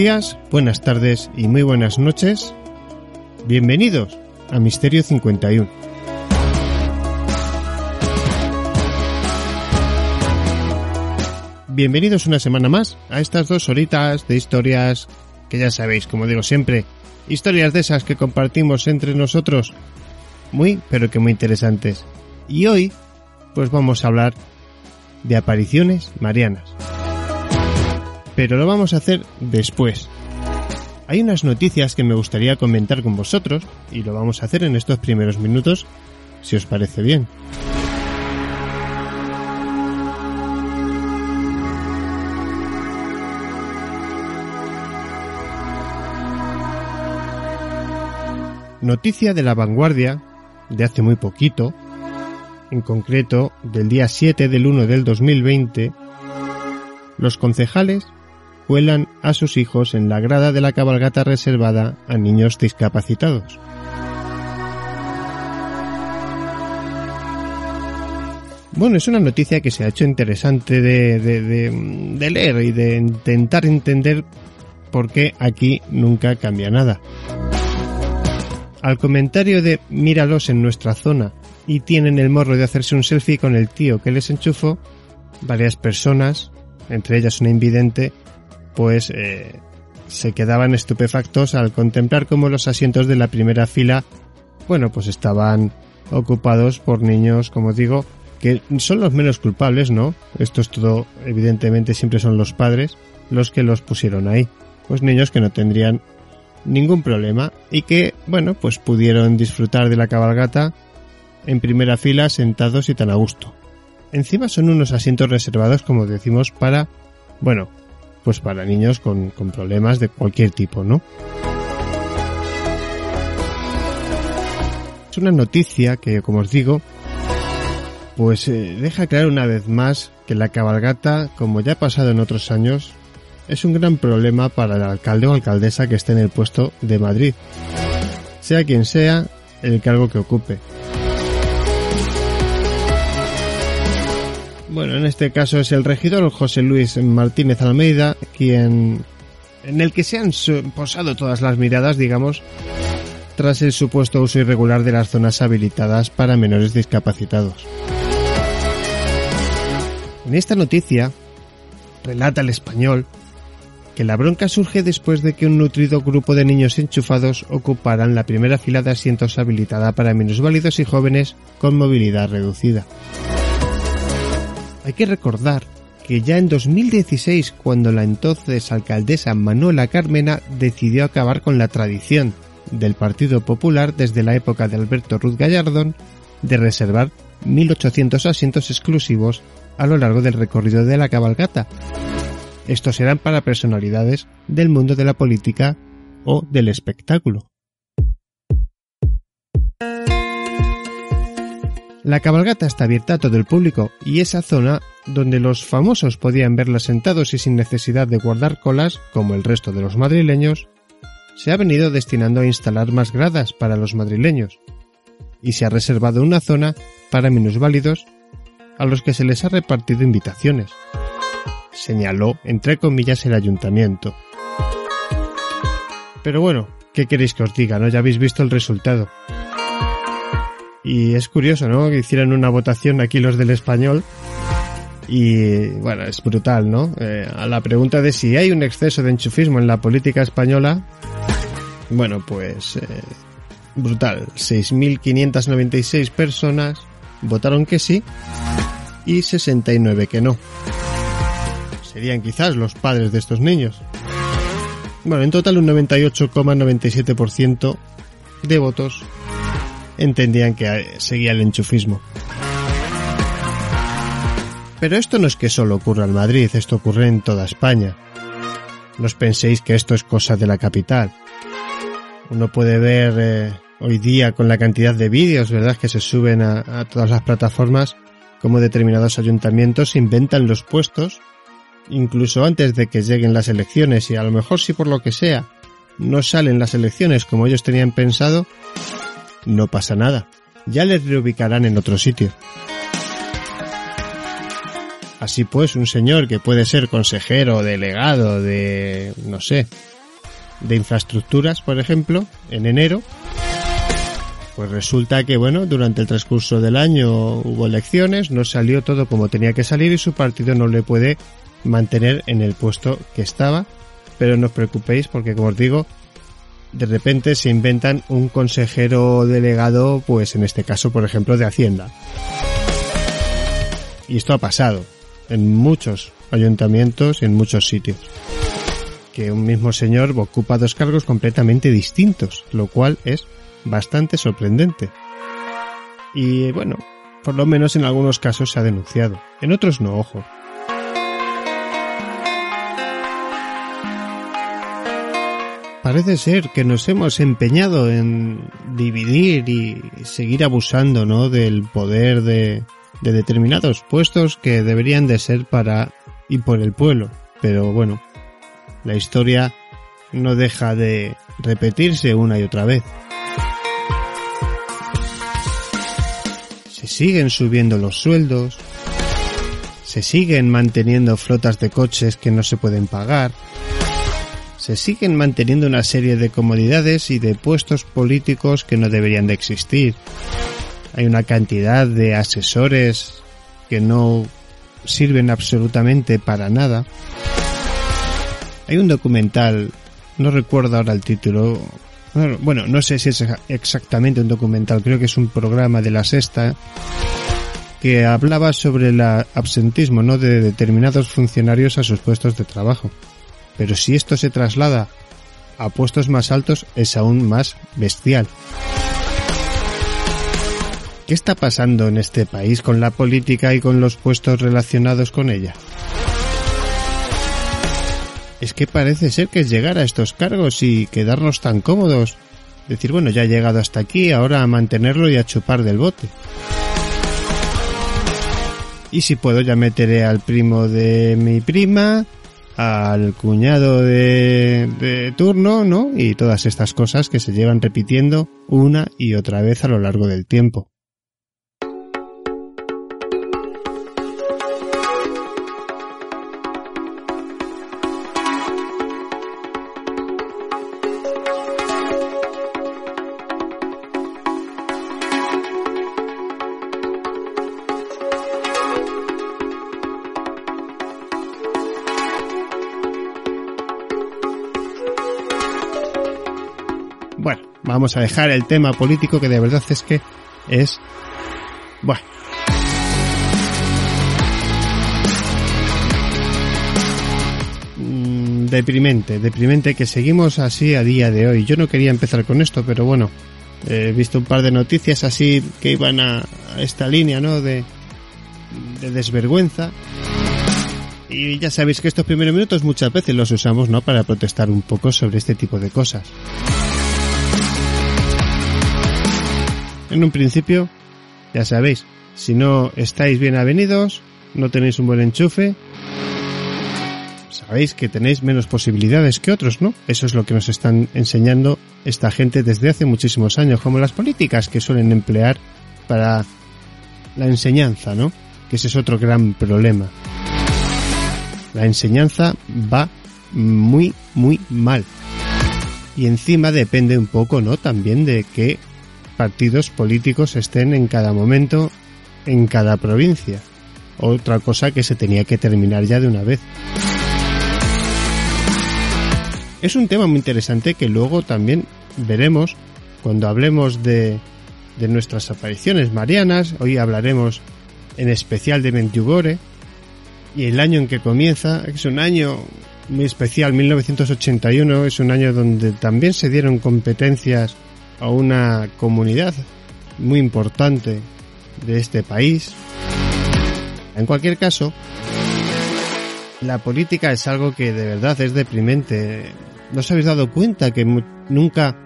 Días, buenas tardes y muy buenas noches. Bienvenidos a Misterio 51. Bienvenidos una semana más a estas dos horitas de historias que ya sabéis, como digo siempre, historias de esas que compartimos entre nosotros. Muy, pero que muy interesantes. Y hoy, pues vamos a hablar de apariciones marianas. Pero lo vamos a hacer después. Hay unas noticias que me gustaría comentar con vosotros y lo vamos a hacer en estos primeros minutos, si os parece bien. Noticia de la vanguardia de hace muy poquito, en concreto del día 7 del 1 del 2020, los concejales cuelan a sus hijos en la grada de la cabalgata reservada a niños discapacitados. Bueno, es una noticia que se ha hecho interesante de, de, leer y de intentar entender por qué aquí nunca cambia nada. Al comentario de míralos en nuestra zona y tienen el morro de hacerse un selfie con el tío que les enchufó, varias personas, entre ellas una invidente, pues eh, se quedaban estupefactos al contemplar cómo los asientos de la primera fila, bueno, pues estaban ocupados por niños, como digo, que son los menos culpables, ¿no? Esto es todo, evidentemente, siempre son los padres los que los pusieron ahí. Pues niños que no tendrían ningún problema y que, bueno, pues pudieron disfrutar de la cabalgata en primera fila sentados y tan a gusto. Encima son unos asientos reservados, como decimos, para, bueno, pues para niños con, con problemas de cualquier tipo, ¿no? Es una noticia que, como os digo, pues eh, deja claro una vez más que la cabalgata, como ya ha pasado en otros años, es un gran problema para el alcalde o alcaldesa que esté en el puesto de Madrid, sea quien sea el cargo que ocupe. Bueno, en este caso es el regidor José Luis Martínez Almeida quien en el que se han posado todas las miradas, digamos, tras el supuesto uso irregular de las zonas habilitadas para menores discapacitados. En esta noticia relata el español que la bronca surge después de que un nutrido grupo de niños enchufados ocuparan la primera fila de asientos habilitada para minusválidos y jóvenes con movilidad reducida. Hay que recordar que ya en 2016, cuando la entonces alcaldesa Manuela Carmena decidió acabar con la tradición del Partido Popular desde la época de Alberto Ruth Gallardón de reservar 1.800 asientos exclusivos a lo largo del recorrido de la cabalgata, estos eran para personalidades del mundo de la política o del espectáculo. La cabalgata está abierta a todo el público y esa zona donde los famosos podían verla sentados y sin necesidad de guardar colas, como el resto de los madrileños, se ha venido destinando a instalar más gradas para los madrileños y se ha reservado una zona para minusválidos a los que se les ha repartido invitaciones señaló entre comillas el ayuntamiento. Pero bueno, ¿qué queréis que os diga? ¿No? Ya habéis visto el resultado. Y es curioso, ¿no? Que hicieran una votación aquí los del español. Y bueno, es brutal, ¿no? Eh, a la pregunta de si hay un exceso de enchufismo en la política española, bueno, pues eh, brutal. 6.596 personas votaron que sí y 69 que no serían quizás los padres de estos niños. Bueno, en total un 98,97% de votos entendían que seguía el enchufismo. Pero esto no es que solo ocurra en Madrid, esto ocurre en toda España. No os penséis que esto es cosa de la capital. Uno puede ver eh, hoy día con la cantidad de vídeos, ¿verdad?, que se suben a, a todas las plataformas, como determinados ayuntamientos inventan los puestos incluso antes de que lleguen las elecciones y a lo mejor si por lo que sea no salen las elecciones como ellos tenían pensado, no pasa nada, ya les reubicarán en otro sitio. Así pues, un señor que puede ser consejero, delegado de, no sé, de infraestructuras, por ejemplo, en enero, pues resulta que, bueno, durante el transcurso del año hubo elecciones, no salió todo como tenía que salir y su partido no le puede mantener en el puesto que estaba. Pero no os preocupéis porque, como os digo, de repente se inventan un consejero delegado, pues en este caso, por ejemplo, de Hacienda. Y esto ha pasado en muchos ayuntamientos y en muchos sitios. Que un mismo señor ocupa dos cargos completamente distintos, lo cual es bastante sorprendente. Y bueno, por lo menos en algunos casos se ha denunciado, en otros no, ojo. Parece ser que nos hemos empeñado en dividir y seguir abusando, ¿no? Del poder de, de determinados puestos que deberían de ser para y por el pueblo. Pero bueno, la historia no deja de repetirse una y otra vez. Se siguen subiendo los sueldos, se siguen manteniendo flotas de coches que no se pueden pagar, se siguen manteniendo una serie de comodidades y de puestos políticos que no deberían de existir. Hay una cantidad de asesores que no sirven absolutamente para nada. Hay un documental, no recuerdo ahora el título, bueno, no sé si es exactamente un documental, creo que es un programa de la sexta que hablaba sobre el absentismo ¿no? de determinados funcionarios a sus puestos de trabajo. Pero si esto se traslada a puestos más altos es aún más bestial. ¿Qué está pasando en este país con la política y con los puestos relacionados con ella? Es que parece ser que es llegar a estos cargos y quedarnos tan cómodos. Decir, bueno, ya he llegado hasta aquí, ahora a mantenerlo y a chupar del bote. Y si puedo ya meteré al primo de mi prima, al cuñado de, turno, ¿no? Y todas estas cosas que se llevan repitiendo una y otra vez a lo largo del tiempo. Vamos a dejar el tema político que de verdad es que es... Bueno. Mm, deprimente, deprimente que seguimos así a día de hoy. Yo no quería empezar con esto, pero bueno, he visto un par de noticias así que iban a, esta línea, ¿no? De, de desvergüenza. Y ya sabéis que estos primeros minutos muchas veces los usamos, ¿no? Para protestar un poco sobre este tipo de cosas. En un principio, ya sabéis, si no estáis bien avenidos, no tenéis un buen enchufe, sabéis que tenéis menos posibilidades que otros, ¿no? Eso es lo que nos están enseñando esta gente desde hace muchísimos años, como las políticas que suelen emplear para la enseñanza, ¿no? Que ese es otro gran problema. La enseñanza va muy, muy mal. Y encima depende un poco, ¿no? También de que partidos políticos estén en cada momento, en cada provincia. Otra cosa que se tenía que terminar ya de una vez. Es un tema muy interesante que luego también veremos cuando hablemos de, de nuestras apariciones marianas. Hoy hablaremos en especial de Mentiugore y el año en que comienza, es un año muy especial, 1981, es un año donde también se dieron competencias a una comunidad muy importante de este país. En cualquier caso, la política es algo que de verdad es deprimente. ¿No os habéis dado cuenta que nunca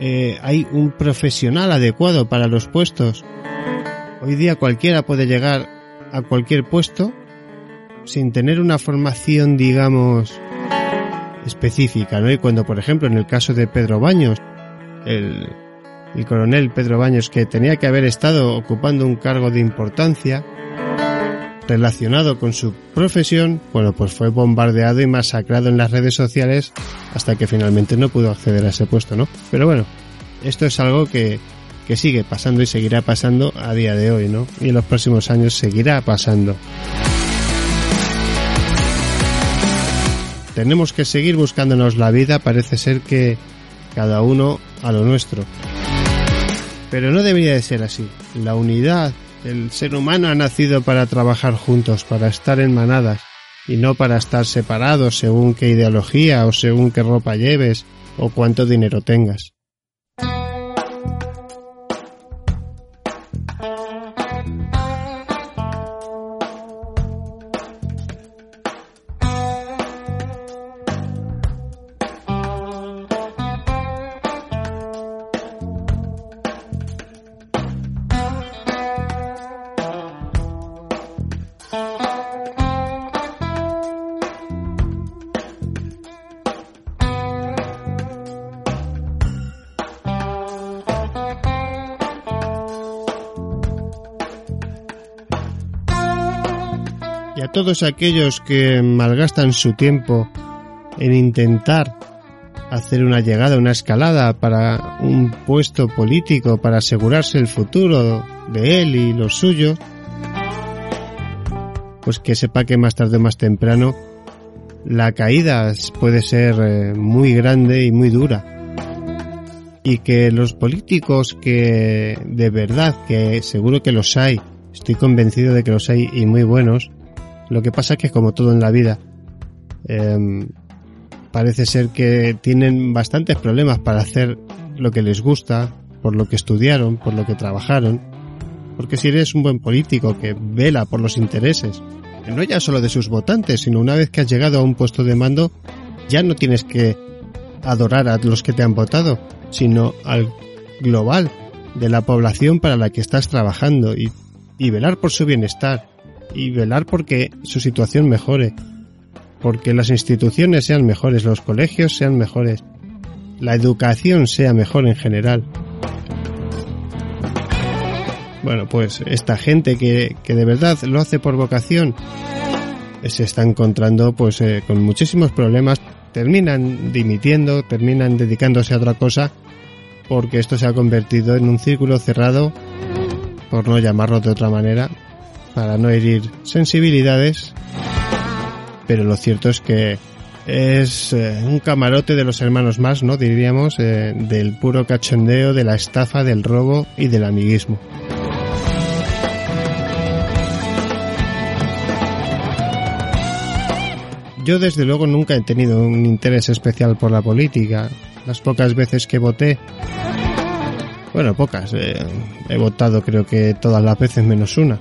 eh, hay un profesional adecuado para los puestos? Hoy día cualquiera puede llegar a cualquier puesto sin tener una formación, digamos, específica, ¿no? Y cuando, por ejemplo, en el caso de Pedro Baños, el, coronel Pedro Baños, que tenía que haber estado ocupando un cargo de importancia, relacionado con su profesión, bueno, pues fue bombardeado y masacrado en las redes sociales hasta que finalmente no pudo acceder a ese puesto, ¿no? Pero bueno, esto es algo que, que sigue pasando y seguirá pasando a día de hoy, ¿no? Y en los próximos años seguirá pasando. Tenemos que seguir buscándonos la vida, parece ser que cada uno a lo nuestro. Pero no debería de ser así. La unidad, el ser humano ha nacido para trabajar juntos, para estar en manadas, y no para estar separados según qué ideología o según qué ropa lleves o cuánto dinero tengas. Todos aquellos que malgastan su tiempo en intentar hacer una llegada, una escalada para un puesto político, para asegurarse el futuro de él y los suyos, pues que sepa que más tarde o más temprano la caída puede ser eh, muy grande y muy dura. Y que los políticos que de verdad, que seguro que los hay, estoy convencido de que los hay y muy buenos, lo que pasa es que como todo en la vida, em, parece ser que tienen bastantes problemas para hacer lo que les gusta, por lo que estudiaron, por lo que trabajaron. Porque si eres un buen político que vela por los intereses, no ya solo de sus votantes, sino una vez que has llegado a un puesto de mando, ya no tienes que adorar a los que te han votado, sino al global de la población para la que estás trabajando y, y velar por su bienestar y velar porque su situación mejore, porque las instituciones sean mejores, los colegios sean mejores, la educación sea mejor en general. Bueno, pues esta gente que, que de verdad lo hace por vocación se está encontrando pues eh, con muchísimos problemas, terminan dimitiendo, terminan dedicándose a otra cosa porque esto se ha convertido en un círculo cerrado, por no llamarlo de otra manera, para no herir sensibilidades, pero lo cierto es que es eh, un camarote de los hermanos más, ¿no? Diríamos, eh, del puro cachondeo, de la estafa, del robo y del amiguismo. Yo desde luego nunca he tenido un interés especial por la política. Las pocas veces que voté, bueno, pocas, eh, he votado creo que todas las veces menos una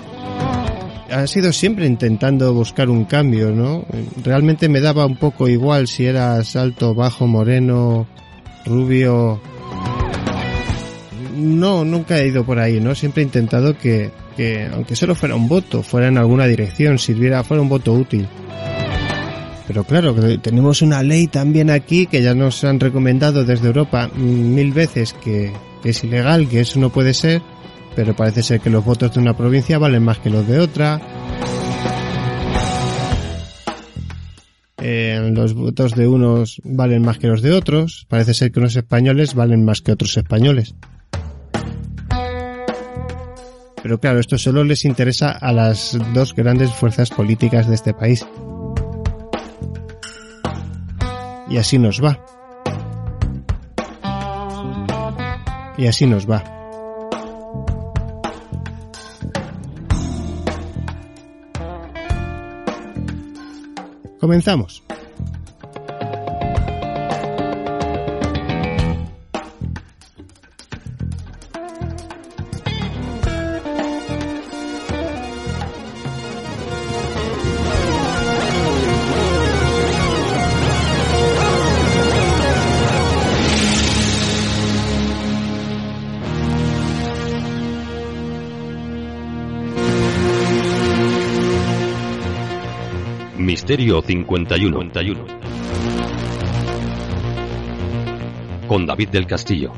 ha sido siempre intentando buscar un cambio, ¿no? Realmente me daba un poco igual si eras alto, bajo, moreno, rubio. No, nunca he ido por ahí, ¿no? Siempre he intentado que, que aunque solo fuera un voto, fuera en alguna dirección, sirviera, fuera un voto útil. Pero claro, tenemos una ley también aquí que ya nos han recomendado desde Europa mil veces que es ilegal, que eso no puede ser pero parece ser que los votos de una provincia valen más que los de otra. Eh, los votos de unos valen más que los de otros. Parece ser que unos españoles valen más que otros españoles. Pero claro, esto solo les interesa a las dos grandes fuerzas políticas de este país. Y así nos va. Y así nos va. Comenzamos. Misterio 51. Con David del Castillo.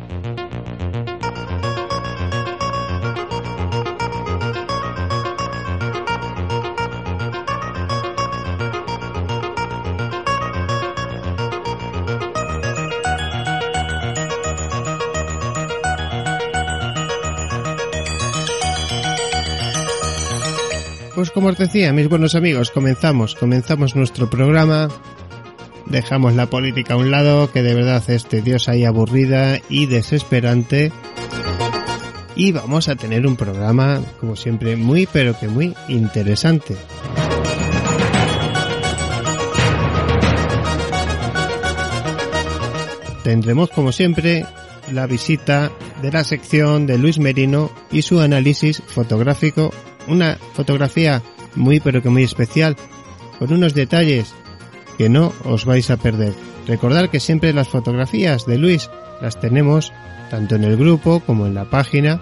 Como os decía, mis buenos amigos, comenzamos, comenzamos nuestro programa. Dejamos la política a un lado, que de verdad es tediosa y aburrida y desesperante. Y vamos a tener un programa, como siempre, muy pero que muy interesante. Tendremos, como siempre, la visita de la sección de Luis Merino y su análisis fotográfico una fotografía muy pero que muy especial, con unos detalles que no os vais a perder. Recordad que siempre las fotografías de Luis las tenemos tanto en el grupo como en la página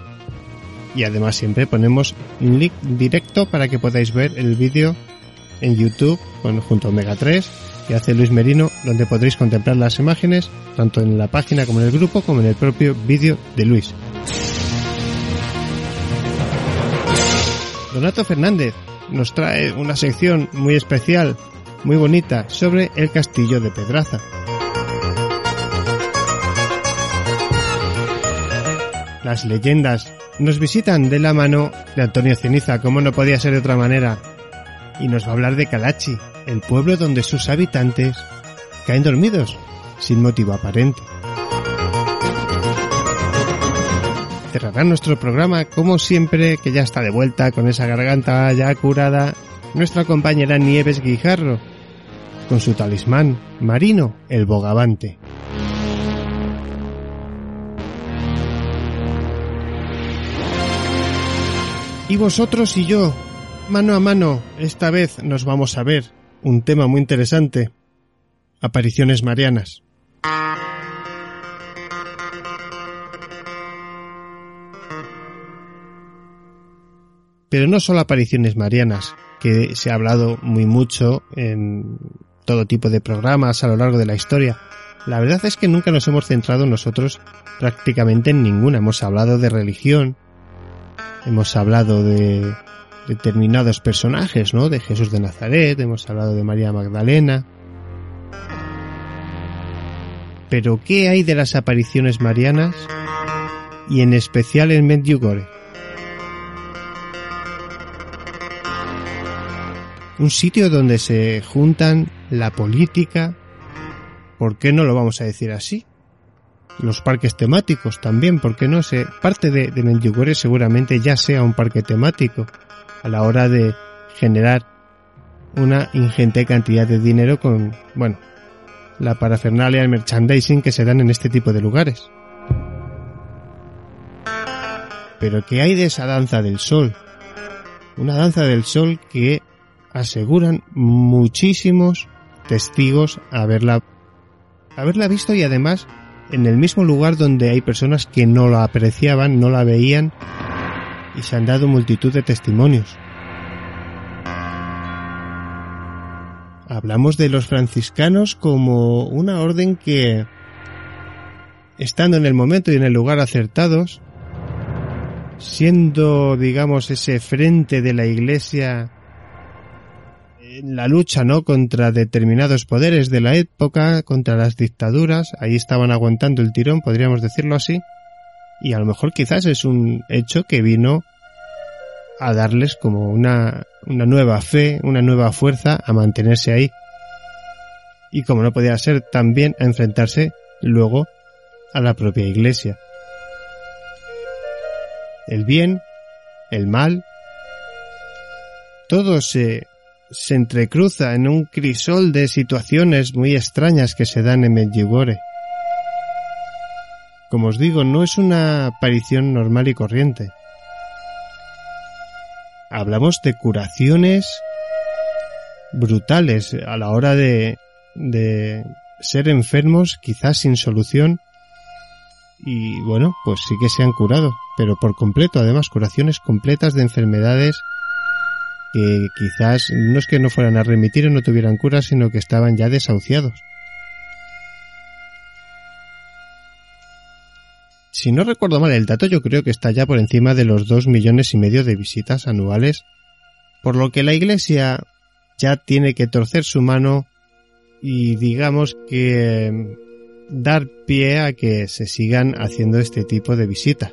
y además siempre ponemos un link directo para que podáis ver el vídeo en YouTube con, junto a Omega 3 que hace Luis Merino donde podréis contemplar las imágenes tanto en la página como en el grupo como en el propio vídeo de Luis. Donato Fernández nos trae una sección muy especial, muy bonita, sobre el castillo de Pedraza. Las leyendas nos visitan de la mano de Antonio Ceniza, como no podía ser de otra manera, y nos va a hablar de Kalachi, el pueblo donde sus habitantes caen dormidos sin motivo aparente. Cerrará nuestro programa, como siempre, que ya está de vuelta con esa garganta ya curada, nuestra compañera Nieves Guijarro, con su talismán marino, el bogavante. Y vosotros y yo, mano a mano, esta vez nos vamos a ver un tema muy interesante. Apariciones marianas. Pero no solo apariciones marianas, que se ha hablado muy mucho en todo tipo de programas a lo largo de la historia. La verdad es que nunca nos hemos centrado nosotros prácticamente en ninguna. Hemos hablado de religión, hemos hablado de determinados personajes, ¿no? De Jesús de Nazaret, hemos hablado de María Magdalena. Pero ¿qué hay de las apariciones marianas? Y en especial en Medjugorje. Un sitio donde se juntan la política, ¿por qué no lo vamos a decir así? Los parques temáticos también, ¿por qué no? Se, parte de, de Medjugorje seguramente ya sea un parque temático a la hora de generar una ingente cantidad de dinero con, bueno, la parafernalia, el merchandising que se dan en este tipo de lugares. Pero ¿qué hay de esa danza del sol? Una danza del sol que aseguran muchísimos testigos haberla, haberla visto y además en el mismo lugar donde hay personas que no la apreciaban, no la veían y se han dado multitud de testimonios. Hablamos de los franciscanos como una orden que, estando en el momento y en el lugar acertados, siendo, digamos, ese frente de la iglesia la lucha, ¿no? Contra determinados poderes de la época, contra las dictaduras, ahí estaban aguantando el tirón, podríamos decirlo así. Y a lo mejor quizás es un hecho que vino a darles como una, una nueva fe, una nueva fuerza a mantenerse ahí. Y como no podía ser, también a enfrentarse luego a la propia iglesia. El bien, el mal, todo se se entrecruza en un crisol de situaciones muy extrañas que se dan en Medjugorje. Como os digo, no es una aparición normal y corriente. Hablamos de curaciones brutales a la hora de, de ser enfermos, quizás sin solución, y bueno, pues sí que se han curado, pero por completo, además, curaciones completas de enfermedades que quizás no es que no fueran a remitir o no tuvieran cura, sino que estaban ya desahuciados. Si no recuerdo mal el dato, yo creo que está ya por encima de los dos millones y medio de visitas anuales, por lo que la Iglesia ya tiene que torcer su mano y digamos que dar pie a que se sigan haciendo este tipo de visitas.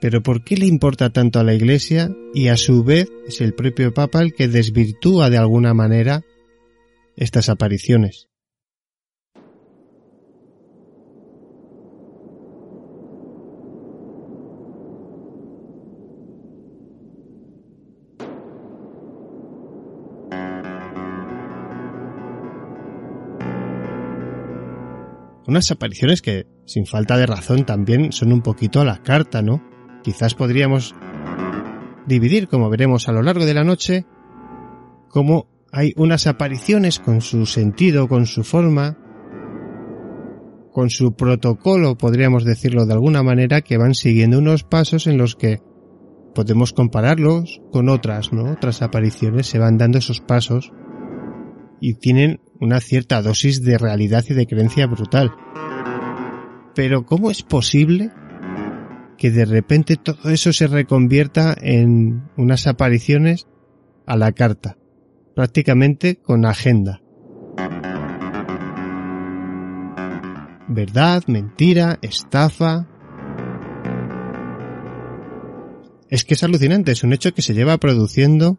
Pero ¿por qué le importa tanto a la Iglesia y a su vez es el propio Papa el que desvirtúa de alguna manera estas apariciones? Unas apariciones que, sin falta de razón, también son un poquito a la carta, ¿no? Quizás podríamos dividir, como veremos a lo largo de la noche, cómo hay unas apariciones con su sentido, con su forma, con su protocolo, podríamos decirlo de alguna manera, que van siguiendo unos pasos en los que podemos compararlos con otras, ¿no? Otras apariciones se van dando esos pasos y tienen una cierta dosis de realidad y de creencia brutal. Pero ¿cómo es posible que de repente todo eso se reconvierta en unas apariciones a la carta, prácticamente con agenda? ¿Verdad? ¿Mentira? ¿Estafa? Es que es alucinante, es un hecho que se lleva produciendo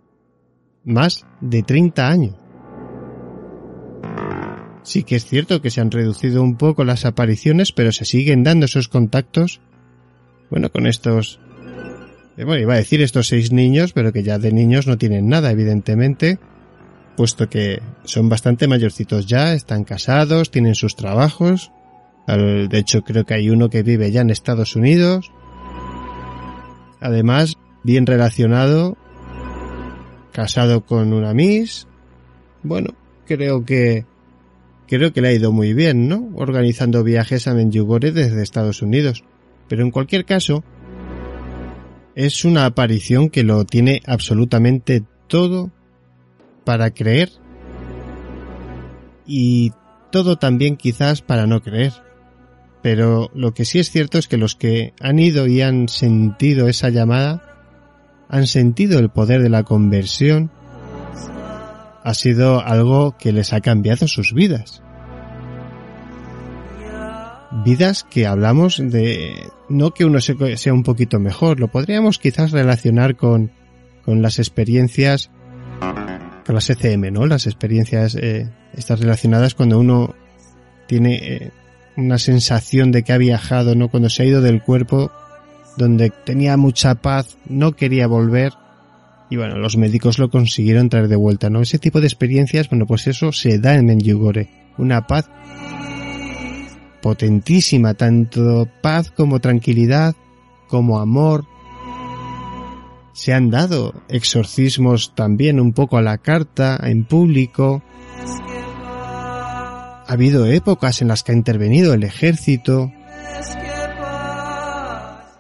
más de 30 años. Sí que es cierto que se han reducido un poco las apariciones, pero se siguen dando esos contactos, bueno, con estos, eh, bueno, iba a decir estos seis niños, pero que ya de niños no tienen nada, evidentemente, puesto que son bastante mayorcitos ya, están casados, tienen sus trabajos, de hecho creo que hay uno que vive ya en Estados Unidos, además, bien relacionado, casado con una Miss, bueno, creo que Creo que le ha ido muy bien, ¿no? Organizando viajes a Menjugore desde Estados Unidos. Pero en cualquier caso, es una aparición que lo tiene absolutamente todo para creer y todo también quizás para no creer. Pero lo que sí es cierto es que los que han ido y han sentido esa llamada, han sentido el poder de la conversión ha sido algo que les ha cambiado sus vidas. Vidas que hablamos de no que uno sea un poquito mejor, lo podríamos quizás relacionar con, con las experiencias, con las ECM, ¿no? Las experiencias eh, estas relacionadas cuando uno tiene eh, una sensación de que ha viajado, ¿no? Cuando se ha ido del cuerpo, donde tenía mucha paz, no quería volver, y bueno, los médicos lo consiguieron traer de vuelta, ¿no? Ese tipo de experiencias, bueno, pues eso se da en Menjugore. Una paz potentísima, tanto paz como tranquilidad, como amor. Se han dado exorcismos también un poco a la carta, en público. Ha habido épocas en las que ha intervenido el ejército.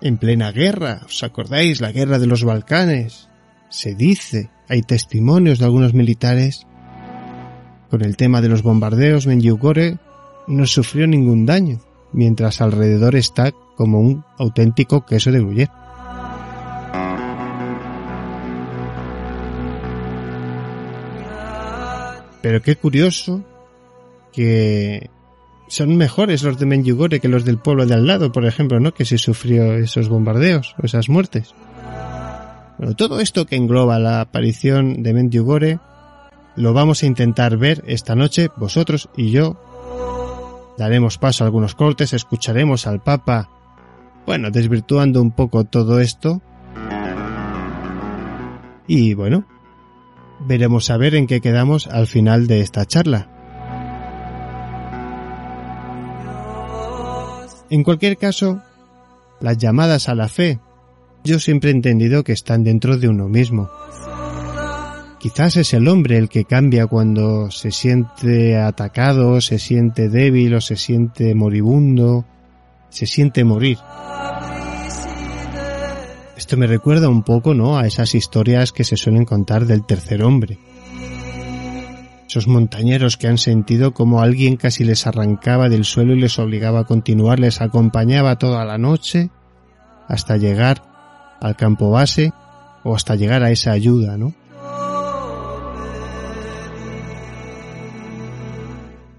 En plena guerra, ¿os acordáis? La guerra de los Balcanes se dice, hay testimonios de algunos militares, con el tema de los bombardeos, no sufrió ningún daño, mientras alrededor está como un auténtico queso de gruyere. Pero qué curioso que son mejores los de Menjugorje que los del pueblo de al lado, por ejemplo, ¿no? Que se sufrió esos bombardeos o esas muertes. Bueno, todo esto que engloba la aparición de Mendiugore lo vamos a intentar ver esta noche, vosotros y yo. Daremos paso a algunos cortes, escucharemos al Papa, bueno, desvirtuando un poco todo esto. Y bueno, veremos a ver en qué quedamos al final de esta charla. En cualquier caso, las llamadas a la fe yo siempre he entendido que están dentro de uno mismo. Quizás es el hombre el que cambia cuando se siente atacado, se siente débil o se siente moribundo, se siente morir. Esto me recuerda un poco, ¿no? A esas historias que se suelen contar del tercer hombre. Esos montañeros que han sentido como alguien casi les arrancaba del suelo y les obligaba a continuar, les acompañaba toda la noche hasta llegar al campo base o hasta llegar a esa ayuda, ¿no?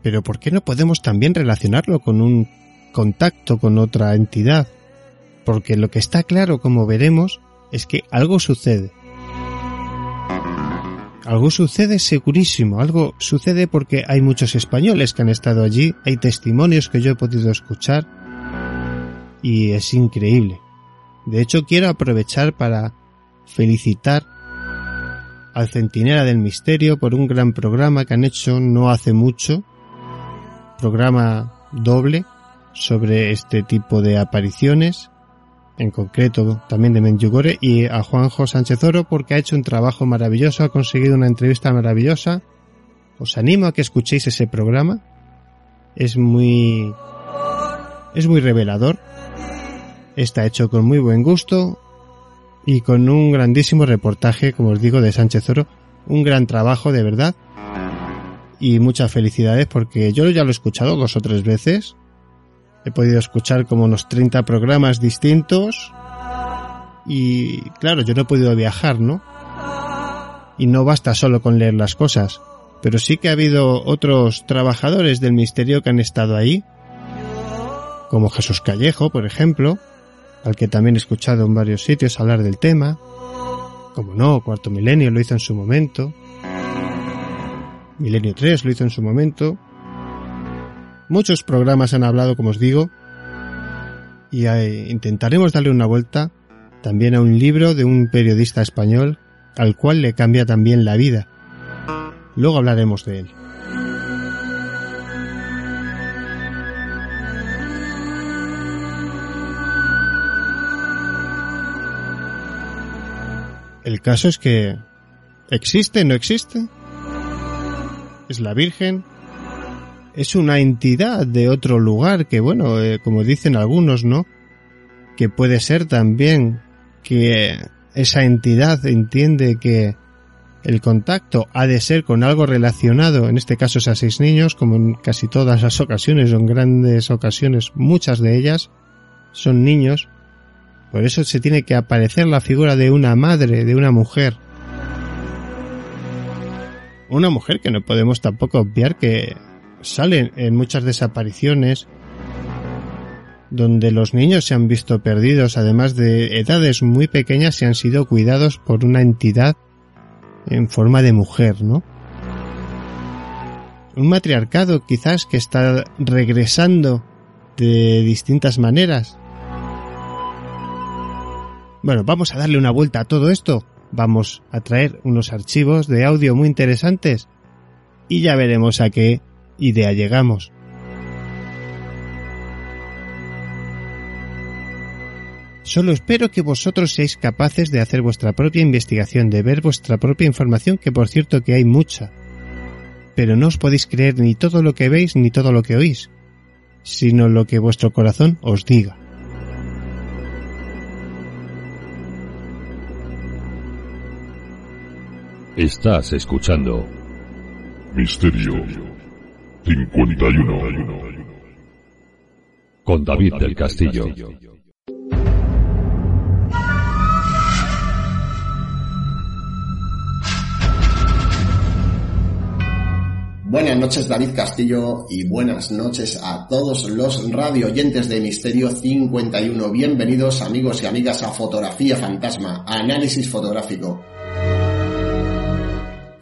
Pero ¿por qué no podemos también relacionarlo con un contacto con otra entidad? porque lo que está claro, como veremos, es que algo sucede. Algo sucede segurísimo, algo sucede porque hay muchos españoles que han estado allí, hay testimonios que yo he podido escuchar y es increíble. De hecho, quiero aprovechar para felicitar al Centinela del Misterio por un gran programa que han hecho no hace mucho, programa doble sobre este tipo de apariciones, en concreto también de Menjugore, y a Juanjo Sánchez Oro porque ha hecho un trabajo maravilloso, ha conseguido una entrevista maravillosa. Os animo a que escuchéis ese programa. Es muy es muy revelador. Está hecho con muy buen gusto y con un grandísimo reportaje, como os digo, de Sánchez Oro. Un gran trabajo, de verdad. Y muchas felicidades porque yo ya lo he escuchado dos o tres veces. He podido escuchar como unos 30 programas distintos. Y claro, yo no he podido viajar, ¿no? Y no basta solo con leer las cosas. Pero sí que ha habido otros trabajadores del misterio que han estado ahí. Como Jesús Callejo, por ejemplo al que también he escuchado en varios sitios hablar del tema. Como no, Cuarto Milenio lo hizo en su momento. Milenio 3 lo hizo en su momento. Muchos programas han hablado, como os digo, y intentaremos darle una vuelta también a un libro de un periodista español al cual le cambia también la vida. Luego hablaremos de él. El caso es que existe, no existe. Es la Virgen. Es una entidad de otro lugar que, bueno, eh, como dicen algunos, ¿no? Que puede ser también que esa entidad entiende que el contacto ha de ser con algo relacionado, en este caso es a seis niños, como en casi todas las ocasiones o en grandes ocasiones, muchas de ellas son niños por eso se tiene que aparecer la figura de una madre, de una mujer. Una mujer que no podemos tampoco obviar que salen en muchas desapariciones donde los niños se han visto perdidos, además de edades muy pequeñas, y han sido cuidados por una entidad en forma de mujer, ¿no? Un matriarcado quizás que está regresando de distintas maneras, bueno, vamos a darle una vuelta a todo esto. Vamos a traer unos archivos de audio muy interesantes y ya veremos a qué idea llegamos. Solo espero que vosotros seáis capaces de hacer vuestra propia investigación, de ver vuestra propia información, que por cierto que hay mucha. Pero no os podéis creer ni todo lo que veis ni todo lo que oís, sino lo que vuestro corazón os diga. Estás escuchando Misterio 51 con David del Castillo. Buenas noches David Castillo y buenas noches a todos los radio oyentes de Misterio 51. Bienvenidos amigos y amigas a Fotografía Fantasma, análisis fotográfico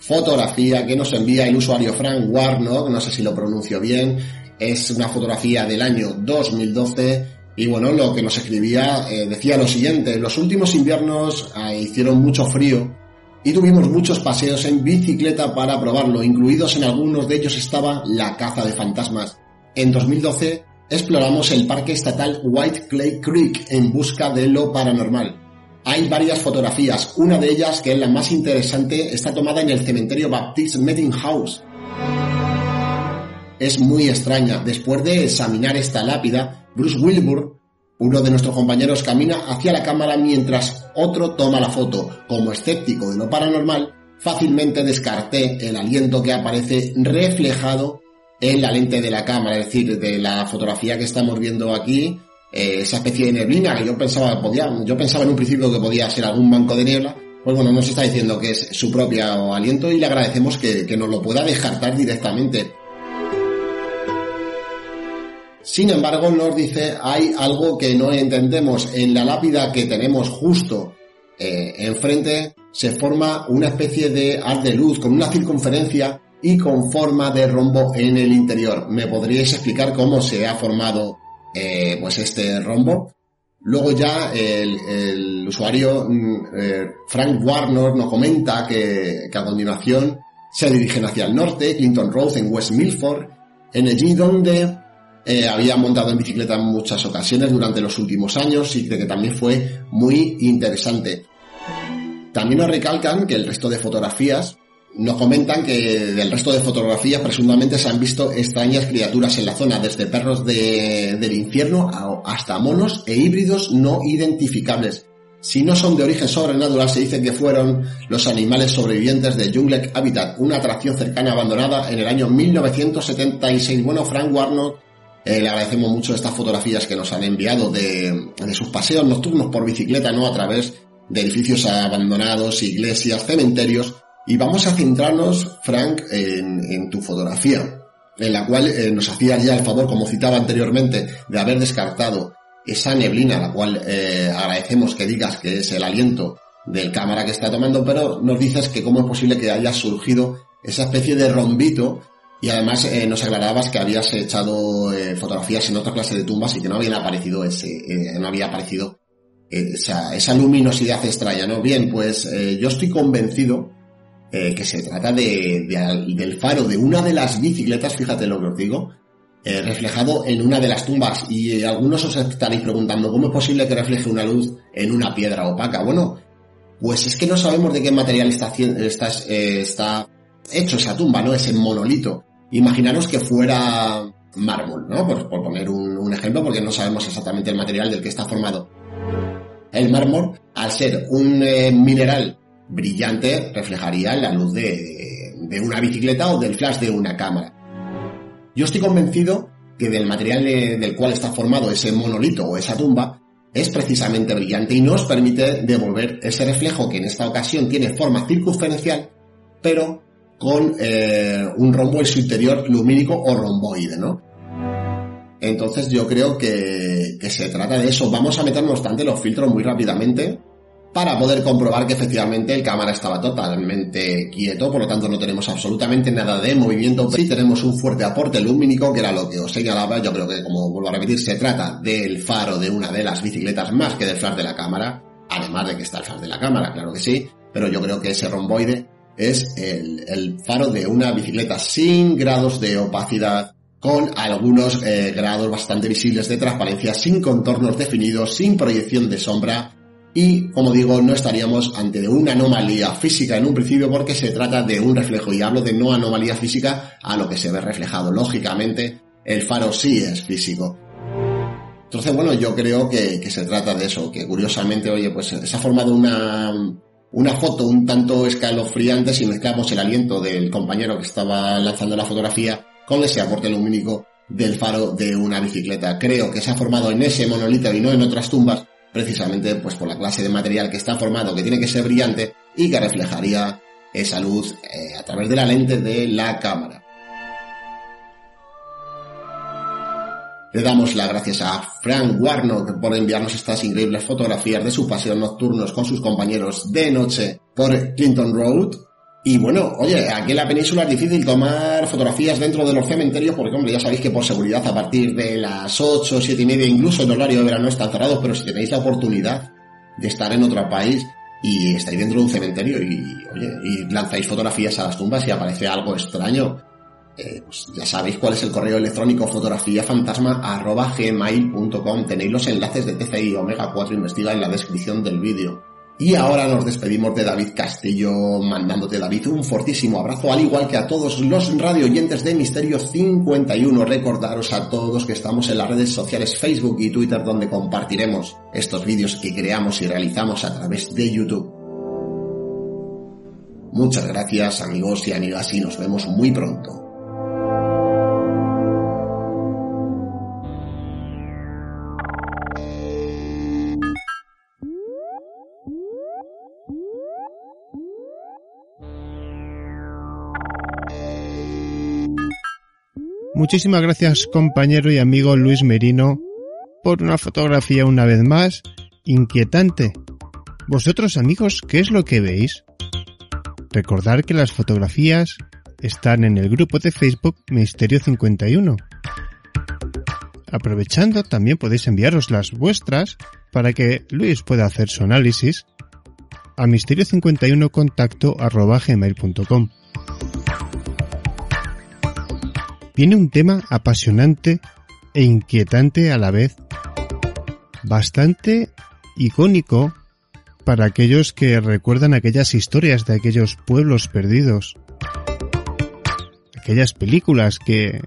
fotografía que nos envía el usuario Frank Warnock, no sé si lo pronuncio bien, es una fotografía del año 2012 y bueno, lo que nos escribía eh, decía lo siguiente, los últimos inviernos eh, hicieron mucho frío y tuvimos muchos paseos en bicicleta para probarlo, incluidos en algunos de ellos estaba la caza de fantasmas. En 2012 exploramos el parque estatal White Clay Creek en busca de lo paranormal hay varias fotografías. Una de ellas, que es la más interesante, está tomada en el cementerio Baptist Meeting House. Es muy extraña. Después de examinar esta lápida, Bruce Wilbur, uno de nuestros compañeros, camina hacia la cámara mientras otro toma la foto. Como escéptico de lo paranormal, fácilmente descarté el aliento que aparece reflejado en la lente de la cámara, es decir, de la fotografía que estamos viendo aquí, eh, esa especie de neblina que yo pensaba podía, yo pensaba en un principio que podía ser algún banco de niebla, pues bueno, nos está diciendo que es su propio aliento y le agradecemos que, que nos lo pueda descartar directamente. Sin embargo, nos dice, hay algo que no entendemos. En la lápida que tenemos justo eh, enfrente se forma una especie de haz de luz con una circunferencia y con forma de rombo en el interior. ¿Me podríais explicar cómo se ha formado eh, pues este rombo? Luego ya el, usuario mm, eh, Frank Warner nos comenta que, que, a continuación se dirigen hacia el norte, Clinton Road en West Milford, en allí donde eh, había montado en bicicleta en muchas ocasiones durante los últimos años y que también fue muy interesante. También nos recalcan que el resto de fotografías nos comentan que del resto de fotografías presuntamente se han visto extrañas criaturas en la zona, desde perros del infierno hasta monos e híbridos no identificables. Si no son de origen sobrenatural, se dice que fueron los animales sobrevivientes de Jungle Habitat, una atracción cercana abandonada en el año 1976. Bueno, Frank Warnock eh, le agradecemos mucho estas fotografías que nos han enviado de, sus paseos nocturnos por bicicleta, ¿no? A través de edificios abandonados, iglesias, cementerios. Y vamos a centrarnos, Frank, en, tu fotografía, en la cual eh, nos hacías ya el favor, como citaba anteriormente, de haber descartado esa neblina, la cual eh, agradecemos que digas que es el aliento del cámara que está tomando, pero nos dices que cómo es posible que haya surgido esa especie de rombito y además eh, nos aclarabas que habías echado eh, fotografías en otra clase de tumbas y que no habían aparecido ese, eh, no había aparecido esa, esa, luminosidad extraña, ¿no? Bien, pues yo estoy convencido que se trata de, del faro de una de las bicicletas, fíjate lo que os digo, reflejado en una de las tumbas. Y algunos os estaréis preguntando, ¿cómo es posible que refleje una luz en una piedra opaca? Bueno, pues es que no sabemos de qué material está, está, hecho esa tumba, ¿no? Ese monolito. Imaginaros que fuera mármol, ¿no? Por, poner un, ejemplo, porque no sabemos exactamente el material del que está formado. El mármol, al ser un eh, mineral brillante, reflejaría la luz de, de, una bicicleta o del flash de una cámara. Yo estoy convencido que del material del cual está formado ese monolito o esa tumba es precisamente brillante y nos permite devolver ese reflejo que en esta ocasión tiene forma circunferencial, pero con eh, un rombo en su interior lumínico o romboide, ¿no? Entonces yo creo que, que se trata de eso. Vamos a meter, no obstante, los filtros muy rápidamente para poder comprobar que efectivamente el cámara estaba totalmente quieto, por lo tanto no tenemos absolutamente nada de movimiento. Sí tenemos un fuerte aporte lumínico, que era lo que os señalaba, yo creo que como vuelvo a repetir, se trata del faro de una de las bicicletas más que del flash de la cámara, además de que está el flash de la cámara, claro que sí, pero yo creo que ese romboide es el, faro de una bicicleta sin grados de opacidad, con algunos eh, grados bastante visibles de transparencia, sin contornos definidos, sin proyección de sombra y, como digo, no estaríamos ante una anomalía física en un principio porque se trata de un reflejo y hablo de no anomalía física a lo que se ve reflejado. Lógicamente, el faro sí es físico. Entonces, bueno, yo creo que, se trata de eso, que curiosamente, oye, pues se ha formado una, una foto un tanto escalofriante si mezclamos el aliento del compañero que estaba lanzando la fotografía con ese aporte lumínico del faro de una bicicleta. Creo que se ha formado en ese monolito y no en otras tumbas, precisamente pues por la clase de material que está formado, que tiene que ser brillante y que reflejaría esa luz eh, a través de la lente de la cámara. Le damos las gracias a Frank Warnock por enviarnos estas increíbles fotografías de su paseo nocturnos con sus compañeros de noche por Clinton Road. Y bueno, oye, aquí en la península es difícil tomar fotografías dentro de los cementerios porque, hombre, ya sabéis que por seguridad a partir de las 8, 7 y media, incluso el horario de verano están cerrados, pero si tenéis la oportunidad de estar en otro país y estáis dentro de un cementerio y, oye, y lanzáis fotografías a las tumbas y aparece algo extraño, eh, pues ya sabéis cuál es el correo electrónico fotografiafantasma.gmail.com. Tenéis los enlaces de TCI Omega 4 Investiga en la descripción del vídeo. Y ahora nos despedimos de David Castillo, mandándote David un fortísimo abrazo, al igual que a todos los radio oyentes de Misterio 51. Recordaros a todos que estamos en las redes sociales Facebook y Twitter donde compartiremos estos vídeos que creamos y realizamos a través de YouTube. Muchas gracias amigos y amigas y nos vemos muy pronto. Muchísimas gracias compañero y amigo Luis Merino por una fotografía una vez más inquietante. Vosotros amigos, ¿qué es lo que veis? Recordar que las fotografías están en el grupo de Facebook Misterio 51. Aprovechando, también podéis enviaros las vuestras para que Luis pueda hacer su análisis a misterio51 Viene un tema apasionante e inquietante a la vez, bastante icónico para aquellos que recuerdan aquellas historias de aquellos pueblos perdidos, aquellas películas que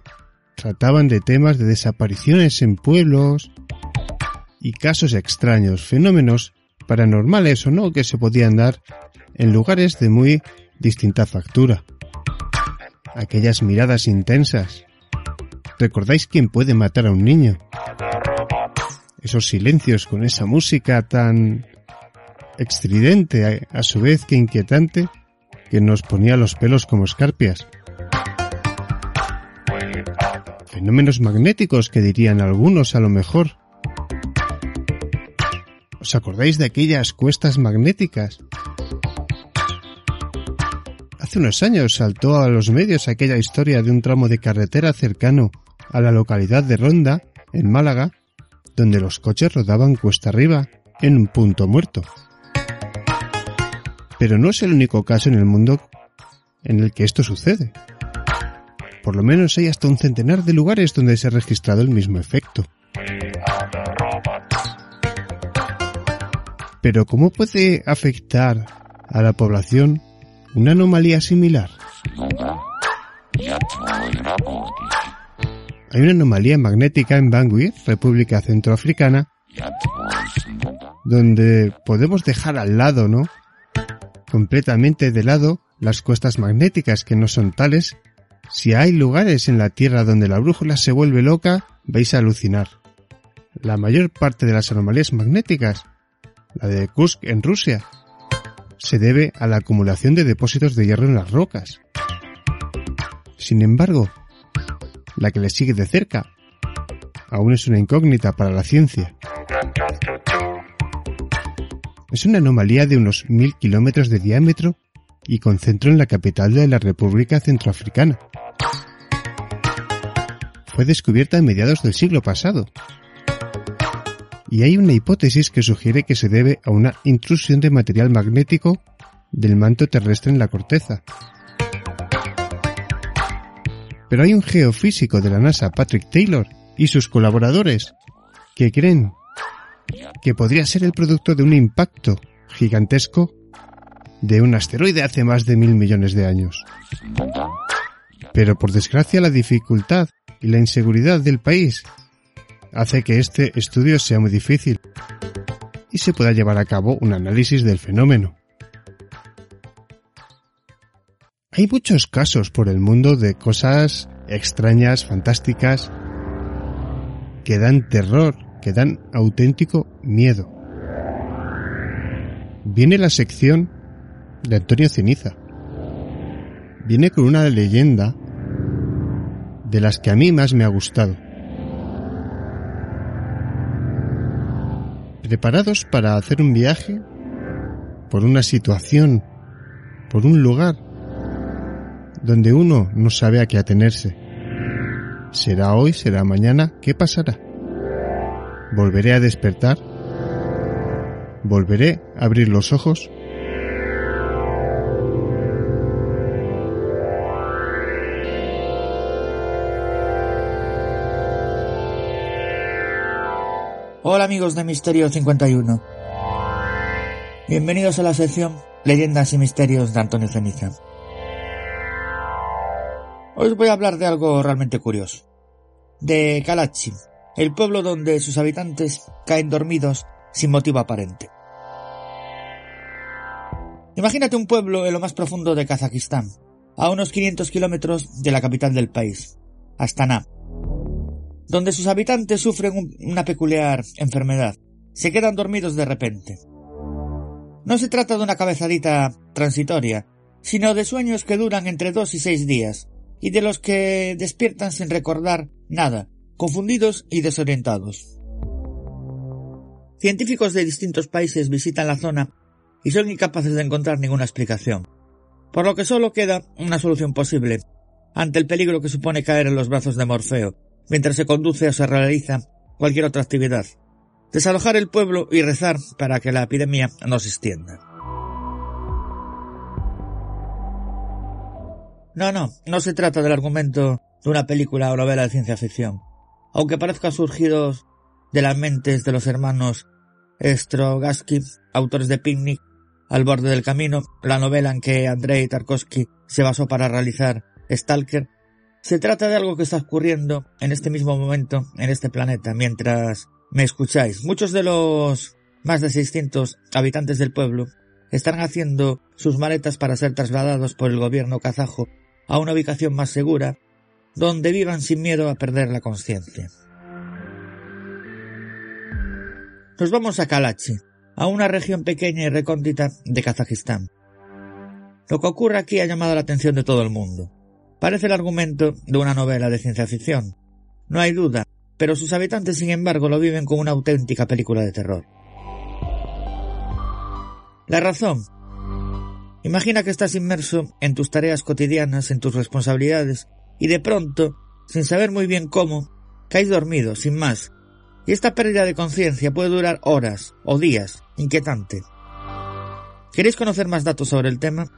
trataban de temas de desapariciones en pueblos y casos extraños, fenómenos paranormales o no que se podían dar en lugares de muy distinta factura. Aquellas miradas intensas. ¿Recordáis quién puede matar a un niño? Esos silencios con esa música tan estridente, a su vez que inquietante, que nos ponía los pelos como escarpias. Fenómenos magnéticos que dirían algunos a lo mejor. ¿Os acordáis de aquellas cuestas magnéticas? Hace unos años saltó a los medios aquella historia de un tramo de carretera cercano a la localidad de Ronda, en Málaga, donde los coches rodaban cuesta arriba en un punto muerto. Pero no es el único caso en el mundo en el que esto sucede. Por lo menos hay hasta un centenar de lugares donde se ha registrado el mismo efecto. Pero ¿cómo puede afectar a la población una anomalía similar? Hay una anomalía magnética en Bangui, República Centroafricana, donde podemos dejar al lado, ¿no? Completamente de lado las cuestas magnéticas que no son tales si hay lugares en la Tierra donde la brújula se vuelve loca, vais a alucinar. La mayor parte de las anomalías magnéticas, la de Kursk en Rusia, se debe a la acumulación de depósitos de hierro en las rocas. Sin embargo, la que le sigue de cerca aún es una incógnita para la ciencia. Es una anomalía de unos mil kilómetros de diámetro y con centro en la capital de la República Centroafricana fue descubierta a mediados del siglo pasado. Y hay una hipótesis que sugiere que se debe a una intrusión de material magnético del manto terrestre en la corteza. Pero hay un geofísico de la NASA, Patrick Taylor, y sus colaboradores, que creen que podría ser el producto de un impacto gigantesco de un asteroide hace más de mil millones de años. Pero por desgracia la dificultad y la inseguridad del país hace que este estudio sea muy difícil y se pueda llevar a cabo un análisis del fenómeno. Hay muchos casos por el mundo de cosas extrañas, fantásticas, que dan terror, que dan auténtico miedo. Viene la sección de Antonio Ceniza. Viene con una leyenda de las que a mí más me ha gustado. Preparados para hacer un viaje por una situación, por un lugar donde uno no sabe a qué atenerse. ¿Será hoy? ¿Será mañana? ¿Qué pasará? ¿Volveré a despertar? ¿Volveré a abrir los ojos? Hola amigos de Misterio 51. Bienvenidos a la sección Leyendas y Misterios de Antonio Ceniza. Hoy os voy a hablar de algo realmente curioso. De Kalachi, el pueblo donde sus habitantes caen dormidos sin motivo aparente. Imagínate un pueblo en lo más profundo de Kazajistán, a unos 500 kilómetros de la capital del país, Astana donde sus habitantes sufren una peculiar enfermedad. Se quedan dormidos de repente. No se trata de una cabezadita transitoria, sino de sueños que duran entre dos y seis días, y de los que despiertan sin recordar nada, confundidos y desorientados. Científicos de distintos países visitan la zona y son incapaces de encontrar ninguna explicación, por lo que solo queda una solución posible ante el peligro que supone caer en los brazos de Morfeo mientras se conduce o se realiza cualquier otra actividad, desalojar el pueblo y rezar para que la epidemia no se extienda. No, no, no se trata del argumento de una película o novela de ciencia ficción, aunque parezca surgidos de las mentes de los hermanos Strogatsky, autores de Picnic, Al borde del camino, la novela en que Andrei Tarkovsky se basó para realizar Stalker, se trata de algo que está ocurriendo en este mismo momento en este planeta, mientras me escucháis. Muchos de los más de 600 habitantes del pueblo están haciendo sus maletas para ser trasladados por el gobierno kazajo a una ubicación más segura, donde vivan sin miedo a perder la conciencia. Nos vamos a Kalachi, a una región pequeña y recóndita de Kazajistán. Lo que ocurre aquí ha llamado la atención de todo el mundo. Parece el argumento de una novela de ciencia ficción. No hay duda, pero sus habitantes, sin embargo, lo viven como una auténtica película de terror. La razón. Imagina que estás inmerso en tus tareas cotidianas, en tus responsabilidades, y de pronto, sin saber muy bien cómo, caes dormido, sin más, y esta pérdida de conciencia puede durar horas o días, inquietante. ¿Queréis conocer más datos sobre el tema?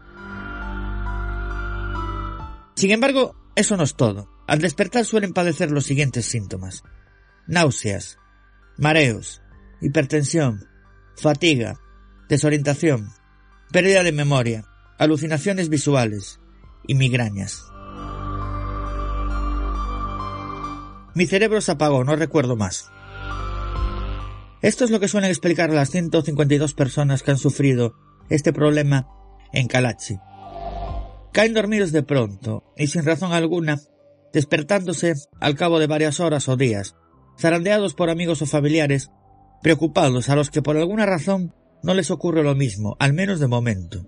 Sin embargo, eso no es todo. Al despertar suelen padecer los siguientes síntomas. Náuseas, mareos, hipertensión, fatiga, desorientación, pérdida de memoria, alucinaciones visuales y migrañas. Mi cerebro se apagó, no recuerdo más. Esto es lo que suelen explicar las 152 personas que han sufrido este problema en Kalachi. Caen dormidos de pronto y sin razón alguna, despertándose al cabo de varias horas o días, zarandeados por amigos o familiares, preocupados a los que por alguna razón no les ocurre lo mismo, al menos de momento.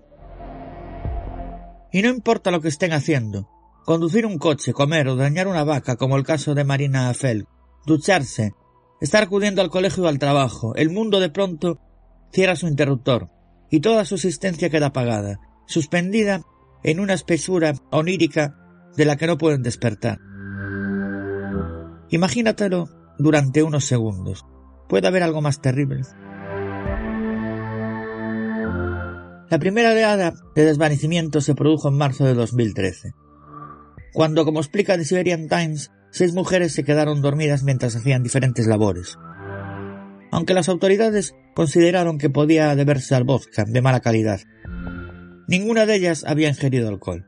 Y no importa lo que estén haciendo, conducir un coche, comer o dañar una vaca, como el caso de Marina Afel, ducharse, estar acudiendo al colegio o al trabajo, el mundo de pronto cierra su interruptor y toda su existencia queda apagada, suspendida en una espesura onírica de la que no pueden despertar. Imagínatelo durante unos segundos. ¿Puede haber algo más terrible? La primera oleada de desvanecimiento se produjo en marzo de 2013, cuando, como explica The Siberian Times, seis mujeres se quedaron dormidas mientras hacían diferentes labores. Aunque las autoridades consideraron que podía deberse al vodka de mala calidad, ninguna de ellas había ingerido alcohol.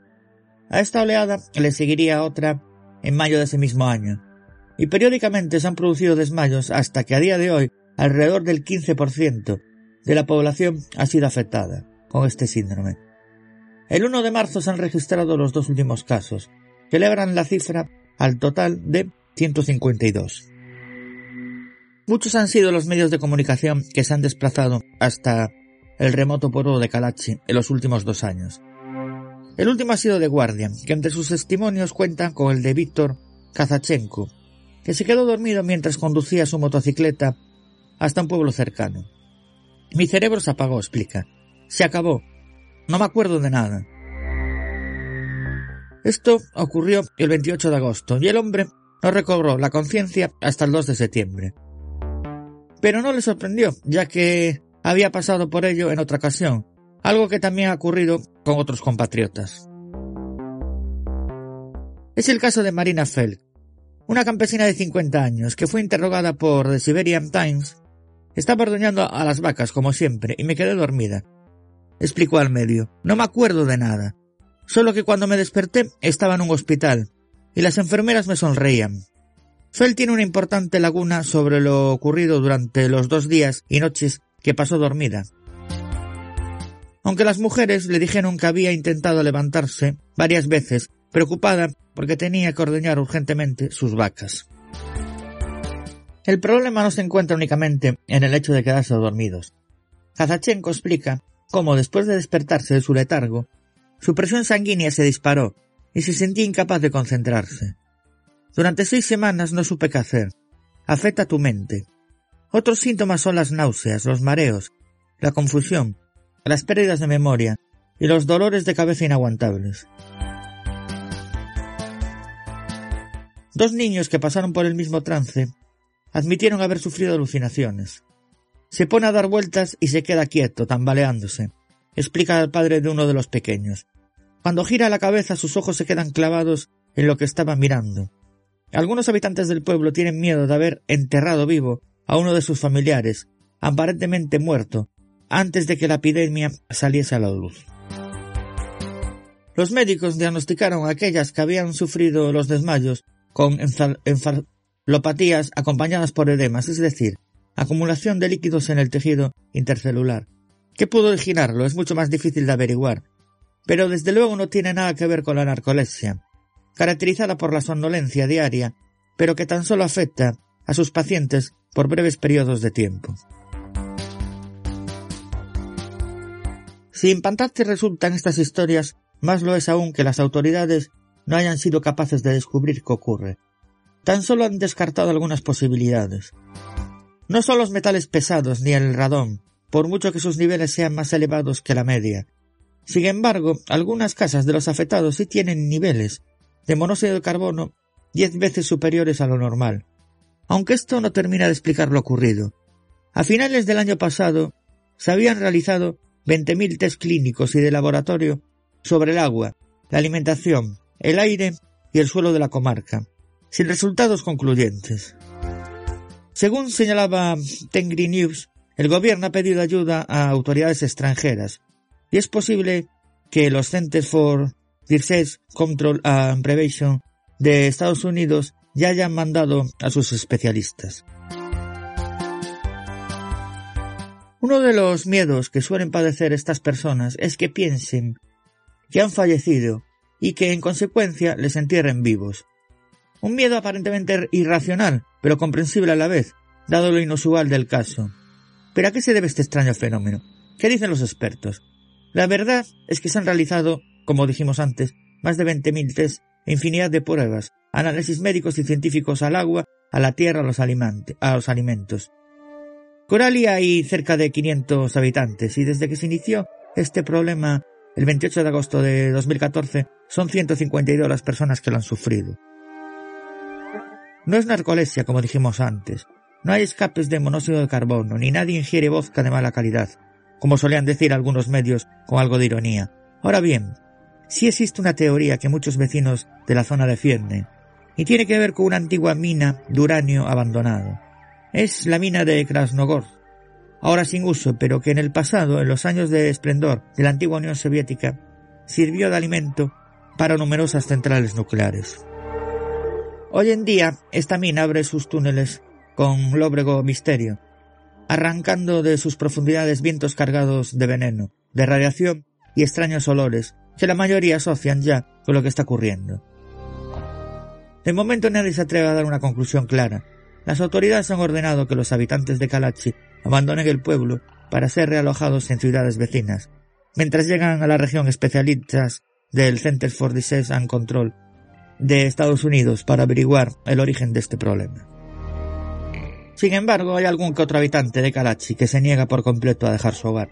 A esta oleada le seguiría otra en mayo de ese mismo año, y periódicamente se han producido desmayos hasta que a día de hoy alrededor del 15% de la población ha sido afectada con este síndrome. El 1 de marzo se han registrado los dos últimos casos, que elevan la cifra al total de 152. Muchos han sido los medios de comunicación que se han desplazado hasta el remoto pueblo de Kalachi en los últimos dos años. El último ha sido The Guardian, que entre sus testimonios cuenta con el de Víctor Kazachenko, que se quedó dormido mientras conducía su motocicleta hasta un pueblo cercano. Mi cerebro se apagó, explica. Se acabó. No me acuerdo de nada. Esto ocurrió el 28 de agosto y el hombre no recobró la conciencia hasta el 2 de septiembre. Pero no le sorprendió, ya que había pasado por ello en otra ocasión, algo que también ha ocurrido con otros compatriotas. Es el caso de Marina Felk, una campesina de 50 años que fue interrogada por The Siberian Times. Estaba ordeñando a las vacas como siempre y me quedé dormida. Explicó al medio. No me acuerdo de nada. Solo que cuando me desperté estaba en un hospital y las enfermeras me sonreían. Fel tiene una importante laguna sobre lo ocurrido durante los dos días y noches que pasó dormida. Aunque las mujeres le dijeron que había intentado levantarse varias veces, preocupada porque tenía que ordeñar urgentemente sus vacas. El problema no se encuentra únicamente en el hecho de quedarse dormidos. Kazachenko explica cómo después de despertarse de su letargo, su presión sanguínea se disparó y se sentía incapaz de concentrarse. Durante seis semanas no supe qué hacer. Afecta tu mente. Otros síntomas son las náuseas, los mareos, la confusión, las pérdidas de memoria y los dolores de cabeza inaguantables. Dos niños que pasaron por el mismo trance admitieron haber sufrido alucinaciones. Se pone a dar vueltas y se queda quieto, tambaleándose, explica el padre de uno de los pequeños. Cuando gira la cabeza sus ojos se quedan clavados en lo que estaba mirando. Algunos habitantes del pueblo tienen miedo de haber enterrado vivo a uno de sus familiares, aparentemente muerto, antes de que la epidemia saliese a la luz. Los médicos diagnosticaron a aquellas que habían sufrido los desmayos con encefalopatías acompañadas por edemas, es decir, acumulación de líquidos en el tejido intercelular. ¿Qué pudo originarlo? Es mucho más difícil de averiguar. Pero desde luego no tiene nada que ver con la narcolepsia, caracterizada por la somnolencia diaria, pero que tan solo afecta a sus pacientes por breves periodos de tiempo. Si impactantes resultan estas historias, más lo es aún que las autoridades no hayan sido capaces de descubrir qué ocurre. Tan solo han descartado algunas posibilidades. No son los metales pesados ni el radón, por mucho que sus niveles sean más elevados que la media. Sin embargo, algunas casas de los afectados sí tienen niveles de monóxido de carbono diez veces superiores a lo normal. Aunque esto no termina de explicar lo ocurrido. A finales del año pasado se habían realizado 20.000 test clínicos y de laboratorio sobre el agua, la alimentación, el aire y el suelo de la comarca, sin resultados concluyentes. Según señalaba Tengri News, el gobierno ha pedido ayuda a autoridades extranjeras y es posible que los Centers for Disease Control and Prevention de Estados Unidos ya hayan mandado a sus especialistas. Uno de los miedos que suelen padecer estas personas es que piensen que han fallecido y que en consecuencia les entierren vivos. Un miedo aparentemente irracional, pero comprensible a la vez, dado lo inusual del caso. ¿Pero a qué se debe este extraño fenómeno? ¿Qué dicen los expertos? La verdad es que se han realizado, como dijimos antes, más de 20.000 test infinidad de pruebas, análisis médicos y científicos al agua, a la tierra, a los, a los alimentos. Coralia hay cerca de 500 habitantes y desde que se inició este problema el 28 de agosto de 2014 son 152 las personas que lo han sufrido. No es narcolepsia, como dijimos antes. No hay escapes de monóxido de carbono, ni nadie ingiere vodka de mala calidad, como solían decir algunos medios con algo de ironía. Ahora bien, sí existe una teoría que muchos vecinos de la zona defienden, y tiene que ver con una antigua mina de uranio abandonado. Es la mina de Krasnogorsk, ahora sin uso, pero que en el pasado, en los años de esplendor de la antigua Unión Soviética, sirvió de alimento para numerosas centrales nucleares. Hoy en día, esta mina abre sus túneles con lóbrego misterio, arrancando de sus profundidades vientos cargados de veneno, de radiación y extraños olores que la mayoría asocian ya con lo que está ocurriendo. De momento nadie se atreve a dar una conclusión clara. Las autoridades han ordenado que los habitantes de Kalachi abandonen el pueblo para ser realojados en ciudades vecinas, mientras llegan a la región especialistas del Center for Disease and Control de Estados Unidos para averiguar el origen de este problema. Sin embargo, hay algún que otro habitante de Kalachi que se niega por completo a dejar su hogar.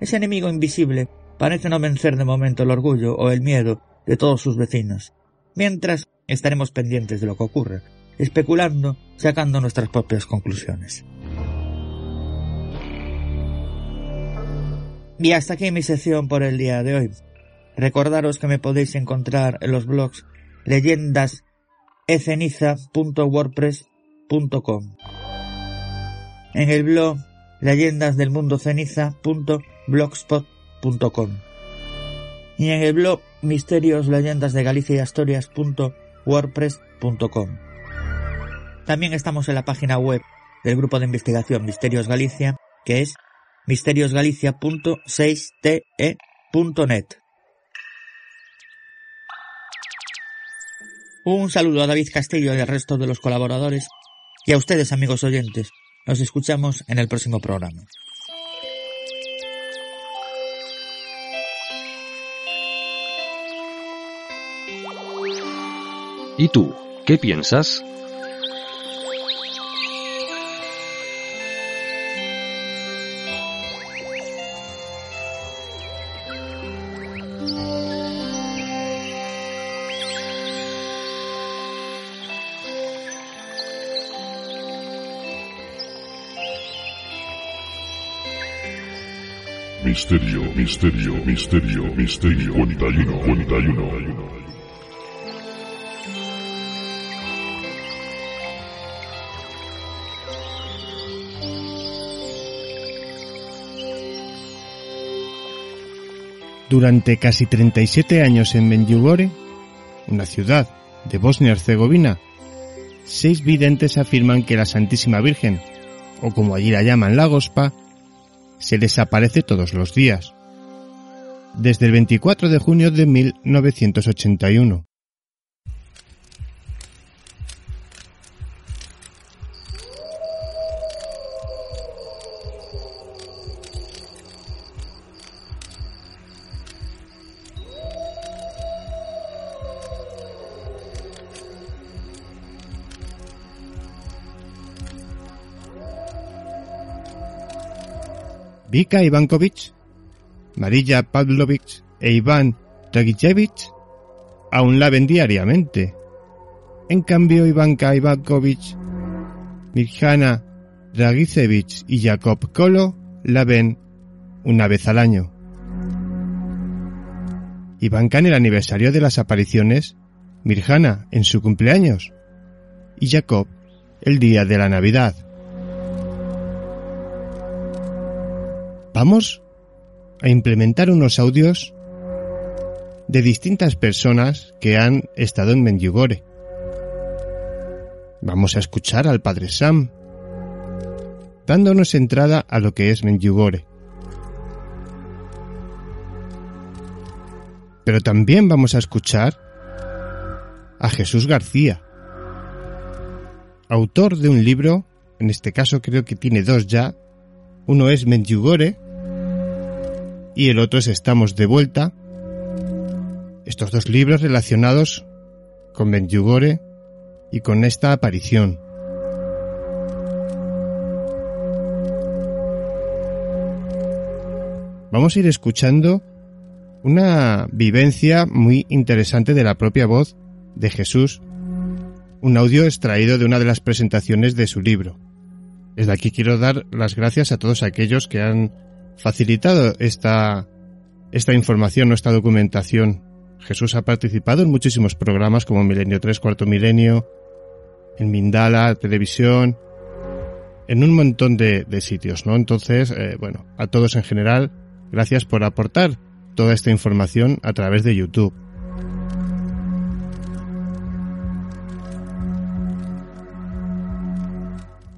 Ese enemigo invisible parece no vencer de momento el orgullo o el miedo de todos sus vecinos, mientras estaremos pendientes de lo que ocurre, especulando, sacando nuestras propias conclusiones. Y hasta aquí mi sección por el día de hoy. Recordaros que me podéis encontrar en los blogs leyendaseceniza.wordpress.com en el blog y en el blog misterios leyendas de Galicia y Asturias.wordpress.com. También estamos en la página web del grupo de investigación Misterios Galicia, que es misteriosgalicia.6te.net. Un saludo a David Castillo y al resto de los colaboradores y a ustedes amigos oyentes. Nos escuchamos en el próximo programa. ¿Y tú, qué piensas? Misterio, misterio, misterio, misterio, 41, 41. Durante casi 37 años en Menjugorje, una ciudad de Bosnia-Herzegovina, seis videntes afirman que la Santísima Virgen, o como allí la llaman la Gospa, se desaparece todos los días. Desde el 24 de junio de 1981. Vika Ivankovic, Marilla Pavlovich e Iván Dragijevich aún la ven diariamente. En cambio, Ivanka Ivankovic, Mirjana Dragicevich y Jakob Kolo la ven una vez al año. Ivanka en el aniversario de las apariciones, Mirjana en su cumpleaños y Jacob el día de la Navidad. Vamos a implementar unos audios de distintas personas que han estado en Menjugorje. Vamos a escuchar al padre Sam, dándonos entrada a lo que es Menjugorje. Pero también vamos a escuchar a Jesús García, autor de un libro, en este caso creo que tiene dos ya, uno es Menjugorje y el otro es Estamos de vuelta. Estos dos libros relacionados con Menjugorje y con esta aparición. Vamos a ir escuchando una vivencia muy interesante de la propia voz de Jesús, un audio extraído de una de las presentaciones de su libro. Desde aquí quiero dar las gracias a todos aquellos que han facilitado esta, esta información o esta documentación. Jesús ha participado en muchísimos programas como Milenio 3, Cuarto Milenio, en Mindala, televisión, en un montón de, de sitios, ¿no? Entonces, eh, bueno, a todos en general, gracias por aportar toda esta información a través de YouTube.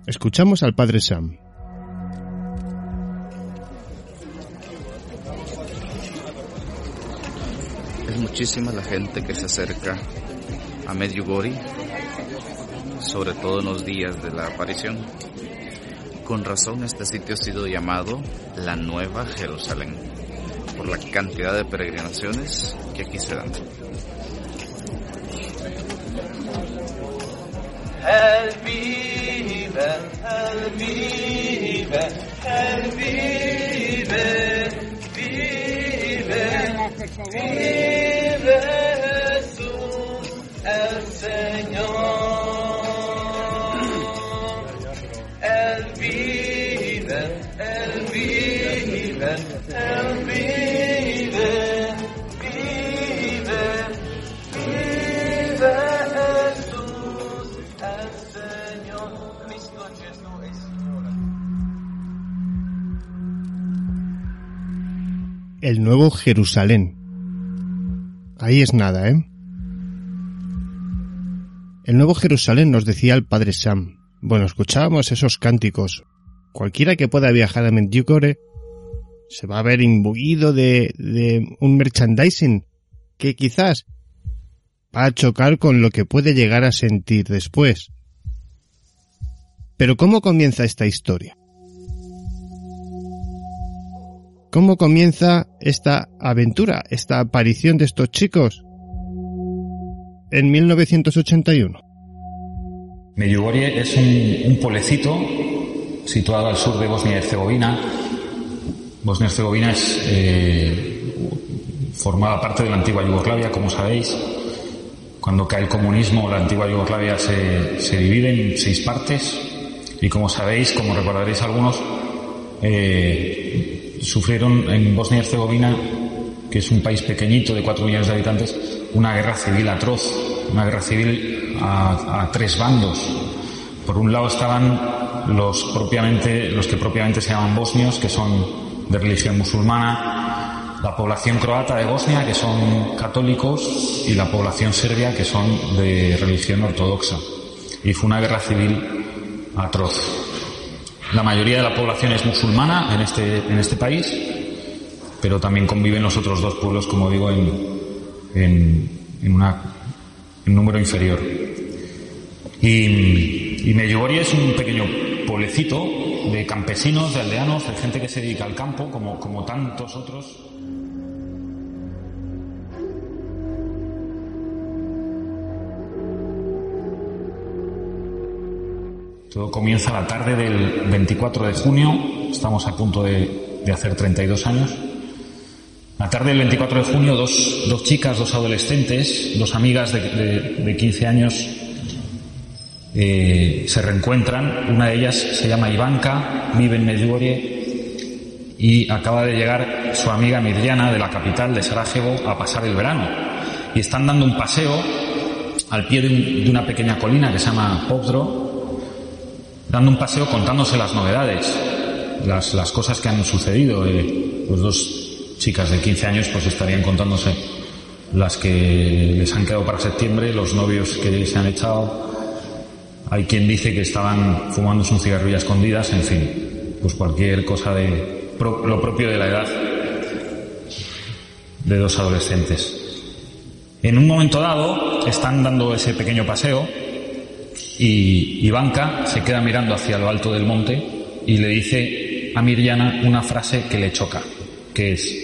Escuchamos al Padre Sam. Muchísima la gente que se acerca a Medjugorje, sobre todo en los días de la aparición. Con razón este sitio ha sido llamado la Nueva Jerusalén, por la cantidad de peregrinaciones que aquí se dan. Vive Jesús, el Señor. El Nuevo Jerusalén. Ahí es nada, ¿eh? El Nuevo Jerusalén nos decía el padre Sam. Bueno, escuchábamos esos cánticos. Cualquiera que pueda viajar a Medjugorje se va a ver imbuido de, de un merchandising que quizás va a chocar con lo que puede llegar a sentir después. Pero ¿cómo comienza esta historia? ¿Cómo comienza esta aventura, esta aparición de estos chicos? en 1981. Medjugorje es un, un pueblecito situado al sur de Bosnia y Herzegovina. Bosnia y Herzegovina es, eh, formaba parte de la antigua Yugoslavia, como sabéis. Cuando cae el comunismo, la antigua Yugoslavia se, se divide en seis partes y como sabéis, como recordaréis algunos, eh, sufrieron en Bosnia y Herzegovina, que es un país pequeñito de cuatro millones de habitantes, una guerra civil atroz, una guerra civil a tres bandos. Por un lado estaban los propiamente, los que propiamente se llaman bosnios, que son de religión musulmana, la población croata de Bosnia, que son católicos, y la población serbia, que son de religión ortodoxa. Y fue una guerra civil atroz. La mayoría de la población es musulmana en este, en este país, pero también conviven los otros dos pueblos, como digo, en, en, en una, en número inferior. Y, y Medjugorje es un pequeño pueblecito de campesinos, de aldeanos, de gente que se dedica al campo, como, como tantos otros. Todo comienza la tarde del 24 de junio, estamos a punto de, de hacer 32 años. La tarde del 24 de junio, dos, dos chicas, dos adolescentes, dos amigas de, de, de 15 años eh, se reencuentran. Una de ellas se llama Ivanka, vive en Medjugorje y acaba de llegar su amiga Mirjana de la capital de Sarajevo a pasar el verano. Y están dando un paseo al pie de, un- de una pequeña colina que se llama Povdro, dando un paseo contándose las novedades, las, las cosas que han sucedido. Eh, los dos chicas de 15 años pues estarían contándose las que les han quedado para septiembre, los novios que se han echado, hay quien dice que estaban fumándose un cigarrillo a escondidas, en fin, pues cualquier cosa de lo propio de la edad de dos adolescentes. En un momento dado están dando ese pequeño paseo y Ivanka se queda mirando hacia lo alto del monte y le dice a Mirjana una frase que le choca, que es,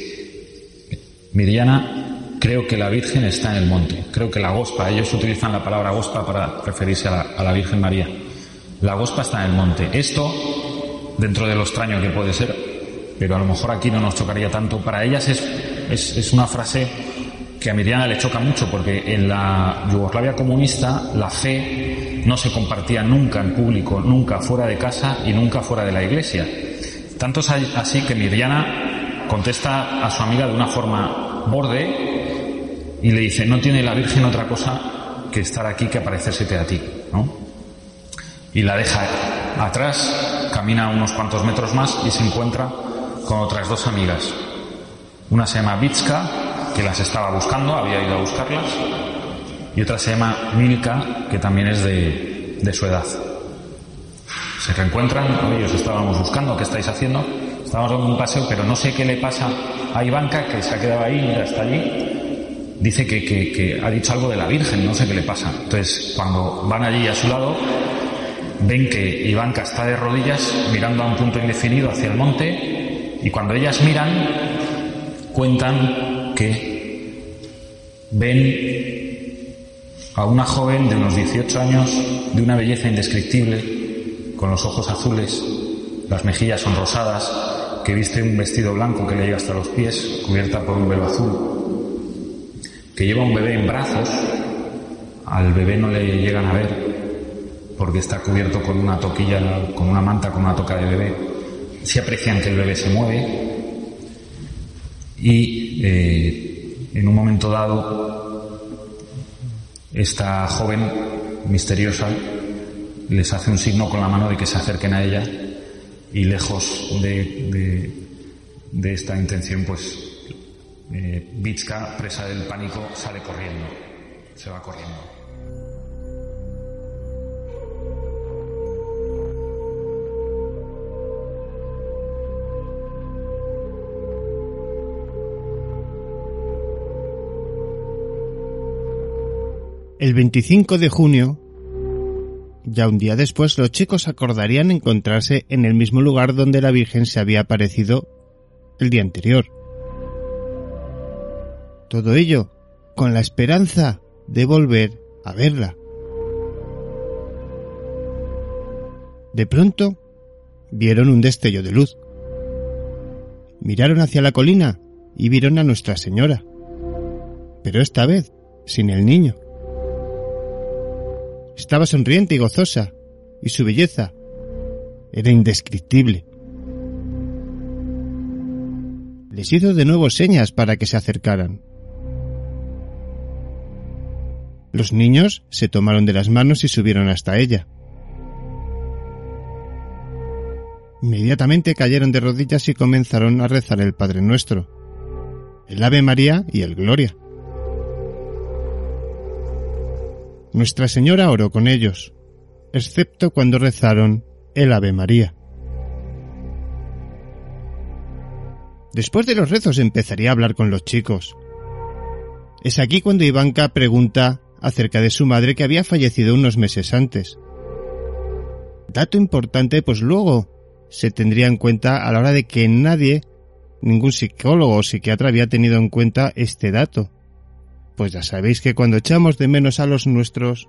Mirjana, creo que la Virgen está en el monte, creo que la gospa, ellos utilizan la palabra gospa para referirse a la, Virgen María, la gospa está en el monte. Esto, dentro de lo extraño que puede ser, pero a lo mejor aquí no nos chocaría tanto, para ellas es, es una frase que a Mirjana le choca mucho porque en la Yugoslavia comunista la fe no se compartía nunca en público, nunca fuera de casa y nunca fuera de la iglesia. Tanto es así que Mirjana contesta a su amiga de una forma borde y le dice, no tiene la Virgen otra cosa que estar aquí que aparecérsete a ti, ¿no? Y la deja atrás, camina unos cuantos metros más y se encuentra con otras dos amigas. Una se llama Vitska, que las estaba buscando, había ido a buscarlas, y otra se llama Milka, que también es de, de su edad. Se reencuentran, "Oye, os estábamos buscando, ¿qué estáis haciendo? Estábamos dando un paseo, pero no sé qué le pasa a Ivanka, que se ha quedado ahí, mira, está allí. Dice que, que, que ha dicho algo de la Virgen, no sé qué le pasa. Entonces, cuando van allí a su lado, ven que Ivanka está de rodillas mirando a un punto indefinido hacia el monte y cuando ellas miran cuentan que ven a una joven de unos 18 años de una belleza indescriptible con los ojos azules, las mejillas son rosadas, que viste un vestido blanco que le llega hasta los pies, cubierta por un velo azul, que lleva un bebé en brazos, al bebé no le llegan a ver porque está cubierto con una toquilla, con una manta, con una toca de bebé. Si aprecian que el bebé se mueve y eh, en un momento dado esta joven misteriosa les hace un signo con la mano de que se acerquen a ella y lejos de, de, de esta intención pues eh, presa del pánico, sale corriendo, se va corriendo. El 25 de junio, ya un día después, los chicos acordarían encontrarse en el mismo lugar donde la Virgen se había aparecido el día anterior. Todo ello con la esperanza de volver a verla. De pronto vieron un destello de luz. Miraron hacia la colina y vieron a Nuestra Señora. Pero esta vez sin el niño. Estaba sonriente y gozosa, y su belleza era indescriptible. Les hizo de nuevo señas para que se acercaran. Los niños se tomaron de las manos y subieron hasta ella. Inmediatamente cayeron de rodillas y comenzaron a rezar el Padre Nuestro, el Ave María y el Gloria. Nuestra Señora oró con ellos, excepto cuando rezaron el Ave María. Después de los rezos empezaría a hablar con los chicos. Es aquí cuando Ivanka pregunta acerca de su madre que había fallecido unos meses antes. Dato importante, pues luego se tendría en cuenta a la hora de que nadie, ningún psicólogo o psiquiatra había tenido en cuenta este dato. Pues ya sabéis que cuando echamos de menos a los nuestros,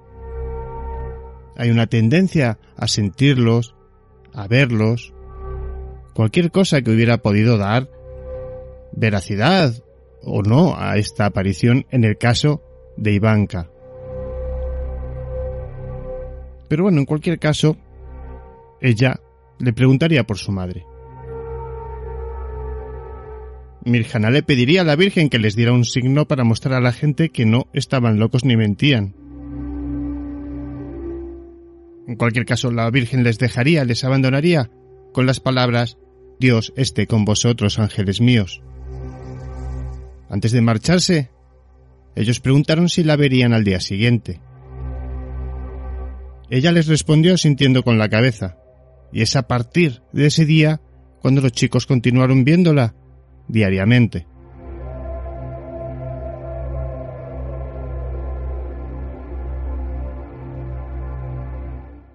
hay una tendencia a sentirlos, a verlos, cualquier cosa que hubiera podido dar veracidad o no a esta aparición en el caso de Ivanka. Pero bueno, en cualquier caso, ella le preguntaría por su madre. Mirjana le pediría a la Virgen que les diera un signo para mostrar a la gente que no estaban locos ni mentían. En cualquier caso, la Virgen les dejaría, les abandonaría, con las palabras Dios esté con vosotros, ángeles míos. Antes de marcharse, ellos preguntaron si la verían al día siguiente. Ella les respondió sintiendo con la cabeza, y es a partir de ese día cuando los chicos continuaron viéndola diariamente.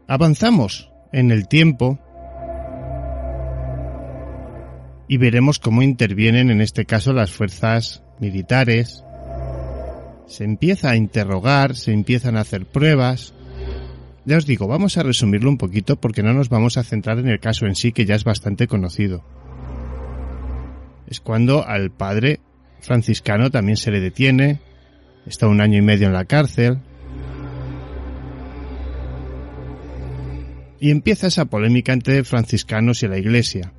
Avanzamos en el tiempo y veremos cómo intervienen en este caso las fuerzas militares. Se empieza a interrogar, se empiezan a hacer pruebas. Ya os digo, vamos a resumirlo un poquito porque no nos vamos a centrar en el caso en sí que ya es bastante conocido. Es cuando al padre franciscano también se le detiene, está un año y medio en la cárcel, y empieza esa polémica entre franciscanos y la Iglesia.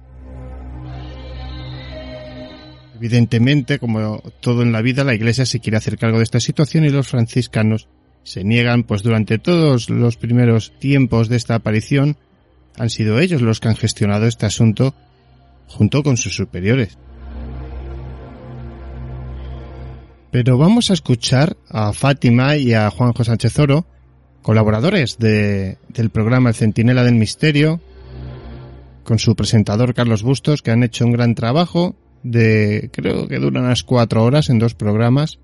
Evidentemente, como todo en la vida, la Iglesia se quiere hacer cargo de esta situación y los franciscanos se niegan, pues durante todos los primeros tiempos de esta aparición han sido ellos los que han gestionado este asunto junto con sus superiores. Pero vamos a escuchar a Fátima y a Juanjo Sánchez Oro, colaboradores de, del programa El Centinela del Misterio, con su presentador Carlos Bustos, que han hecho un gran trabajo de, creo que duran unas cuatro horas en dos programas,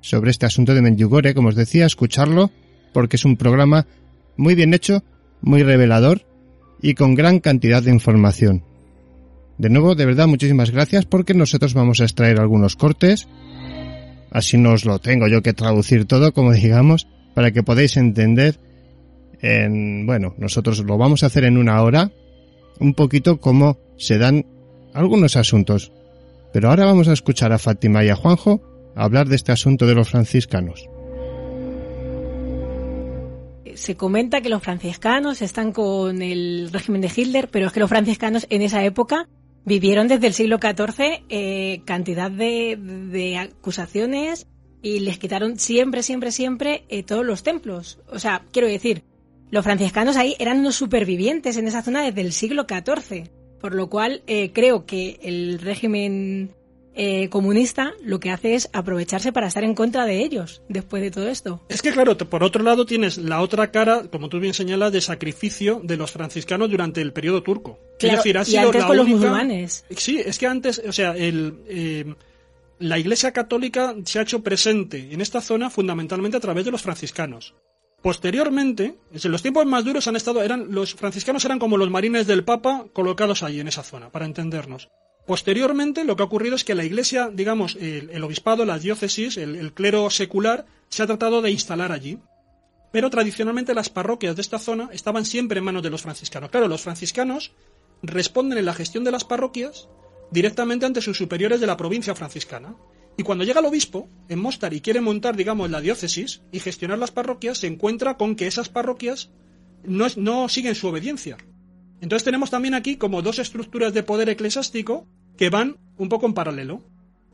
sobre este asunto de Menjugore, como os decía, escucharlo, porque es un programa muy bien hecho, muy revelador y con gran cantidad de información. De nuevo, de verdad, muchísimas gracias porque nosotros vamos a extraer algunos cortes, así no os lo tengo yo que traducir todo, como digamos, para que podáis entender en, bueno, nosotros lo vamos a hacer en una hora, un poquito cómo se dan algunos asuntos. Pero ahora vamos a escuchar a Fátima y a Juanjo hablar de este asunto de los franciscanos. Se comenta que los franciscanos están con el régimen de Hitler, pero es que los franciscanos en esa época vivieron desde el siglo XIV eh, cantidad de, de, acusaciones y les quitaron siempre, siempre, siempre eh, todos los templos. O sea, quiero decir, los franciscanos ahí eran los supervivientes en esa zona desde el siglo XIV. Por lo cual eh, creo que el régimen eh, comunista lo que hace es aprovecharse para estar en contra de ellos después de todo esto. Es que claro, por otro lado tienes la otra cara, como tú bien señalas, de sacrificio de los franciscanos durante el periodo turco. Claro, es decir, ha y sido antes la con los única- musulmanes. Sí, es que antes, o sea, el, eh, la Iglesia Católica se ha hecho presente en esta zona fundamentalmente a través de los franciscanos. Posteriormente, en los tiempos más duros han estado, eran los franciscanos eran como los marines del Papa colocados ahí en esa zona, para entendernos. Posteriormente, lo que ha ocurrido es que la Iglesia, digamos, el, obispado, las diócesis, el, clero secular, se ha tratado de instalar allí. Pero tradicionalmente las parroquias de esta zona estaban siempre en manos de los franciscanos. Claro, los franciscanos responden en la gestión de las parroquias directamente ante sus superiores de la provincia franciscana. Y cuando llega el obispo en Mostar y quiere montar, digamos, la diócesis y gestionar las parroquias, se encuentra con que esas parroquias no siguen su obediencia. Entonces tenemos también aquí como dos estructuras de poder eclesiástico que van un poco en paralelo.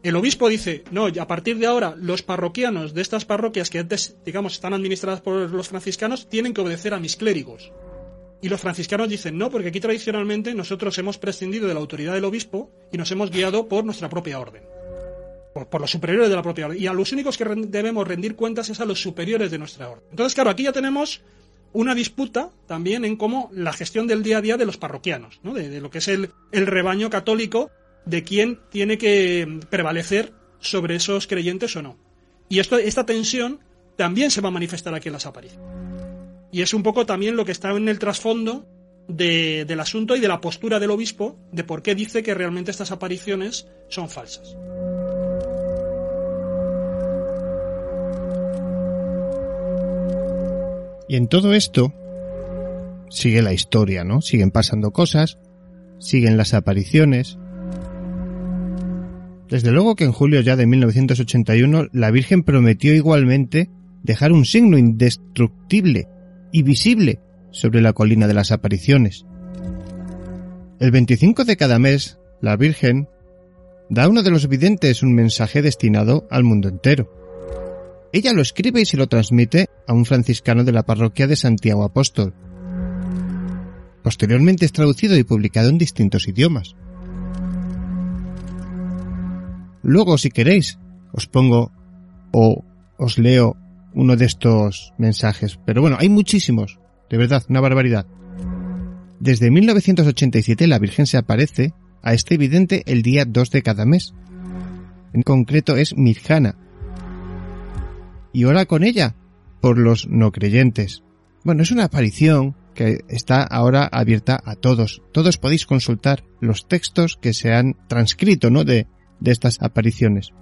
El obispo dice, no, a partir de ahora los parroquianos de estas parroquias que antes, digamos, están administradas por los franciscanos, tienen que obedecer a mis clérigos. Y los franciscanos dicen, no, porque aquí tradicionalmente nosotros hemos prescindido de la autoridad del obispo y nos hemos guiado por nuestra propia orden. Por, los superiores de la propia orden. Y a los únicos que debemos rendir cuentas es a los superiores de nuestra orden. Entonces, claro, aquí ya tenemos una disputa también en cómo la gestión del día a día de los parroquianos, ¿no? de, lo que es el, el rebaño católico, de quién tiene que prevalecer sobre esos creyentes o no. Y esto, esta tensión también se va a manifestar aquí en las apariciones. Y es un poco también lo que está en el trasfondo de- del asunto y de la postura del obispo de por qué dice que realmente estas apariciones son falsas. Y en todo esto sigue la historia, ¿no? Siguen pasando cosas, siguen las apariciones. Desde luego que en julio ya de 1981 la Virgen prometió igualmente dejar un signo indestructible y visible sobre la colina de las apariciones. El 25 de cada mes, la Virgen da a uno de los videntes un mensaje destinado al mundo entero. Ella lo escribe y se lo transmite a un franciscano de la parroquia de Santiago Apóstol. Posteriormente es traducido y publicado en distintos idiomas. Luego, si queréis, os pongo o os leo uno de estos mensajes. Pero bueno, hay muchísimos. De verdad, una barbaridad. Desde 1987 la Virgen se aparece a este vidente el día 2 de cada mes. En concreto es Mirjana. Y ora con ella por los no creyentes. Bueno, es una aparición que está ahora abierta a todos. Todos podéis consultar los textos que se han transcrito, ¿no? De, estas apariciones.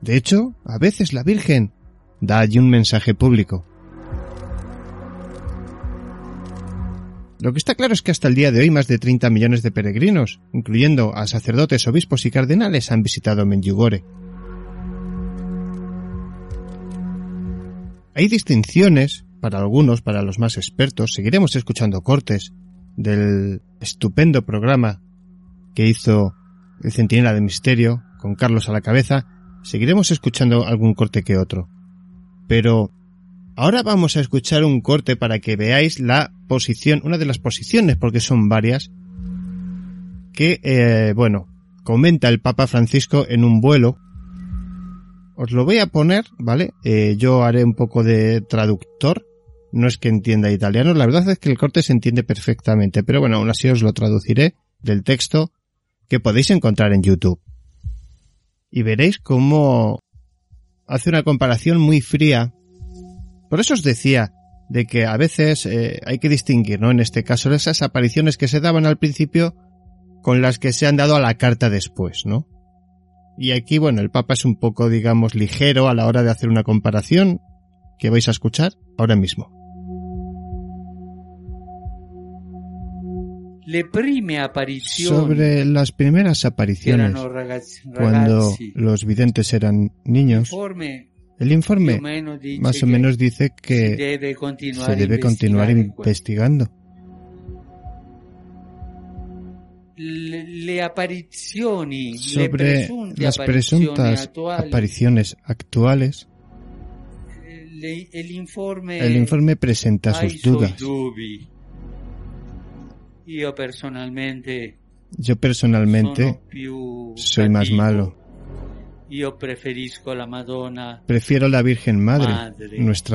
De hecho, a veces la Virgen da allí un mensaje público. Lo que está claro es que hasta el día de hoy más de 30 millones de peregrinos, incluyendo a sacerdotes, obispos y cardenales, han visitado Medjugorje. Hay distinciones para algunos, para los más expertos. Seguiremos escuchando cortes del estupendo programa que hizo el Centinela de Misterio con Carlos a la cabeza. Seguiremos escuchando algún corte que otro. Pero ahora vamos a escuchar un corte para que veáis la posición, una de las posiciones, porque son varias, que, eh, bueno, comenta el Papa Francisco en un vuelo os lo voy a poner, ¿vale? Eh, yo haré un poco de traductor. No es que entienda italiano, la verdad es que el corte se entiende perfectamente, pero bueno, aún así os lo traduciré del texto que podéis encontrar en YouTube. Y veréis cómo hace una comparación muy fría. Por eso os decía de que a veces eh, hay que distinguir, ¿no? En este caso, esas apariciones que se daban al principio con las que se han dado a la carta después, ¿no? Y aquí, bueno, el Papa es un poco, digamos, ligero a la hora de hacer una comparación que vais a escuchar ahora mismo. Sobre las primeras apariciones, cuando los videntes eran niños, el informe más o menos dice que se debe continuar investigando. Le, le le Sobre presunte las presuntas attuali, apariciones actuales, le- el informe el informe presenta sus dudas. personalmente Yo personalmente soy más malo. Io preferisco la Madonna, Prefiero la Virgen Madre,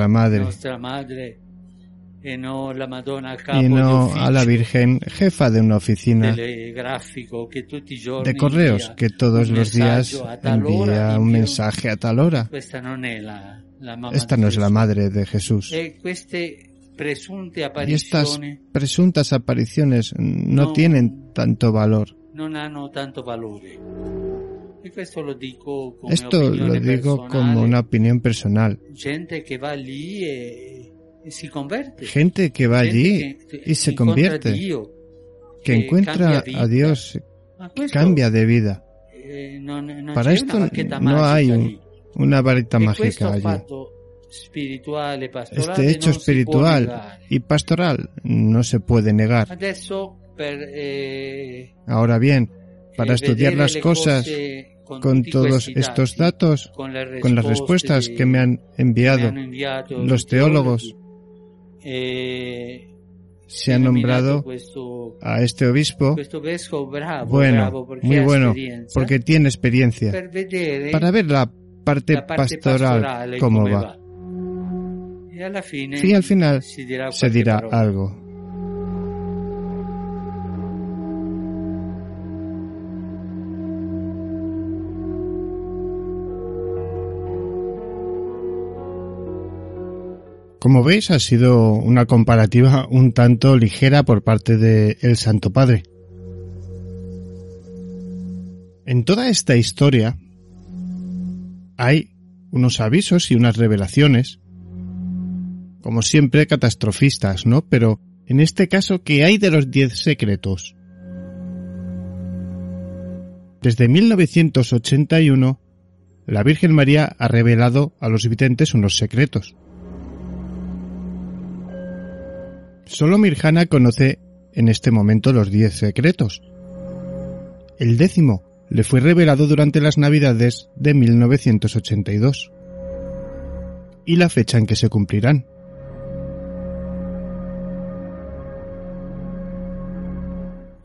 Madre, nuestra madre, e no la Madonna capo y no a la Virgen jefa de una oficina de correos que todos los días envía un mensaje a tal hora. Esta no es la madre de Jesús. E queste presunte Y estas presuntas apariciones no tienen tanto valor. Esto lo digo como una opinión personal. Gente que va allí y se convierte, que encuentra a Dios, Ma questo, cambia de vida. eh, Para esto no hay un- una varita mágica allí. Este hecho espiritual y pastoral no se puede negar. Eh, Ahora bien, para eh, estudiar las cose con, todos estos datos, con las respuestas que me han enviado los teólogos, eh, se ha nombrado a este obispo. bueno, muy bueno, porque tiene experiencia, para ver la parte pastoral cómo va. Sí, al final se dirá algo. Como veis, ha sido una comparativa un tanto ligera por parte de el Santo Padre. En toda esta historia hay unos avisos y unas revelaciones, como siempre catastrofistas, ¿no? Pero en este caso, ¿qué hay de los diez secretos? Desde 1981, la Virgen María ha revelado a los videntes unos secretos. Solo Mirjana conoce en este momento los diez secretos. El décimo le fue revelado durante las Navidades de 1982 y la fecha en que se cumplirán.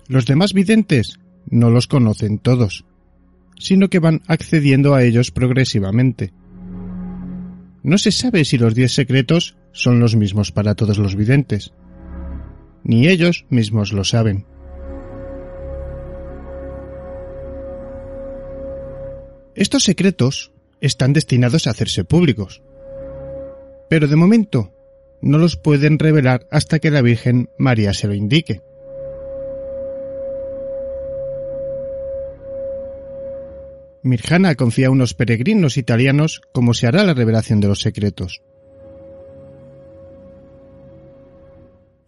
Los demás videntes no los conocen todos, sino que van accediendo a ellos progresivamente. No se sabe si los diez secretos son los mismos para todos los videntes, ni ellos mismos lo saben. Estos secretos están destinados a hacerse públicos, pero de momento no los pueden revelar hasta que la Virgen María se lo indique. Mirjana confía a unos peregrinos italianos cómo se hará la revelación de los secretos.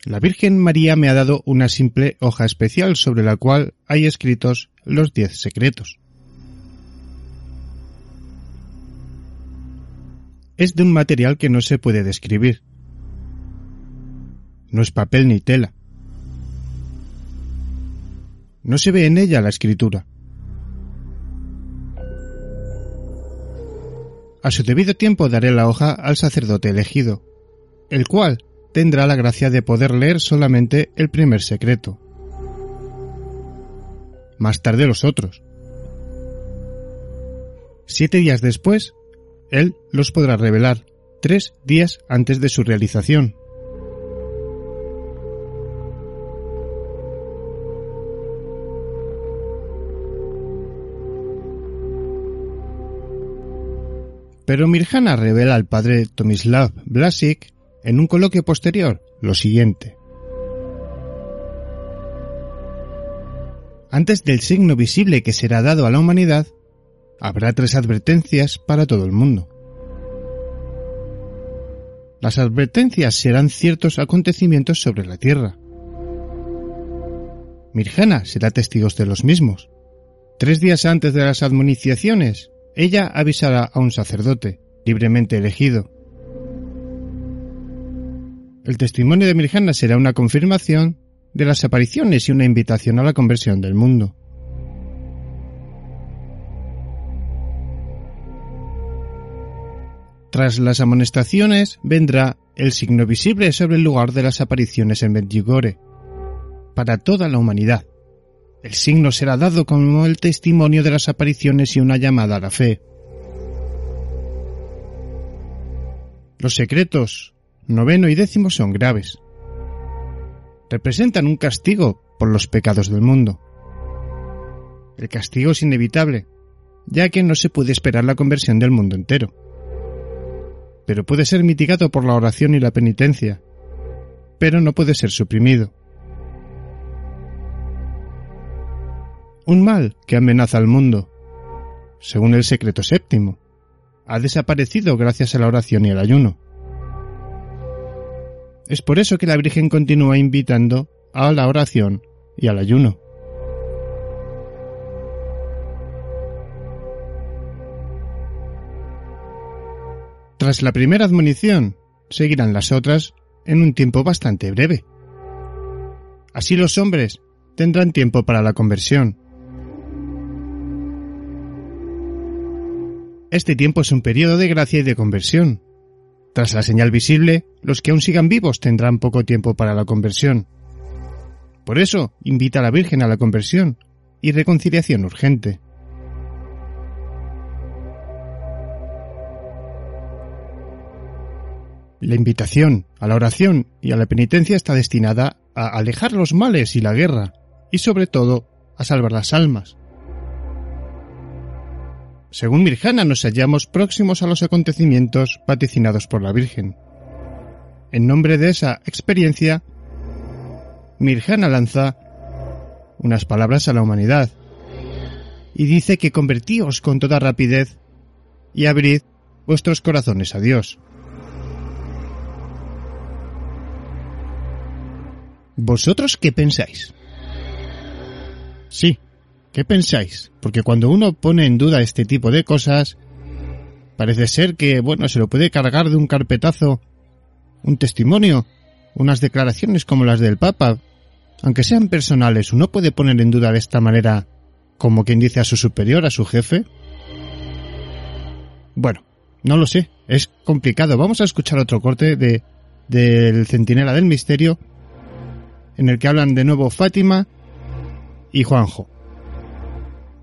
La Virgen María me ha dado una simple hoja especial sobre la cual hay escritos los diez secretos. Es de un material que no se puede describir. No es papel ni tela. No se ve en ella la escritura. A su debido tiempo daré la hoja al sacerdote elegido, el cual tendrá la gracia de poder leer solamente el primer secreto. Más tarde los otros. Siete días después, él los podrá revelar, tres días antes de su realización. Pero Mirjana revela al padre Tomislav Blasik en un coloquio posterior lo siguiente. Antes del signo visible que será dado a la humanidad, habrá tres advertencias para todo el mundo. Las advertencias serán ciertos acontecimientos sobre la tierra. Mirjana será testigos de los mismos. Tres días antes de las admoniciaciones, ella avisará a un sacerdote, libremente elegido. El testimonio de Mirjana será una confirmación de las apariciones y una invitación a la conversión del mundo. Tras las amonestaciones vendrá el signo visible sobre el lugar de las apariciones en Medjugorje, para toda la humanidad. El signo será dado como el testimonio de las apariciones y una llamada a la fe. Los secretos noveno y décimo son graves. Representan un castigo por los pecados del mundo. El castigo es inevitable, ya que no se puede esperar la conversión del mundo entero. Pero puede ser mitigado por la oración y la penitencia, pero no puede ser suprimido. Un mal que amenaza al mundo. Según el secreto séptimo, ha desaparecido gracias a la oración y al ayuno. Es por eso que la Virgen continúa invitando a la oración y al ayuno. Tras la primera admonición, seguirán las otras en un tiempo bastante breve. Así los hombres tendrán tiempo para la conversión. Este tiempo es un periodo de gracia y de conversión. Tras la señal visible, los que aún sigan vivos tendrán poco tiempo para la conversión. Por eso, invita a la Virgen a la conversión y reconciliación urgente. La invitación a la oración y a la penitencia está destinada a alejar los males y la guerra, y sobre todo a salvar las almas. Según Mirjana nos hallamos próximos a los acontecimientos vaticinados por la Virgen. En nombre de esa experiencia, Mirjana lanza unas palabras a la humanidad y dice que convertíos con toda rapidez y abrid vuestros corazones a Dios. ¿Vosotros qué pensáis? Sí, ¿qué pensáis? Porque cuando uno pone en duda este tipo de cosas, parece ser que, bueno, se lo puede cargar de un carpetazo un testimonio, unas declaraciones como las del Papa, aunque sean personales, uno puede poner en duda de esta manera, como quien dice a su superior, a su jefe. Bueno, no lo sé, es complicado. Vamos a escuchar otro corte de del Centinela del Misterio en el que hablan de nuevo Fátima y Juanjo.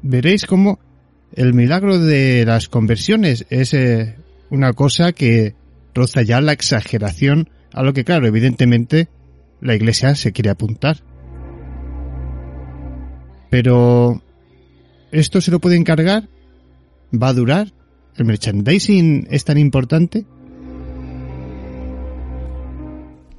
Veréis cómo el milagro de las conversiones es eh, una cosa que roza ya la exageración a lo que, claro, evidentemente la iglesia se quiere apuntar. Pero, ¿esto se lo puede encargar? ¿Va a durar? ¿El merchandising es tan importante?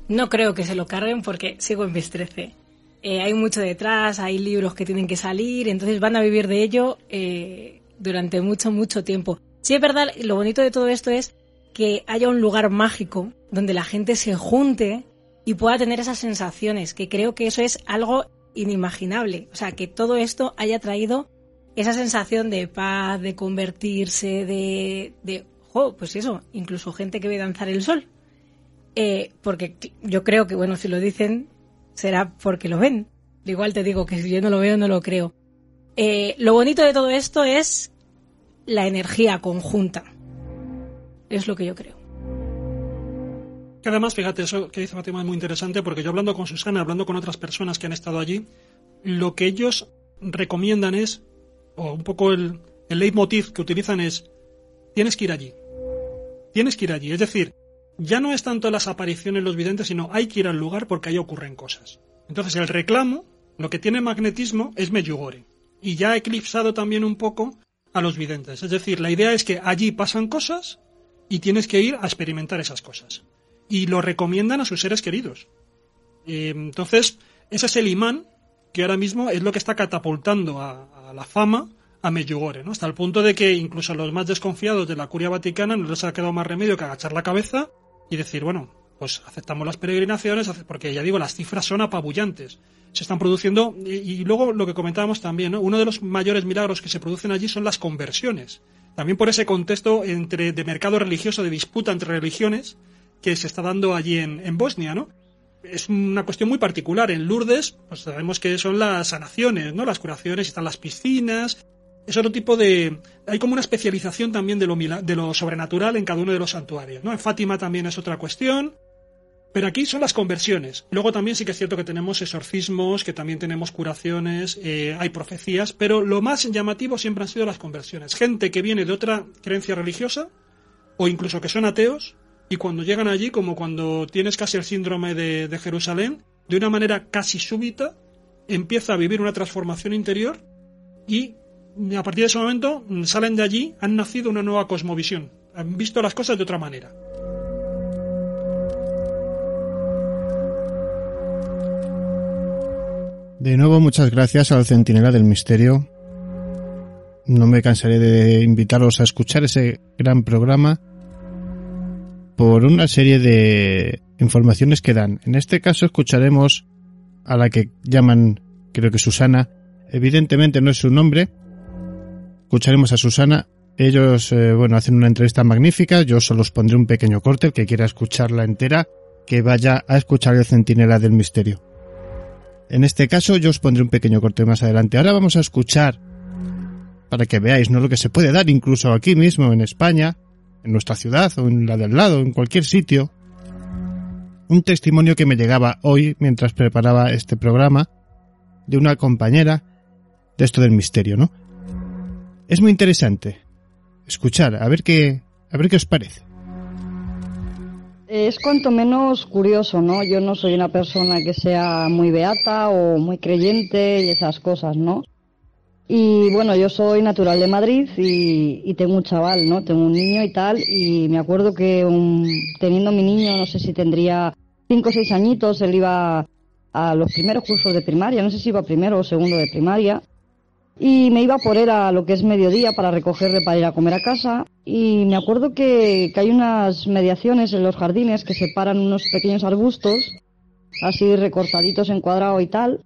No creo que se lo carguen porque sigo en mis 13. Eh, hay mucho detrás, hay libros que tienen que salir, entonces van a vivir de ello eh, durante mucho, mucho tiempo. Sí, es verdad, lo bonito de todo esto es que haya un lugar mágico donde la gente se junte y pueda tener esas sensaciones, que creo que eso es algo inimaginable. O sea, que todo esto haya traído esa sensación de paz, de convertirse, de, de, jo, pues eso, incluso gente que ve danzar el sol. Eh, porque yo creo que, bueno, si lo dicen, será porque lo ven. Igual te digo que si yo no lo veo, no lo creo. Eh, lo bonito de todo esto es la energía conjunta. Es lo que yo creo. Que además, fíjate, eso que dice Fátima es muy interesante porque yo hablando con Susana, hablando con otras personas que han estado allí, lo que ellos recomiendan es, o un poco el, el leitmotiv que utilizan es, tienes que ir allí. Tienes que ir allí. Es decir, ya no es tanto las apariciones los videntes, sino hay que ir al lugar porque ahí ocurren cosas. Entonces el reclamo, lo que tiene magnetismo, es Medjugorje. Y ya ha eclipsado también un poco a los videntes. Es decir, la idea es que allí pasan cosas y tienes que ir a experimentar esas cosas. Y lo recomiendan a sus seres queridos. Eh, entonces, ese es el imán que ahora mismo es lo que está catapultando a, a la fama a Medjugorje, ¿no? Hasta el punto de que incluso a los más desconfiados de la curia vaticana no les ha quedado más remedio que agachar la cabeza y decir, bueno, pues aceptamos las peregrinaciones, porque ya digo, las cifras son apabullantes. Se están produciendo, y, luego lo que comentábamos también, ¿no? uno de los mayores milagros que se producen allí son las conversiones. También por ese contexto entre, de mercado religioso, de disputa entre religiones, que se está dando allí en, en Bosnia, ¿no? Es una cuestión muy particular. En Lourdes, pues sabemos que son las sanaciones, ¿no? Las curaciones, están las piscinas, es otro tipo de... Hay como una especialización también de lo, de lo sobrenatural en cada uno de los santuarios, ¿no? En Fátima también es otra cuestión, pero aquí son las conversiones. Luego también sí que es cierto que tenemos exorcismos, que también tenemos curaciones, eh, hay profecías, pero lo más llamativo siempre han sido las conversiones. Gente que viene de otra creencia religiosa, o incluso que son ateos, y cuando llegan allí, como cuando tienes casi el síndrome de, de Jerusalén, de una manera casi súbita, empieza a vivir una transformación interior y a partir de ese momento mm, salen de allí, han nacido una nueva cosmovisión, han visto las cosas de otra manera. De nuevo, muchas gracias al Centinela del Misterio. No me cansaré de invitaros a escuchar ese gran programa por una serie de informaciones que dan. En este caso escucharemos a la que llaman, creo que Susana. Evidentemente no es su nombre. Escucharemos a Susana. Ellos, eh, bueno, hacen una entrevista magnífica. Yo solo os pondré un pequeño corte. El que quiera escucharla entera, que vaya a escuchar el Centinela del Misterio. En este caso yo os pondré un pequeño corte más adelante. Ahora vamos a escuchar, para que veáis, ¿no? Lo que se puede dar incluso aquí mismo en España, en nuestra ciudad o en la del lado, en cualquier sitio. Un testimonio que me llegaba hoy mientras preparaba este programa de una compañera de esto del misterio, ¿no? Es muy interesante escuchar, a ver qué, a ver qué os parece. Es cuanto menos curioso, ¿no? Yo no soy una persona que sea muy beata o muy creyente y esas cosas, ¿no? Y bueno, yo soy natural de Madrid y, tengo un chaval, ¿no? Tengo un niño y tal, y me acuerdo que teniendo mi niño, no sé si tendría cinco o seis añitos, él iba a los primeros cursos de primaria, no sé si iba primero o segundo de primaria, y me iba por él a lo que es mediodía para recogerle para ir a comer a casa y me acuerdo que, hay unas mediaciones en los jardines que separan unos pequeños arbustos así recortaditos en cuadrado y tal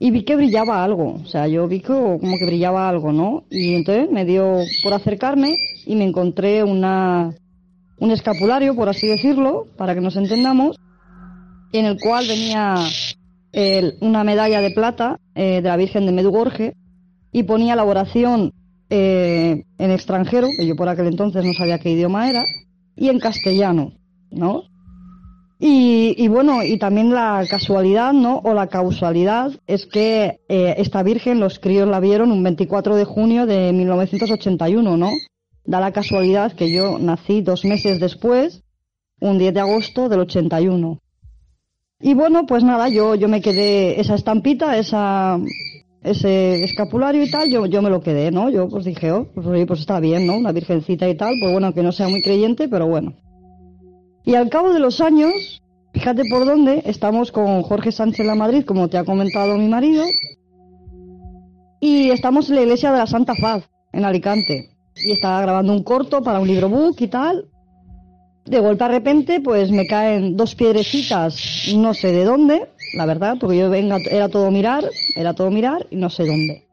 y vi que brillaba algo, o sea, yo vi que como que brillaba algo, ¿no? Y entonces me dio por acercarme y me encontré una un escapulario, por así decirlo, para que nos entendamos, en el cual venía el- una medalla de plata eh, de la Virgen de Medjugorje y ponía la oración eh, en extranjero, que yo por aquel entonces no sabía qué idioma era, y en castellano, ¿no? Y, bueno, y también la casualidad, ¿no? O la causalidad es que eh, esta Virgen, los críos la vieron un 24 de junio de 1981, ¿no? Da la casualidad que yo nací dos meses después, un 10 de agosto del 81. Y bueno, pues nada, yo, yo me quedé esa estampita, esa, ese escapulario y tal, yo, yo me lo quedé, ¿no? Yo pues dije, oh, pues, pues está bien, ¿no? Una virgencita y tal, pues bueno, que no sea muy creyente, pero bueno. Y al cabo de los años, fíjate por dónde, estamos con Jorge Sánchez La Madrid, como te ha comentado mi marido, y estamos en la iglesia de la Santa Faz, en Alicante. Y estaba grabando un corto para un libro book y tal. De golpe a repente, pues me caen dos piedrecitas, no sé de dónde, la verdad, porque yo era todo mirar, era todo mirar y no sé dónde.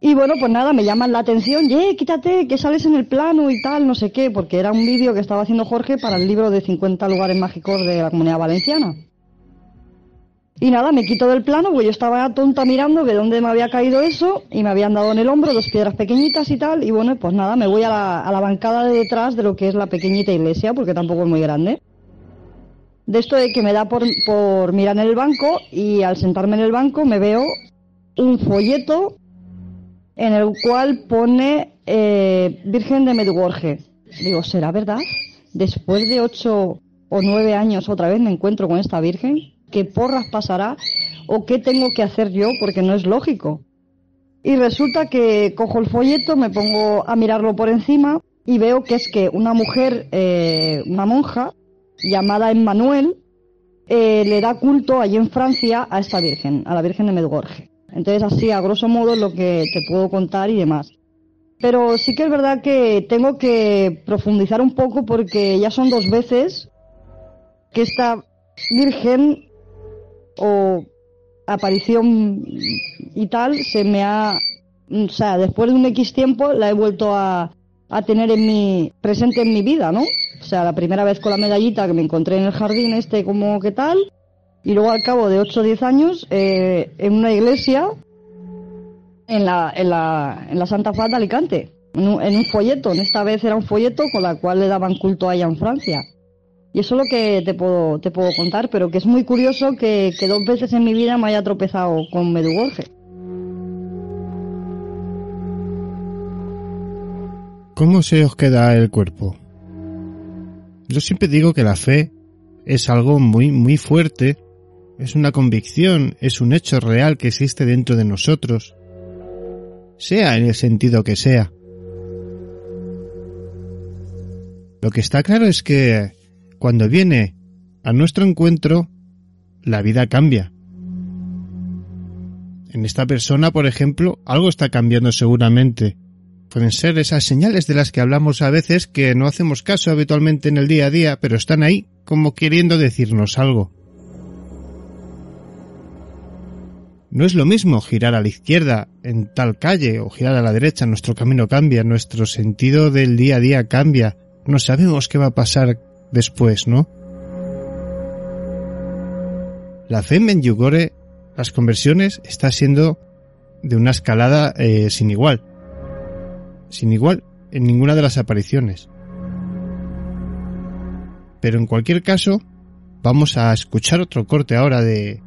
Y bueno, pues nada, me llaman la atención, ye, quítate, que sales en el plano y tal, no sé qué, porque era un vídeo que estaba haciendo Jorge para el libro de 50 lugares mágicos de la comunidad valenciana. Y nada, me quito del plano, porque yo estaba tonta mirando de dónde me había caído eso, y me habían dado en el hombro dos piedras pequeñitas y tal, y bueno, pues nada, me voy a la, a la bancada de detrás de lo que es la pequeñita iglesia, porque tampoco es muy grande. De esto de que me da por, por mirar en el banco, y al sentarme en el banco me veo un folleto en el cual pone eh, Virgen de Medjugorje. Digo, ¿será verdad? Después de ocho o nueve años otra vez me encuentro con esta Virgen. ¿Qué porras pasará? ¿O qué tengo que hacer yo? Porque no es lógico. Y resulta que cojo el folleto, me pongo a mirarlo por encima y veo que es que una mujer, eh, una monja, llamada Emmanuel, eh, le da culto allí en Francia a esta Virgen, a la Virgen de Medjugorje. Entonces así, a grosso modo, es lo que te puedo contar y demás. Pero sí que es verdad que tengo que profundizar un poco porque ya son dos veces que esta Virgen o aparición y tal se me ha, o sea, después de un X tiempo la he vuelto a, a tener en mi, presente en mi vida, ¿no? O sea, la primera vez con la medallita que me encontré en el jardín este como que tal, y luego al cabo de 8 o 10 años eh, en una iglesia en la, en la, en la Santa Faz de Alicante, en un, en un folleto, en esta vez era un folleto con la cual le daban culto a ella en Francia. Y eso es lo que te puedo, te puedo contar, pero que es muy curioso que, que dos veces en mi vida me haya tropezado con Medugorje. ¿Cómo se os queda el cuerpo? Yo siempre digo que la fe es algo muy, muy fuerte, es una convicción, es un hecho real que existe dentro de nosotros, sea en el sentido que sea. Lo que está claro es que cuando viene a nuestro encuentro, la vida cambia. en esta persona, por ejemplo, algo está cambiando seguramente. Pueden ser esas señales de las que hablamos a veces que no hacemos caso habitualmente en el día a día, pero están ahí como queriendo decirnos algo. No es lo mismo girar a la izquierda en tal calle o girar a la derecha, nuestro camino cambia, nuestro sentido del día a día cambia, no sabemos qué va a pasar después, ¿no? La fe en Medjugorje, las conversiones, está siendo de una escalada eh, sin igual. Sin igual en ninguna de las apariciones. Pero en cualquier caso, vamos a escuchar otro corte ahora de,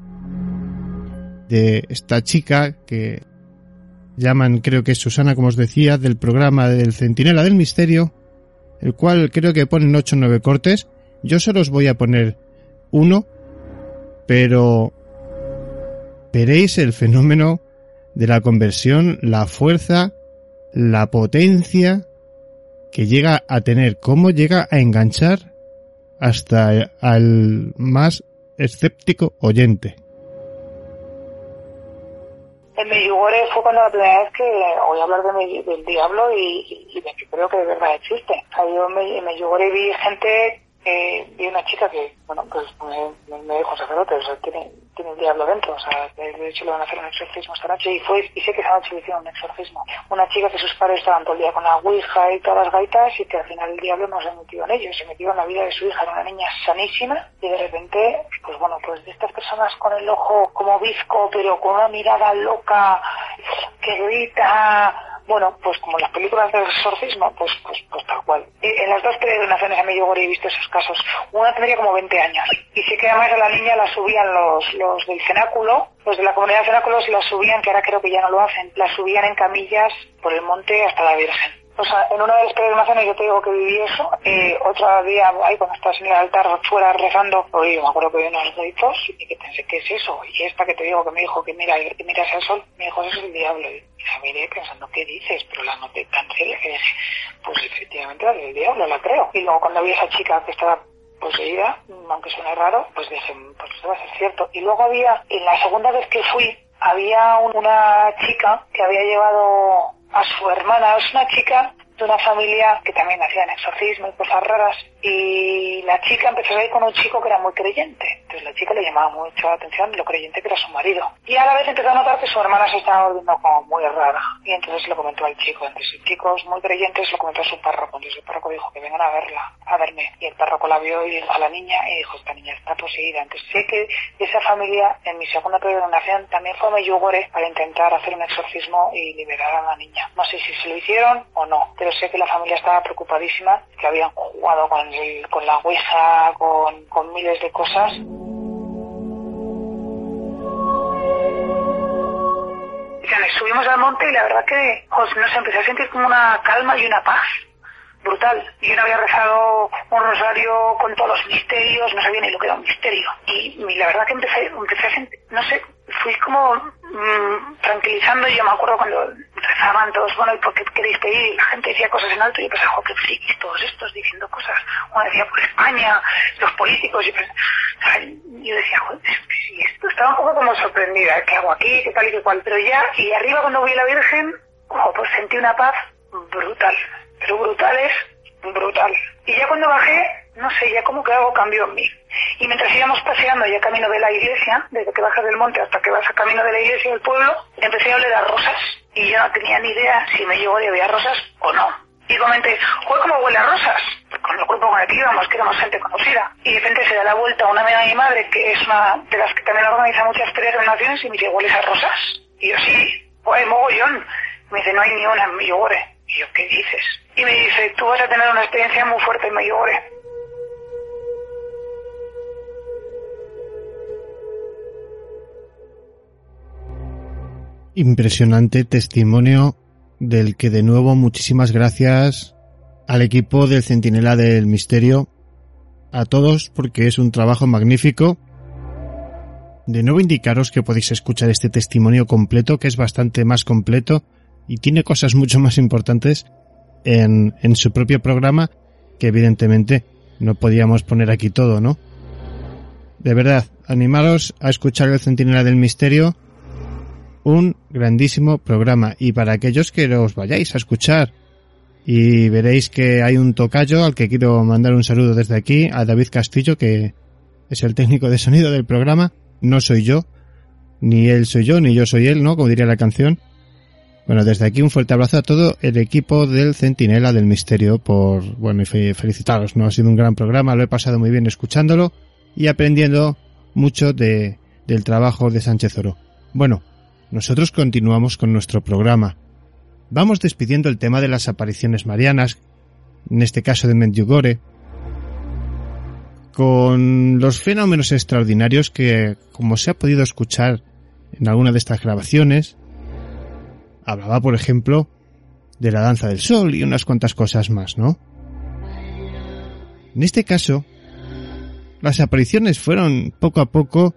de esta chica que llaman, creo que es Susana, como os decía, del programa del Centinela del Misterio, el cual creo que ponen 8 o 9 cortes. Yo solo os voy a poner uno, pero veréis el fenómeno de la conversión, la fuerza, la potencia que llega a tener, cómo llega a enganchar hasta al más escéptico oyente. En Medjugorje fue cuando la primera vez que oí hablar de del diablo y, y de que creo que de verdad existe. O sea, yo en Medjugorje vi gente, eh, vi una chica que, bueno, pues me, me- dijo sacerdote, o sea, tiene, tiene el diablo dentro, o sea, de hecho le van a hacer un exorcismo esta noche y fue, y sé que esa noche le hicieron un exorcismo. Una chica que sus padres estaban todo el día con la ouija y todas las gaitas y que al final el diablo no se metió en ellos, se metió en la vida de su hija, era una niña sanísima y de repente, pues bueno, pues de estas personas con el ojo como bizco, pero con una mirada loca, que grita, bueno, pues como las películas del exorcismo, pues, pues, pues tal cual. En las dos peregrinaciones a Medjugorje he visto esos casos. Una tendría como 20 años. Y sí que además a la niña la subían los, los del cenáculo, los de la comunidad de cenáculos la subían, que ahora creo que ya no lo hacen, la subían en camillas por el monte hasta la Virgen. O sea, en una de las peregrinaciones yo te digo que viví eso, eh, otro día, ahí cuando estás en el altar fuera rezando, oye, me acuerdo que vi unos gritos y que pensé, ¿qué es eso? Y esta que te digo que me dijo que mira, que miras al sol, me dijo, eso es el diablo. Y la miré pensando, ¿qué dices? Pero la noté tan seria que dije, pues efectivamente es el diablo, la creo. Y luego cuando vi esa chica que estaba poseída, aunque suene raro, pues dije, pues esto va a ser cierto. Y luego había, en la segunda vez que fui, había un- una chica que había llevado a su hermana, es una chica de una familia que también hacían exorcismo y cosas raras y la chica empezó a ir con un chico que era muy creyente. Entonces la chica le llamaba mucho la atención lo creyente que era su marido. Y a la vez empezó a notar que su hermana se estaba volviendo como muy rara. Y entonces lo comentó al chico entonces chicos muy creyentes lo comentó a su párroco. Entonces el párroco dijo que vengan a verla a verme y el párroco la vio y dijo a la niña y dijo esta niña está poseída entonces sé que esa familia en mi segunda peregrinación también fue a Medjugorje para intentar hacer un exorcismo y liberar a la niña. No sé si se lo hicieron o no pero sé que la familia estaba preocupadísima que habían jugado con, con la ouija con, con miles de cosas subimos al monte y la verdad que pues, nos empecé a sentir como una calma y una paz brutal. Yo no había rezado un rosario con todos los misterios, no sabía ni lo que era un misterio. Y, y la verdad que empecé, empecé a sentir, no sé, fui como mm, tranquilizando y yo me acuerdo cuando rezaban todos, bueno, ¿y por qué queréis pedir? Y la gente decía cosas en alto y yo pensaba, jo, qué frikis todos estos diciendo cosas. Uno decía por España, los políticos, y pens- ¿sabes? yo decía, joder, y esto estaba un poco como sorprendida, ¿qué hago aquí? ¿Qué tal y qué cual? Pero ya, y arriba cuando vi a la Virgen, jo, pues sentí una paz brutal, pero brutal es brutal. Y ya cuando bajé, no sé, ya como que algo cambió en mí. Y mientras íbamos paseando ya camino de la iglesia, desde que bajas del monte hasta que vas a camino de la iglesia del pueblo, empecé a oler a rosas. Y yo no tenía ni idea si me llegó de había rosas o no. Y comenté, joder, ¿cómo huele a rosas? Con el grupo con el que íbamos, que éramos gente conocida. Y de repente se da la vuelta una amiga de mi madre, que es una de las que también organiza muchas peregrinaciones, y me dice, ¿hueles a rosas? Y yo, sí, joder, mogollón. Me dice, no hay ni una en Medjugorje. Y yo, ¿qué dices? Y me dice, tú vas a tener una experiencia muy fuerte en Medjugorje. Impresionante testimonio del que de nuevo muchísimas gracias al equipo del Centinela del Misterio, a todos porque es un trabajo magnífico. De nuevo indicaros que podéis escuchar este testimonio completo, que es bastante más completo y tiene cosas mucho más importantes en, en su propio programa, que evidentemente no podíamos poner aquí todo, ¿no? De verdad, animaros a escuchar el Centinela del Misterio un grandísimo programa y para aquellos que os vayáis a escuchar y veréis que hay un tocayo al que quiero mandar un saludo desde aquí a David Castillo que es el técnico de sonido del programa, no soy yo, ni él soy yo, ni yo soy él, ¿no? Como diría la canción. Bueno, desde aquí un fuerte abrazo a todo el equipo del Centinela del Misterio por, bueno, y fe- felicitaros, ¿no? Ha sido un gran programa, lo he pasado muy bien escuchándolo y aprendiendo mucho de, del trabajo de Sánchez Oro. Bueno, nosotros continuamos con nuestro programa. Vamos despidiendo el tema de las apariciones marianas, en este caso de Medjugorje, con los fenómenos extraordinarios que, como se ha podido escuchar en alguna de estas grabaciones, hablaba, por ejemplo, de la danza del sol y unas cuantas cosas más, ¿no? En este caso, las apariciones fueron poco a poco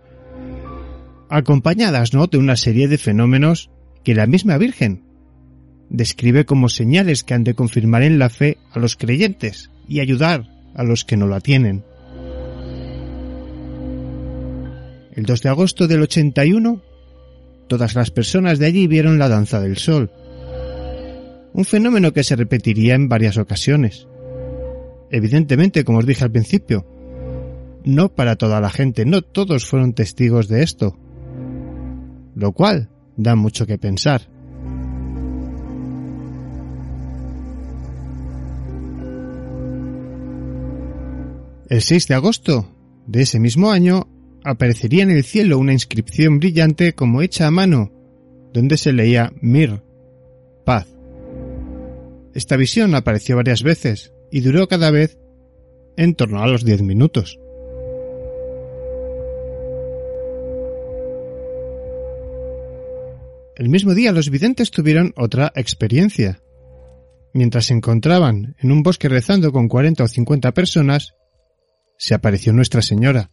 acompañadas, ¿no? de una serie de fenómenos que la misma Virgen describe como señales que han de confirmar en la fe a los creyentes y ayudar a los que no la tienen. El 2 de agosto del 81, todas las personas de allí vieron la danza del sol. Un fenómeno que se repetiría en varias ocasiones. Evidentemente, como os dije al principio, no para toda la gente, no todos fueron testigos de esto. Lo cual da mucho que pensar. El 6 de agosto de ese mismo año aparecería en el cielo una inscripción brillante como hecha a mano, donde se leía Mir, paz. Esta visión apareció varias veces y duró cada vez en torno a los 10 minutos. El mismo día los videntes tuvieron otra experiencia. Mientras se encontraban en un bosque rezando con 40 o 50 personas, se apareció Nuestra Señora.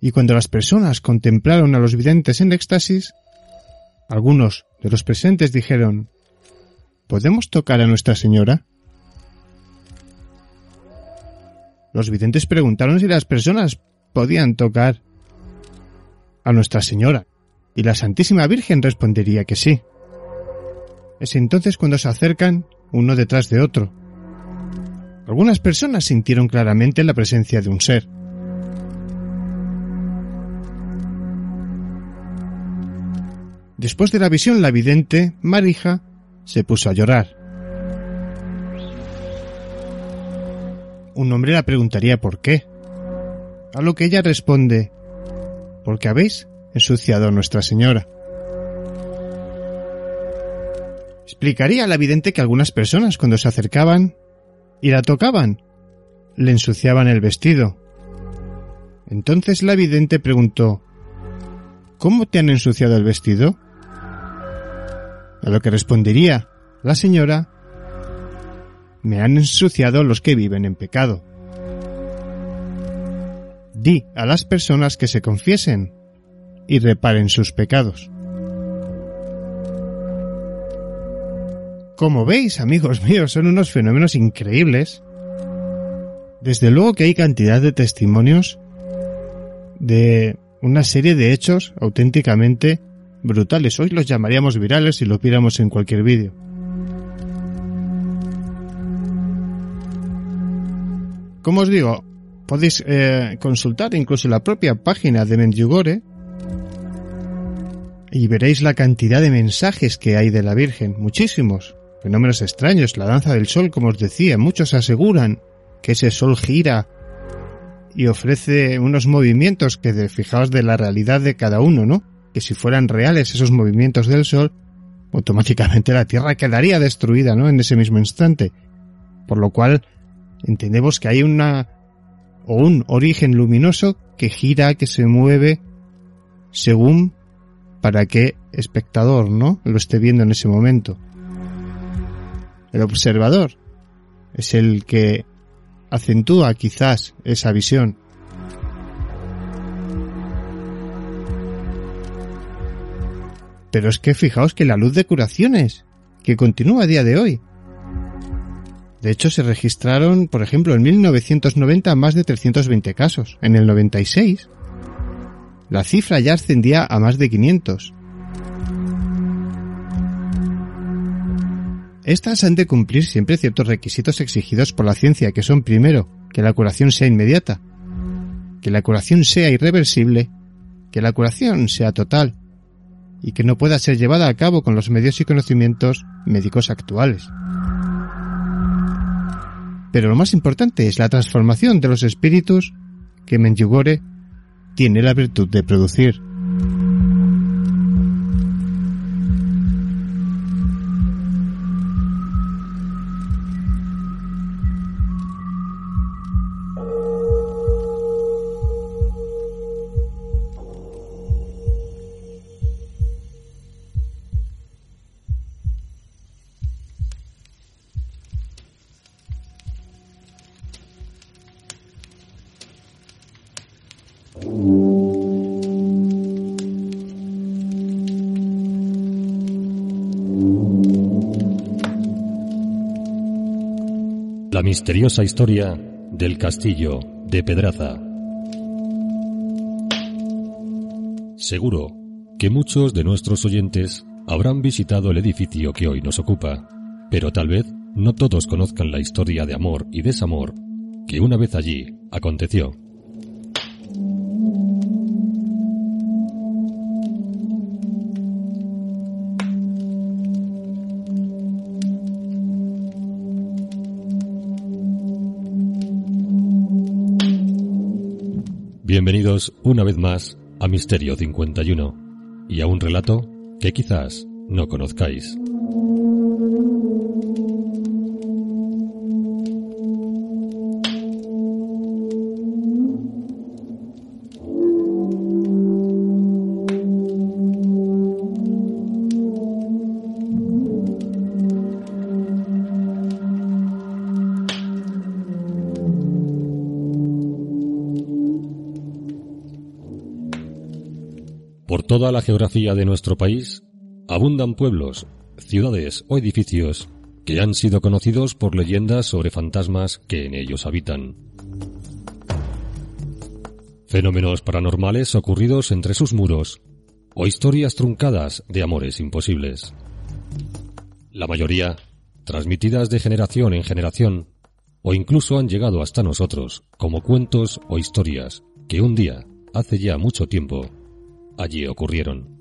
Y cuando las personas contemplaron a los videntes en éxtasis, algunos de los presentes dijeron, ¿Podemos tocar a Nuestra Señora? Los videntes preguntaron si las personas podían tocar a Nuestra Señora, y la Santísima Virgen respondería que sí. Es entonces cuando se acercan uno detrás de otro. Algunas personas sintieron claramente la presencia de un ser. Después de la visión, la vidente, Marija, se puso a llorar. Un hombre la preguntaría por qué. A lo que ella responde, porque habéis ensuciado Nuestra Señora. Explicaría la vidente que algunas personas cuando se acercaban y la tocaban, le ensuciaban el vestido. Entonces la vidente preguntó, ¿Cómo te han ensuciado el vestido? A lo que respondería la señora, me han ensuciado los que viven en pecado. Di a las personas que se confiesen y reparen sus pecados. Como veis, amigos míos, son unos fenómenos increíbles. Desde luego que hay cantidad de testimonios de una serie de hechos auténticamente brutales. Hoy los llamaríamos virales si lo viéramos en cualquier vídeo. Como os digo, podéis eh, consultar incluso la propia página de Medjugorje y veréis la cantidad de mensajes que hay de la Virgen, muchísimos. Fenómenos extraños, la danza del sol, como os decía, muchos aseguran que ese sol gira y ofrece unos movimientos que, de, fijaos, de la realidad de cada uno, ¿no? Que si fueran reales esos movimientos del sol, automáticamente la Tierra quedaría destruida, ¿no? En ese mismo instante. Por lo cual, entendemos que hay una o un origen luminoso que gira, que se mueve según para que espectador, ¿no? Lo esté viendo en ese momento. El observador es el que acentúa quizás esa visión. Pero es que fijaos que la luz de curaciones, que continúa a día de hoy. De hecho, se registraron, por ejemplo, en 1990 más de 320 casos. En el 96, la cifra ya ascendía a más de 500. Estas han de cumplir siempre ciertos requisitos exigidos por la ciencia, que son primero, que la curación sea inmediata, que la curación sea irreversible, que la curación sea total y que no pueda ser llevada a cabo con los medios y conocimientos médicos actuales. Pero lo más importante es la transformación de los espíritus que Menjugore tiene la virtud de producir. Misteriosa historia del castillo de Pedraza. Seguro que muchos de nuestros oyentes habrán visitado el edificio que hoy nos ocupa, pero tal vez no todos conozcan la historia de amor y desamor que una vez allí aconteció. Bienvenidos una vez más a Misterio 51 y a un relato que quizás no conozcáis. Toda la geografía de nuestro país abundan pueblos, ciudades o edificios que han sido conocidos por leyendas sobre fantasmas que en ellos habitan. Fenómenos paranormales ocurridos entre sus muros o historias truncadas de amores imposibles. La mayoría transmitidas de generación en generación o incluso han llegado hasta nosotros como cuentos o historias que un día, hace ya mucho tiempo, allí ocurrieron.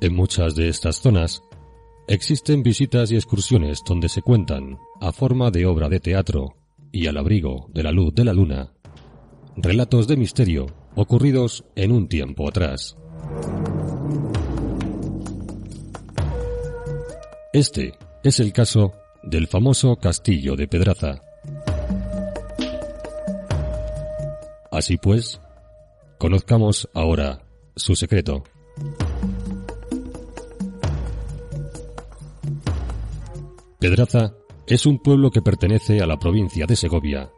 En muchas de estas zonas existen visitas y excursiones donde se cuentan, a forma de obra de teatro y al abrigo de la luz de la luna, relatos de misterio ocurridos en un tiempo atrás. Este es el caso del famoso castillo de Pedraza. Así pues, conozcamos ahora su secreto. Pedraza es un pueblo que pertenece a la provincia de Segovia,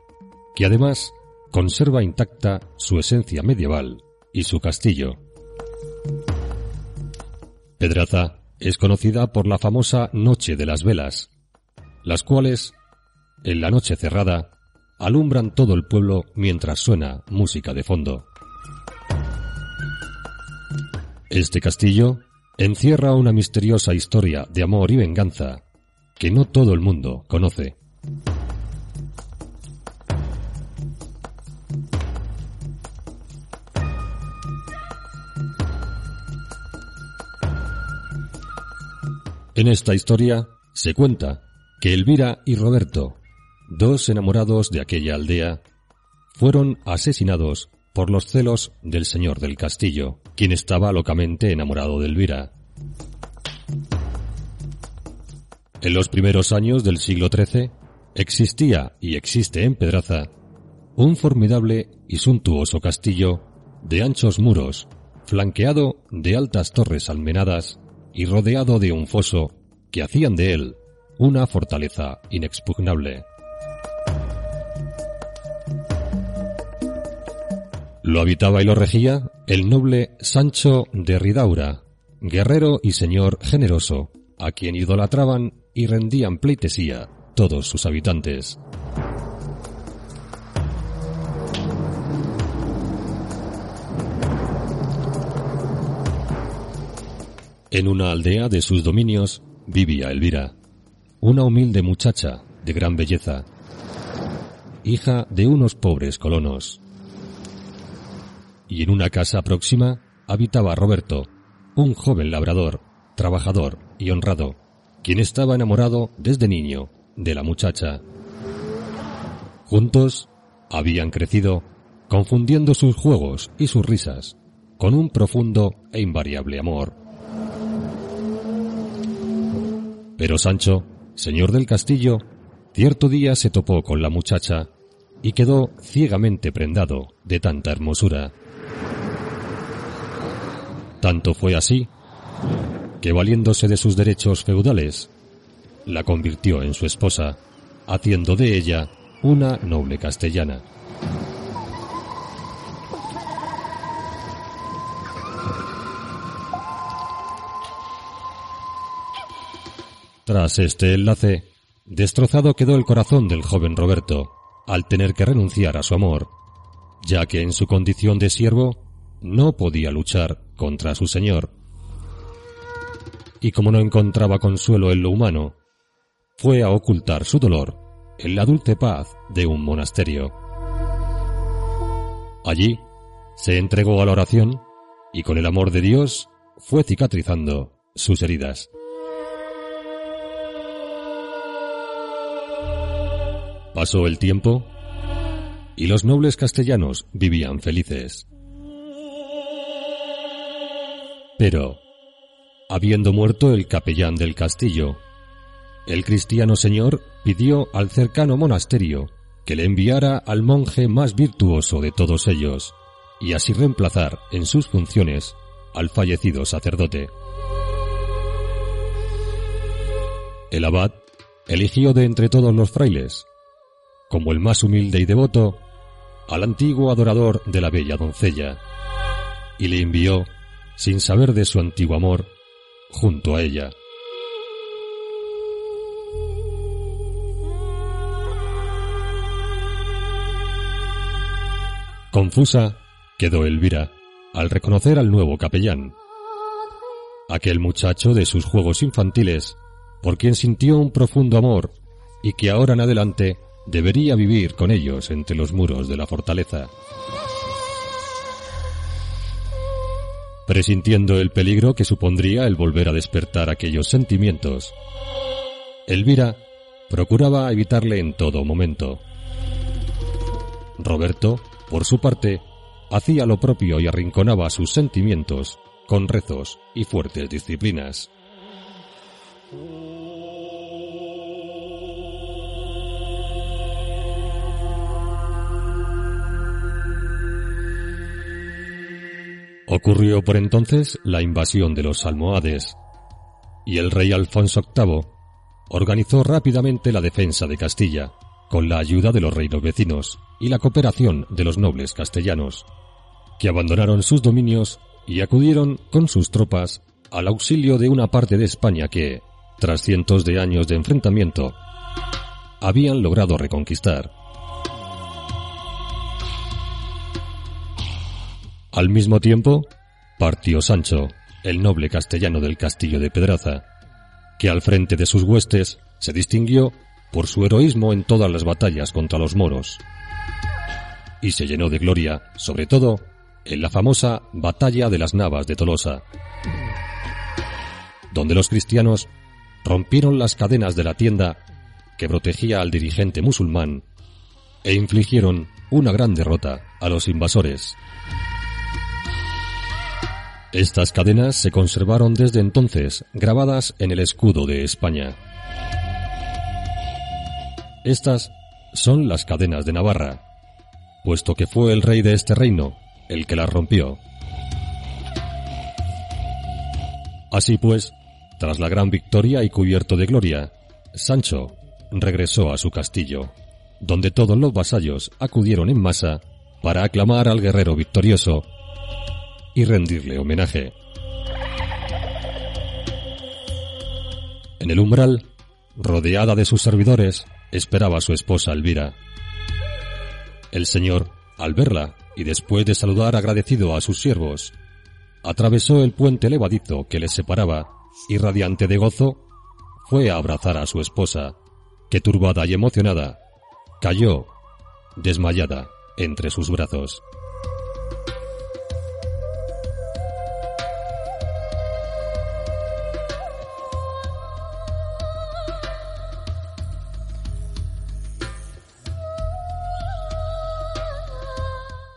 que además conserva intacta su esencia medieval y su castillo. Pedraza es conocida por la famosa Noche de las Velas, las cuales, en la noche cerrada, alumbran todo el pueblo mientras suena música de fondo. Este castillo encierra una misteriosa historia de amor y venganza que no todo el mundo conoce. En esta historia se cuenta que Elvira y Roberto, dos enamorados de aquella aldea, fueron asesinados por los celos del señor del castillo, quien estaba locamente enamorado de Elvira. En los primeros años del siglo XIII existía y existe en Pedraza un formidable y suntuoso castillo de anchos muros, flanqueado de altas torres almenadas y rodeado de un foso que hacían de él una fortaleza inexpugnable. Lo habitaba y lo regía el noble Sancho de Ridaura, guerrero y señor generoso, a quien idolatraban y rendían pleitesía todos sus habitantes. En una aldea de sus dominios vivía Elvira, una humilde muchacha de gran belleza, hija de unos pobres colonos. Y en una casa próxima habitaba Roberto, un joven labrador, trabajador y honrado, quien estaba enamorado desde niño de la muchacha. Juntos habían crecido, confundiendo sus juegos y sus risas con un profundo e invariable amor. Pero Sancho, señor del castillo, cierto día se topó con la muchacha y quedó ciegamente prendado de tanta hermosura. Tanto fue así que valiéndose de sus derechos feudales, la convirtió en su esposa, haciendo de ella una noble castellana. Tras este enlace, destrozado quedó el corazón del joven Roberto al tener que renunciar a su amor, ya que en su condición de siervo no podía luchar contra su señor. Y como no encontraba consuelo en lo humano, fue a ocultar su dolor en la dulce paz de un monasterio. Allí se entregó a la oración y con el amor de Dios fue cicatrizando sus heridas. Pasó el tiempo y los nobles castellanos vivían felices. Pero, habiendo muerto el capellán del castillo, el cristiano señor pidió al cercano monasterio que le enviara al monje más virtuoso de todos ellos, y así reemplazar en sus funciones al fallecido sacerdote. El abad eligió de entre todos los frailes como el más humilde y devoto, al antiguo adorador de la bella doncella, y le envió, sin saber de su antiguo amor, junto a ella. Confusa quedó Elvira al reconocer al nuevo capellán, aquel muchacho de sus juegos infantiles, por quien sintió un profundo amor y que ahora en adelante debería vivir con ellos entre los muros de la fortaleza. Presintiendo el peligro que supondría el volver a despertar aquellos sentimientos, Elvira procuraba evitarle en todo momento. Roberto, por su parte, hacía lo propio y arrinconaba sus sentimientos con rezos y fuertes disciplinas. Ocurrió por entonces la invasión de los almohades, y el rey Alfonso VIII organizó rápidamente la defensa de Castilla, con la ayuda de los reinos vecinos y la cooperación de los nobles castellanos, que abandonaron sus dominios y acudieron con sus tropas al auxilio de una parte de España que, tras cientos de años de enfrentamiento, habían logrado reconquistar. Al mismo tiempo, partió Sancho, el noble castellano del castillo de Pedraza, que al frente de sus huestes se distinguió por su heroísmo en todas las batallas contra los moros, y se llenó de gloria, sobre todo, en la famosa Batalla de las Navas de Tolosa, donde los cristianos rompieron las cadenas de la tienda que protegía al dirigente musulmán e infligieron una gran derrota a los invasores. Estas cadenas se conservaron desde entonces grabadas en el escudo de España. Estas son las cadenas de Navarra, puesto que fue el rey de este reino el que las rompió. Así pues, tras la gran victoria y cubierto de gloria, Sancho regresó a su castillo, donde todos los vasallos acudieron en masa para aclamar al guerrero victorioso y rendirle homenaje. En el umbral, rodeada de sus servidores, esperaba su esposa Elvira. El señor, al verla y después de saludar agradecido a sus siervos, atravesó el puente levadizo que les separaba y radiante de gozo, fue a abrazar a su esposa, que turbada y emocionada, cayó, desmayada, entre sus brazos.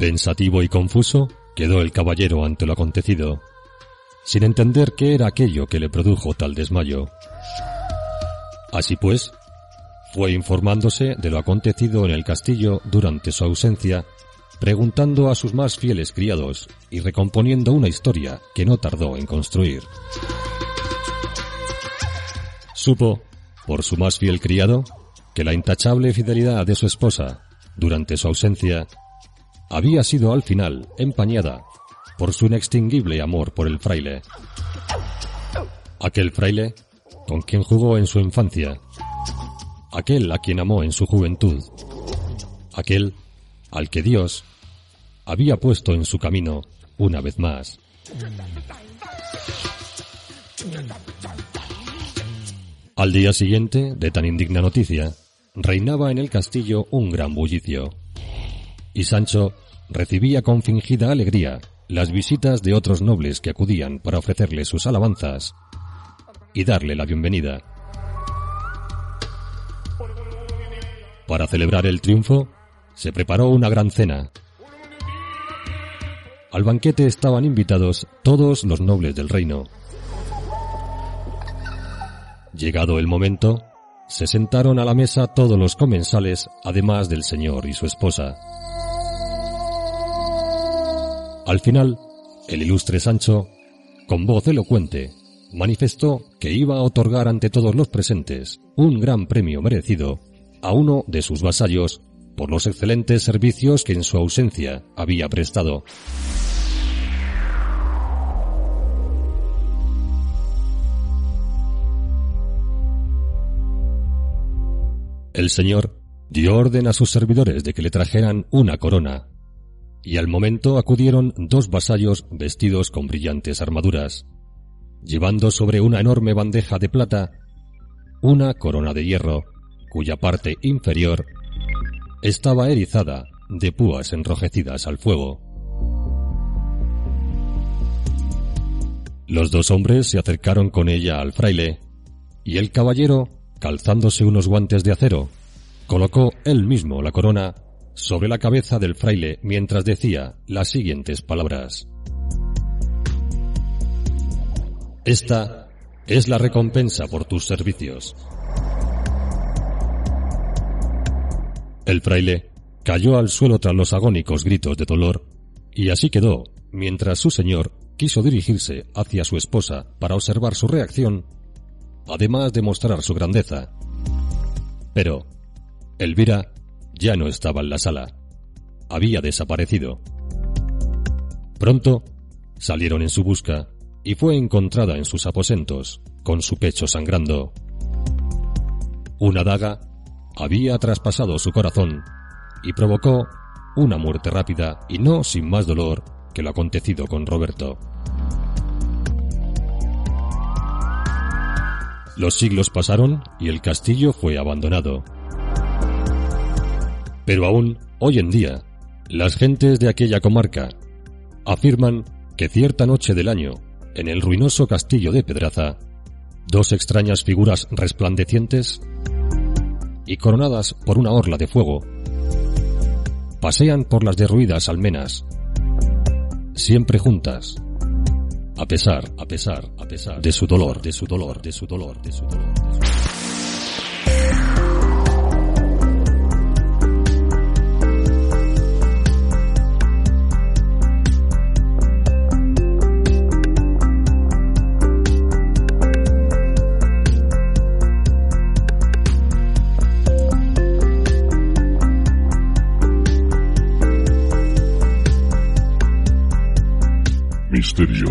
Pensativo y confuso, quedó el caballero ante lo acontecido, sin entender qué era aquello que le produjo tal desmayo. Así pues, fue informándose de lo acontecido en el castillo durante su ausencia, preguntando a sus más fieles criados y recomponiendo una historia que no tardó en construir. Supo, por su más fiel criado, que la intachable fidelidad de su esposa, durante su ausencia, había sido al final empañada por su inextinguible amor por el fraile. Aquel fraile con quien jugó en su infancia, aquel a quien amó en su juventud, aquel al que Dios había puesto en su camino una vez más. Al día siguiente de tan indigna noticia, reinaba en el castillo un gran bullicio y Sancho recibía con fingida alegría las visitas de otros nobles que acudían para ofrecerle sus alabanzas y darle la bienvenida. Para celebrar el triunfo, se preparó una gran cena. Al banquete estaban invitados todos los nobles del reino. Llegado el momento, se sentaron a la mesa todos los comensales, además del señor y su esposa. Al final, el ilustre Sancho, con voz elocuente, manifestó que iba a otorgar ante todos los presentes un gran premio merecido a uno de sus vasallos por los excelentes servicios que en su ausencia había prestado. El señor dio orden a sus servidores de que le trajeran una corona y al momento acudieron dos vasallos vestidos con brillantes armaduras, llevando sobre una enorme bandeja de plata una corona de hierro, cuya parte inferior estaba erizada de púas enrojecidas al fuego. Los dos hombres se acercaron con ella al fraile, y el caballero, calzándose unos guantes de acero, colocó él mismo la corona sobre la cabeza del fraile mientras decía las siguientes palabras. Esta es la recompensa por tus servicios. El fraile cayó al suelo tras los agónicos gritos de dolor y así quedó mientras su señor quiso dirigirse hacia su esposa para observar su reacción, además de mostrar su grandeza. Pero Elvira ya no estaba en la sala. Había desaparecido. Pronto salieron en su busca y fue encontrada en sus aposentos, con su pecho sangrando. Una daga había traspasado su corazón y provocó una muerte rápida y no sin más dolor que lo acontecido con Roberto. Los siglos pasaron y el castillo fue abandonado. Pero aún, hoy en día, las gentes de aquella comarca afirman que cierta noche del año, en el ruinoso castillo de Pedraza, dos extrañas figuras resplandecientes y coronadas por una orla de fuego, pasean por las derruidas almenas, siempre juntas, a pesar, a pesar, a pesar de su dolor, de su dolor, de su dolor, de su dolor. De su dolor. Misterio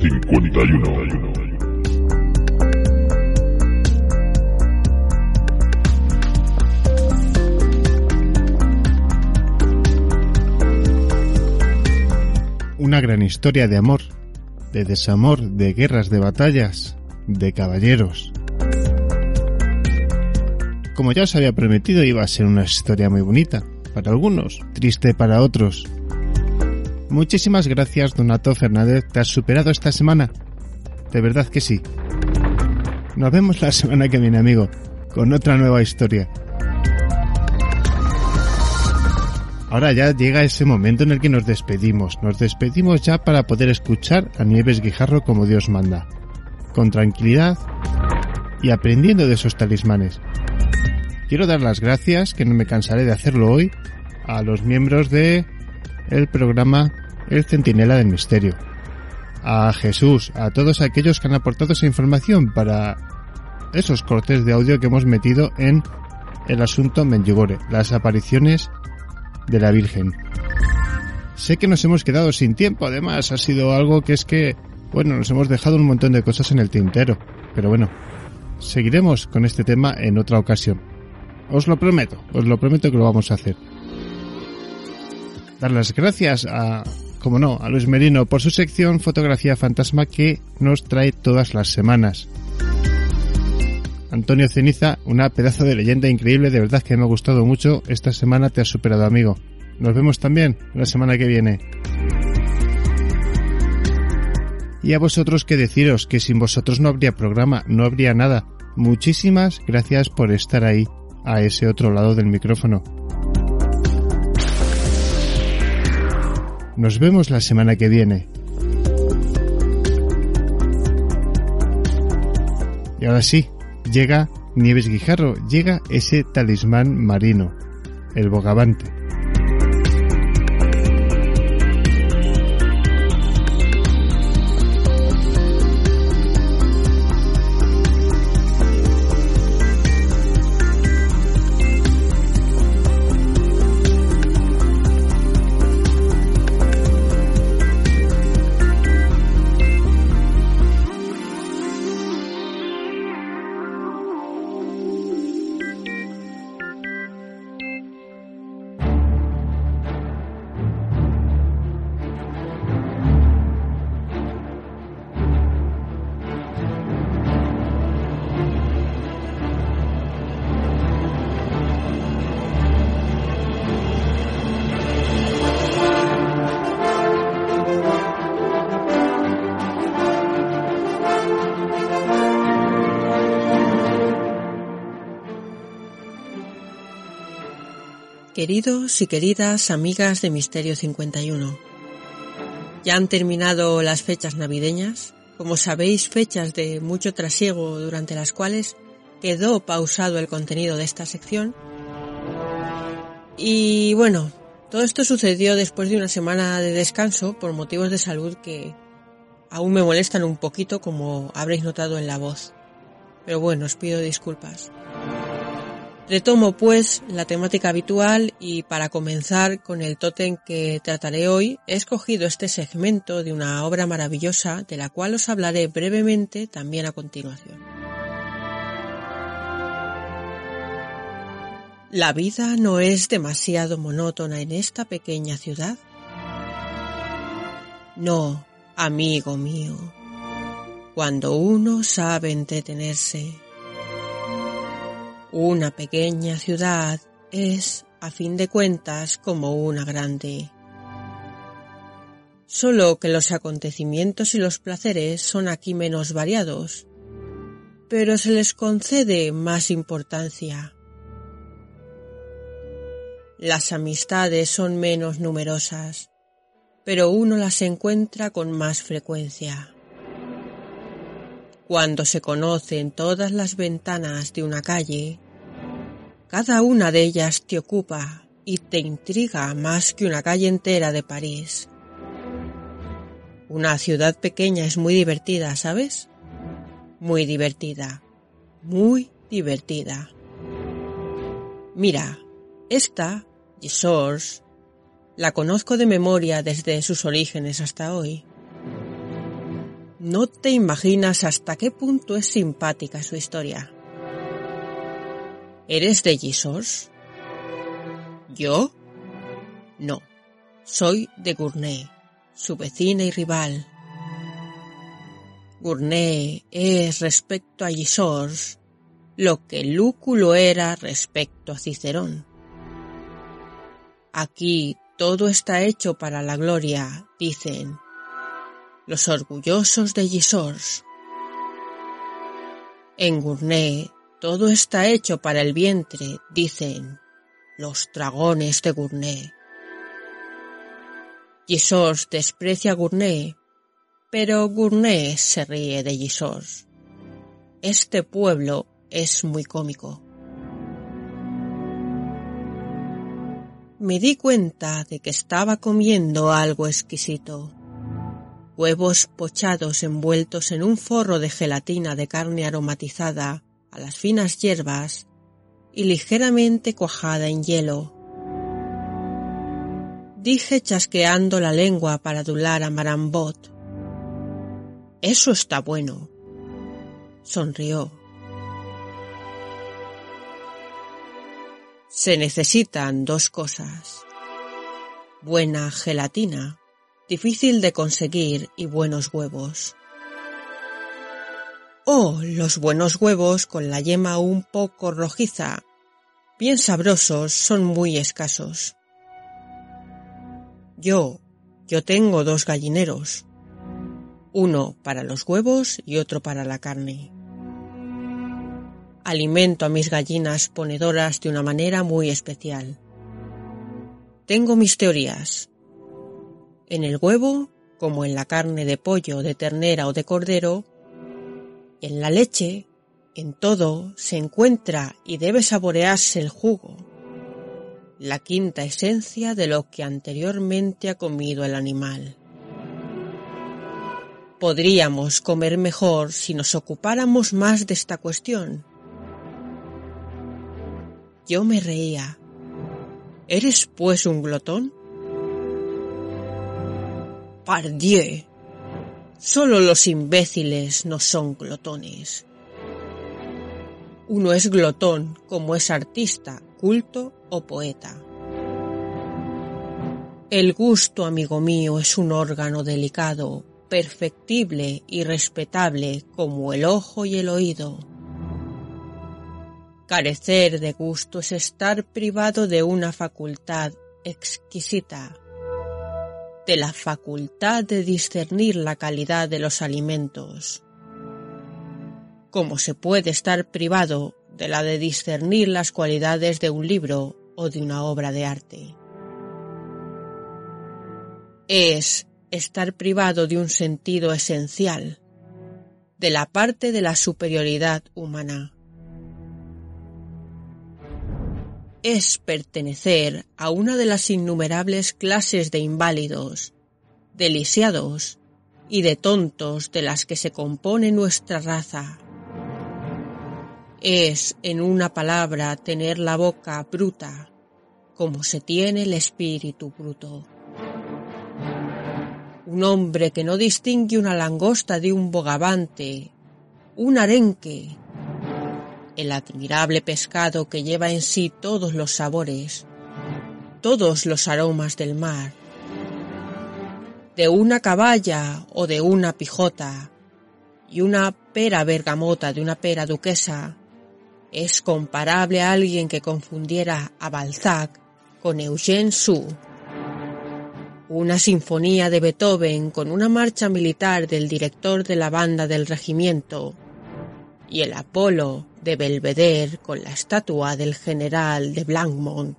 51. Una gran historia de amor, de desamor, de guerras, de batallas, de caballeros. Como ya os había prometido, iba a ser una historia muy bonita, para algunos, triste para otros. Muchísimas gracias, Donato Fernández, te has superado esta semana. De verdad que sí. Nos vemos la semana que viene, amigo, con otra nueva historia. Ahora ya llega ese momento en el que nos despedimos. Nos despedimos ya para poder escuchar a Nieves Guijarro como Dios manda. Con tranquilidad y aprendiendo de esos talismanes. Quiero dar las gracias, que no me cansaré de hacerlo hoy, a los miembros de el programa El Centinela del Misterio. A Jesús, a todos aquellos que han aportado esa información para esos cortes de audio que hemos metido en el asunto Menjugore, las apariciones de la Virgen. Sé que nos hemos quedado sin tiempo, además ha sido algo que es que, bueno, nos hemos dejado un montón de cosas en el tintero, pero bueno, seguiremos con este tema en otra ocasión. Os lo prometo, os lo prometo que lo vamos a hacer. Dar las gracias a, como no, a Luis Merino por su sección Fotografía Fantasma que nos trae todas las semanas. Antonio Ceniza, una pedazo de leyenda increíble, de verdad que me ha gustado mucho. Esta semana te has superado, amigo. Nos vemos también la semana que viene. Y a vosotros que deciros que sin vosotros no habría programa, no habría nada. Muchísimas gracias por estar ahí, a ese otro lado del micrófono. Nos vemos la semana que viene. Y ahora sí, llega Nieves Guijarro, llega ese talismán marino, el bogavante. Queridos y queridas amigas de Misterio 51, ya han terminado las fechas navideñas, como sabéis fechas de mucho trasiego durante las cuales quedó pausado el contenido de esta sección. Y bueno, todo esto sucedió después de una semana de descanso por motivos de salud que aún me molestan un poquito como habréis notado en la voz. Pero bueno, os pido disculpas. Retomo pues la temática habitual y para comenzar con el tótem que trataré hoy he escogido este segmento de una obra maravillosa de la cual os hablaré brevemente también a continuación. ¿La vida no es demasiado monótona en esta pequeña ciudad? No, amigo mío. Cuando uno sabe entretenerse, una pequeña ciudad es, a fin de cuentas, como una grande. Solo que los acontecimientos y los placeres son aquí menos variados, pero se les concede más importancia. Las amistades son menos numerosas, pero uno las encuentra con más frecuencia. Cuando se conocen todas las ventanas de una calle, cada una de ellas te ocupa y te intriga más que una calle entera de París. Una ciudad pequeña es muy divertida, ¿sabes? Muy divertida. Muy divertida. Mira, esta, Gisors, la conozco de memoria desde sus orígenes hasta hoy. No te imaginas hasta qué punto es simpática su historia. ¿Eres de Gisors? ¿Yo? No, soy de Gournay, su vecina y rival. Gournay es respecto a Gisors lo que Lúculo era respecto a Cicerón. Aquí todo está hecho para la gloria, dicen los orgullosos de Gisors. En Gournay todo está hecho para el vientre, dicen los dragones de Gournay. Gisors desprecia a Gournay, pero Gournay se ríe de Gisors. Este pueblo es muy cómico. Me di cuenta de que estaba comiendo algo exquisito. Huevos pochados envueltos en un forro de gelatina de carne aromatizada a las finas hierbas y ligeramente cuajada en hielo. Dije chasqueando la lengua para adular a Marambot. Eso está bueno. Sonrió. Se necesitan dos cosas. Buena gelatina, difícil de conseguir, y buenos huevos. Oh, los buenos huevos con la yema un poco rojiza, bien sabrosos, son muy escasos. Yo, yo tengo dos gallineros, uno para los huevos y otro para la carne. Alimento a mis gallinas ponedoras de una manera muy especial. Tengo mis teorías. En el huevo, como en la carne de pollo, de ternera o de cordero, en la leche, en todo, se encuentra y debe saborearse el jugo, la quinta esencia de lo que anteriormente ha comido el animal. Podríamos comer mejor si nos ocupáramos más de esta cuestión. Yo me reía. ¿Eres pues un glotón? Pardieu. Solo los imbéciles no son glotones. Uno es glotón como es artista, culto o poeta. El gusto, amigo mío, es un órgano delicado, perfectible y respetable como el ojo y el oído. Carecer de gusto es estar privado de una facultad exquisita, de la facultad de discernir la calidad de los alimentos, como se puede estar privado de la de discernir las cualidades de un libro o de una obra de arte. Es estar privado de un sentido esencial, de la parte de la superioridad humana. Es pertenecer a una de las innumerables clases de inválidos, de lisiados y de tontos de las que se compone nuestra raza. Es, en una palabra, tener la boca bruta, como se tiene el espíritu bruto. Un hombre que no distingue una langosta de un bogavante, un arenque el admirable pescado que lleva en sí todos los sabores, todos los aromas del mar, de una caballa o de una pijota, y una pera bergamota de una pera duquesa, es comparable a alguien que confundiera a Balzac con Eugène Sue. Una sinfonía de Beethoven con una marcha militar del director de la banda del regimiento y el Apolo de Belvedere con la estatua del general de Blancmont.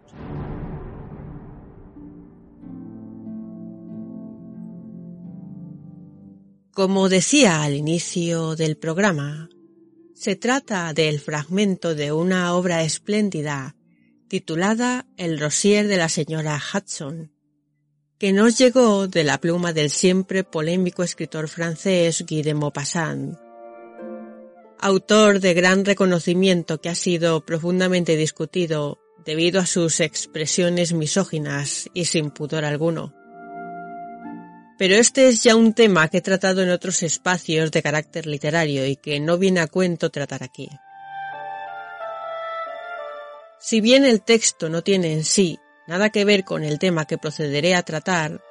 Como decía al inicio del programa, se trata del fragmento de una obra espléndida titulada El Rosier de la señora Hudson, que nos llegó de la pluma del siempre polémico escritor francés Guy de Maupassant autor de gran reconocimiento que ha sido profundamente discutido debido a sus expresiones misóginas y sin pudor alguno. Pero este es ya un tema que he tratado en otros espacios de carácter literario y que no viene a cuento tratar aquí. Si bien el texto no tiene en sí nada que ver con el tema que procederé a tratar,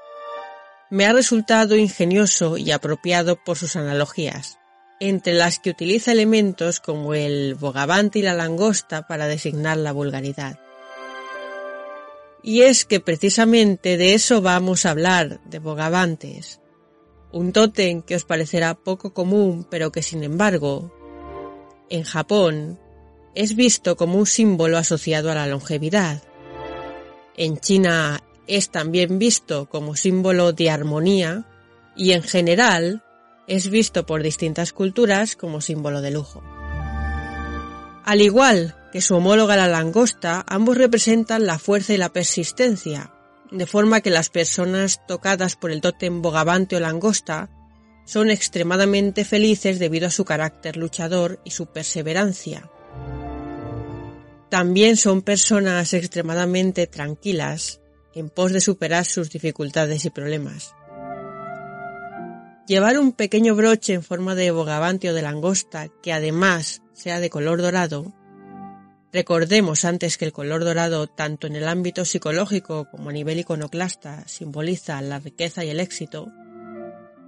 me ha resultado ingenioso y apropiado por sus analogías, entre las que utiliza elementos como el bogavante y la langosta para designar la vulgaridad. Y es que precisamente de eso vamos a hablar, de bogavantes. Un tótem que os parecerá poco común, pero que sin embargo, en Japón, es visto como un símbolo asociado a la longevidad. En China es también visto como símbolo de armonía y en general es visto por distintas culturas como símbolo de lujo. Al igual que su homóloga la langosta, ambos representan la fuerza y la persistencia, de forma que las personas tocadas por el tótem bogavante o langosta son extremadamente felices debido a su carácter luchador y su perseverancia. También son personas extremadamente tranquilas en pos de superar sus dificultades y problemas. Llevar un pequeño broche en forma de bogavante o de langosta que además sea de color dorado Recordemos antes que el color dorado, tanto en el ámbito psicológico como a nivel iconoclasta, simboliza la riqueza y el éxito,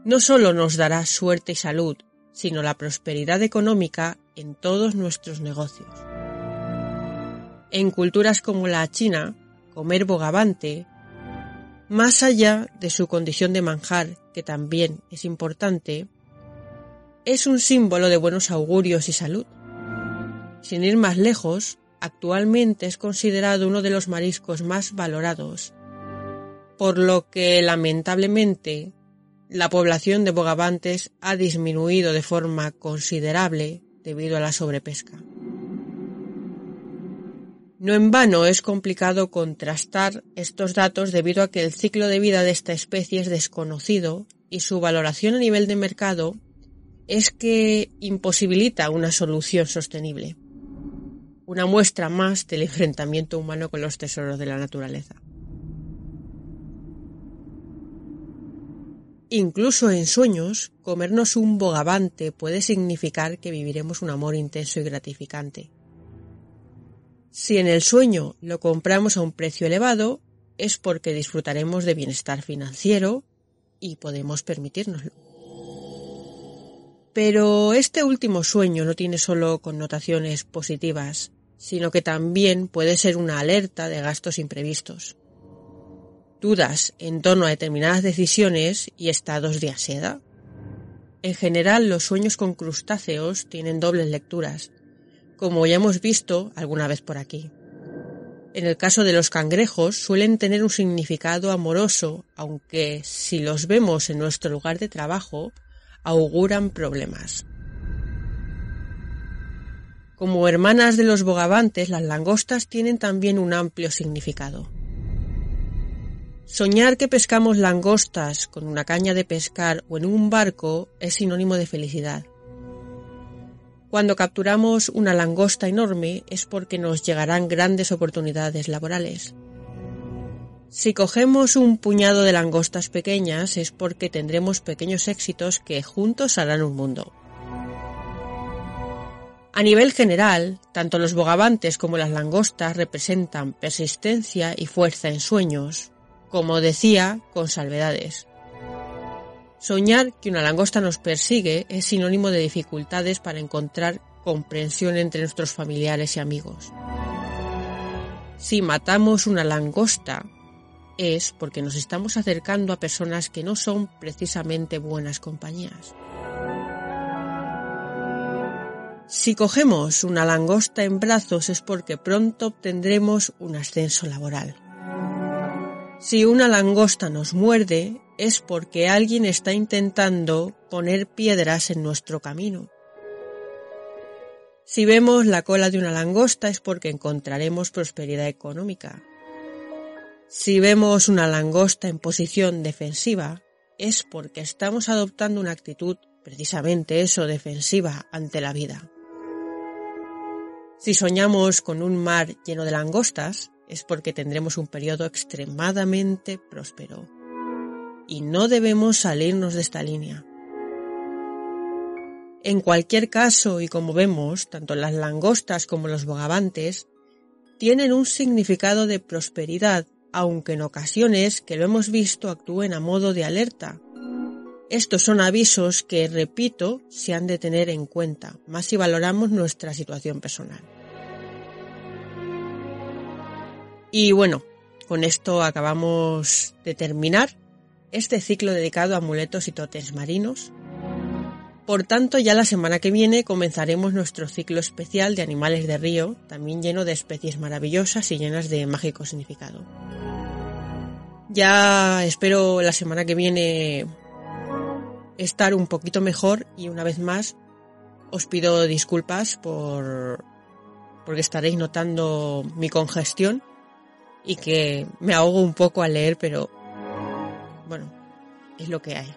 no solo nos dará suerte y salud, sino la prosperidad económica en todos nuestros negocios. En culturas como la china, comer bogavante, más allá de su condición de manjar, que también es importante, es un símbolo de buenos augurios y salud. Sin ir más lejos, actualmente es considerado uno de los mariscos más valorados, por lo que lamentablemente la población de bogavantes ha disminuido de forma considerable debido a la sobrepesca. No en vano es complicado contrastar estos datos debido a que el ciclo de vida de esta especie es desconocido y su valoración a nivel de mercado es que imposibilita una solución sostenible una muestra más del enfrentamiento humano con los tesoros de la naturaleza. Incluso en sueños, comernos un bogavante puede significar que viviremos un amor intenso y gratificante. Si en el sueño lo compramos a un precio elevado, es porque disfrutaremos de bienestar financiero y podemos permitírnoslo. Pero este último sueño no tiene solo connotaciones positivas, sino que también puede ser una alerta de gastos imprevistos. Dudas en torno a determinadas decisiones y estados de ansiedad. En general, los sueños con crustáceos tienen dobles lecturas, como ya hemos visto alguna vez por aquí. En el caso de los cangrejos suelen tener un significado amoroso, aunque si los vemos en nuestro lugar de trabajo, auguran problemas. Como hermanas de los bogavantes, las langostas tienen también un amplio significado. Soñar que pescamos langostas con una caña de pescar o en un barco es sinónimo de felicidad. Cuando capturamos una langosta enorme es porque nos llegarán grandes oportunidades laborales. Si cogemos un puñado de langostas pequeñas es porque tendremos pequeños éxitos que juntos harán un mundo. A nivel general, tanto los bogavantes como las langostas representan persistencia y fuerza en sueños, como decía, con salvedades. Soñar que una langosta nos persigue es sinónimo de dificultades para encontrar comprensión entre nuestros familiares y amigos. Si matamos una langosta es porque nos estamos acercando a personas que no son precisamente buenas compañías. Si cogemos una langosta en brazos es porque pronto obtendremos un ascenso laboral. Si una langosta nos muerde es porque alguien está intentando poner piedras en nuestro camino. Si vemos la cola de una langosta es porque encontraremos prosperidad económica. Si vemos una langosta en posición defensiva es porque estamos adoptando una actitud precisamente eso defensiva ante la vida. Si soñamos con un mar lleno de langostas, es porque tendremos un periodo extremadamente próspero. Y no debemos salirnos de esta línea. En cualquier caso, y como vemos, tanto las langostas como los bogavantes tienen un significado de prosperidad aunque en ocasiones que lo hemos visto actúen a modo de alerta. Estos son avisos que, repito, se han de tener en cuenta, más si valoramos nuestra situación personal. Y bueno, con esto acabamos de terminar este ciclo dedicado a amuletos y totes marinos. Por tanto, ya la semana que viene comenzaremos nuestro ciclo especial de animales de río, también lleno de especies maravillosas y llenas de mágico significado. Ya espero la semana que viene estar un poquito mejor y una vez más os pido disculpas por porque estaréis notando mi congestión y que me ahogo un poco al leer, pero bueno, es lo que hay.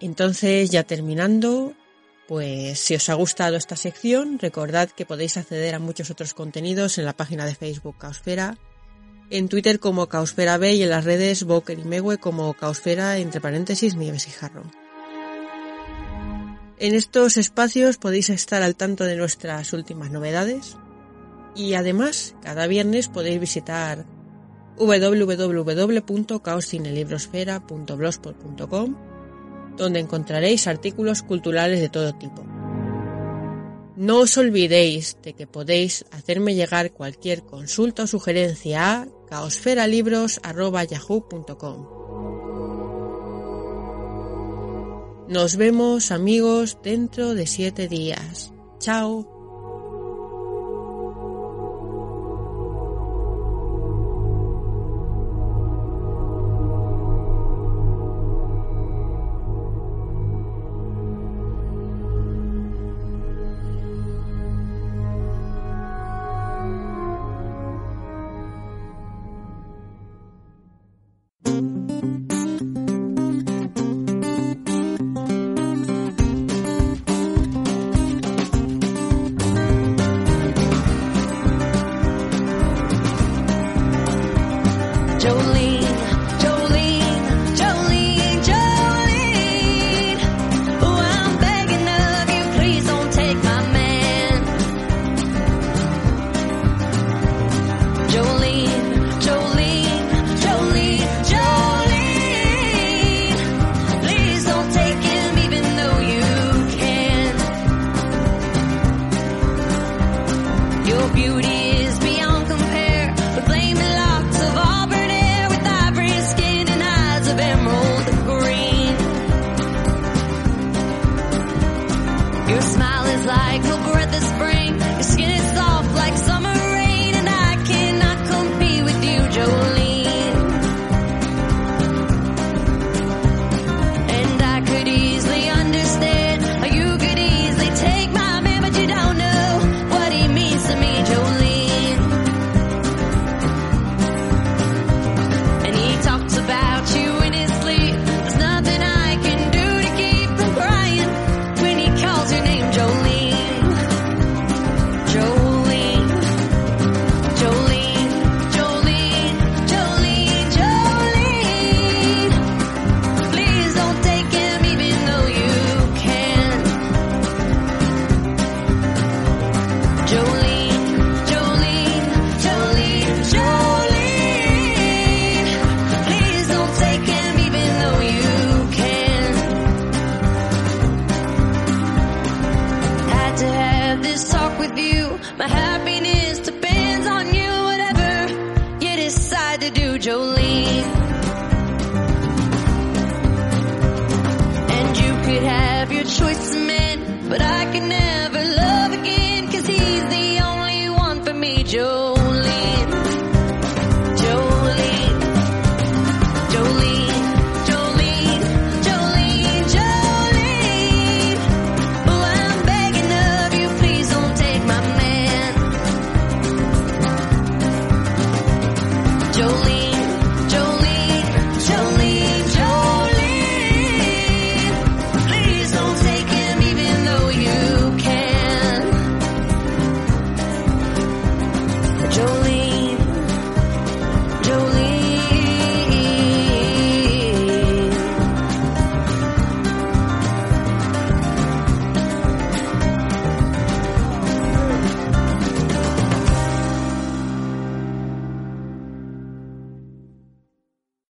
Entonces, ya terminando, pues si os ha gustado esta sección, recordad que podéis acceder a muchos otros contenidos en la página de Facebook Caosfera, en Twitter como Caosfera B y en las redes Boker y Mewe como Caosfera entre paréntesis Nieves y Jarro. En estos espacios podéis estar al tanto de nuestras últimas novedades y además cada viernes podéis visitar www.caoscinelibrosfera.blogspot.com donde encontraréis artículos culturales de todo tipo. No os olvidéis de que podéis hacerme llegar cualquier consulta o sugerencia a caosferalibros.yahoo.com. Nos vemos amigos dentro de siete días. Chao.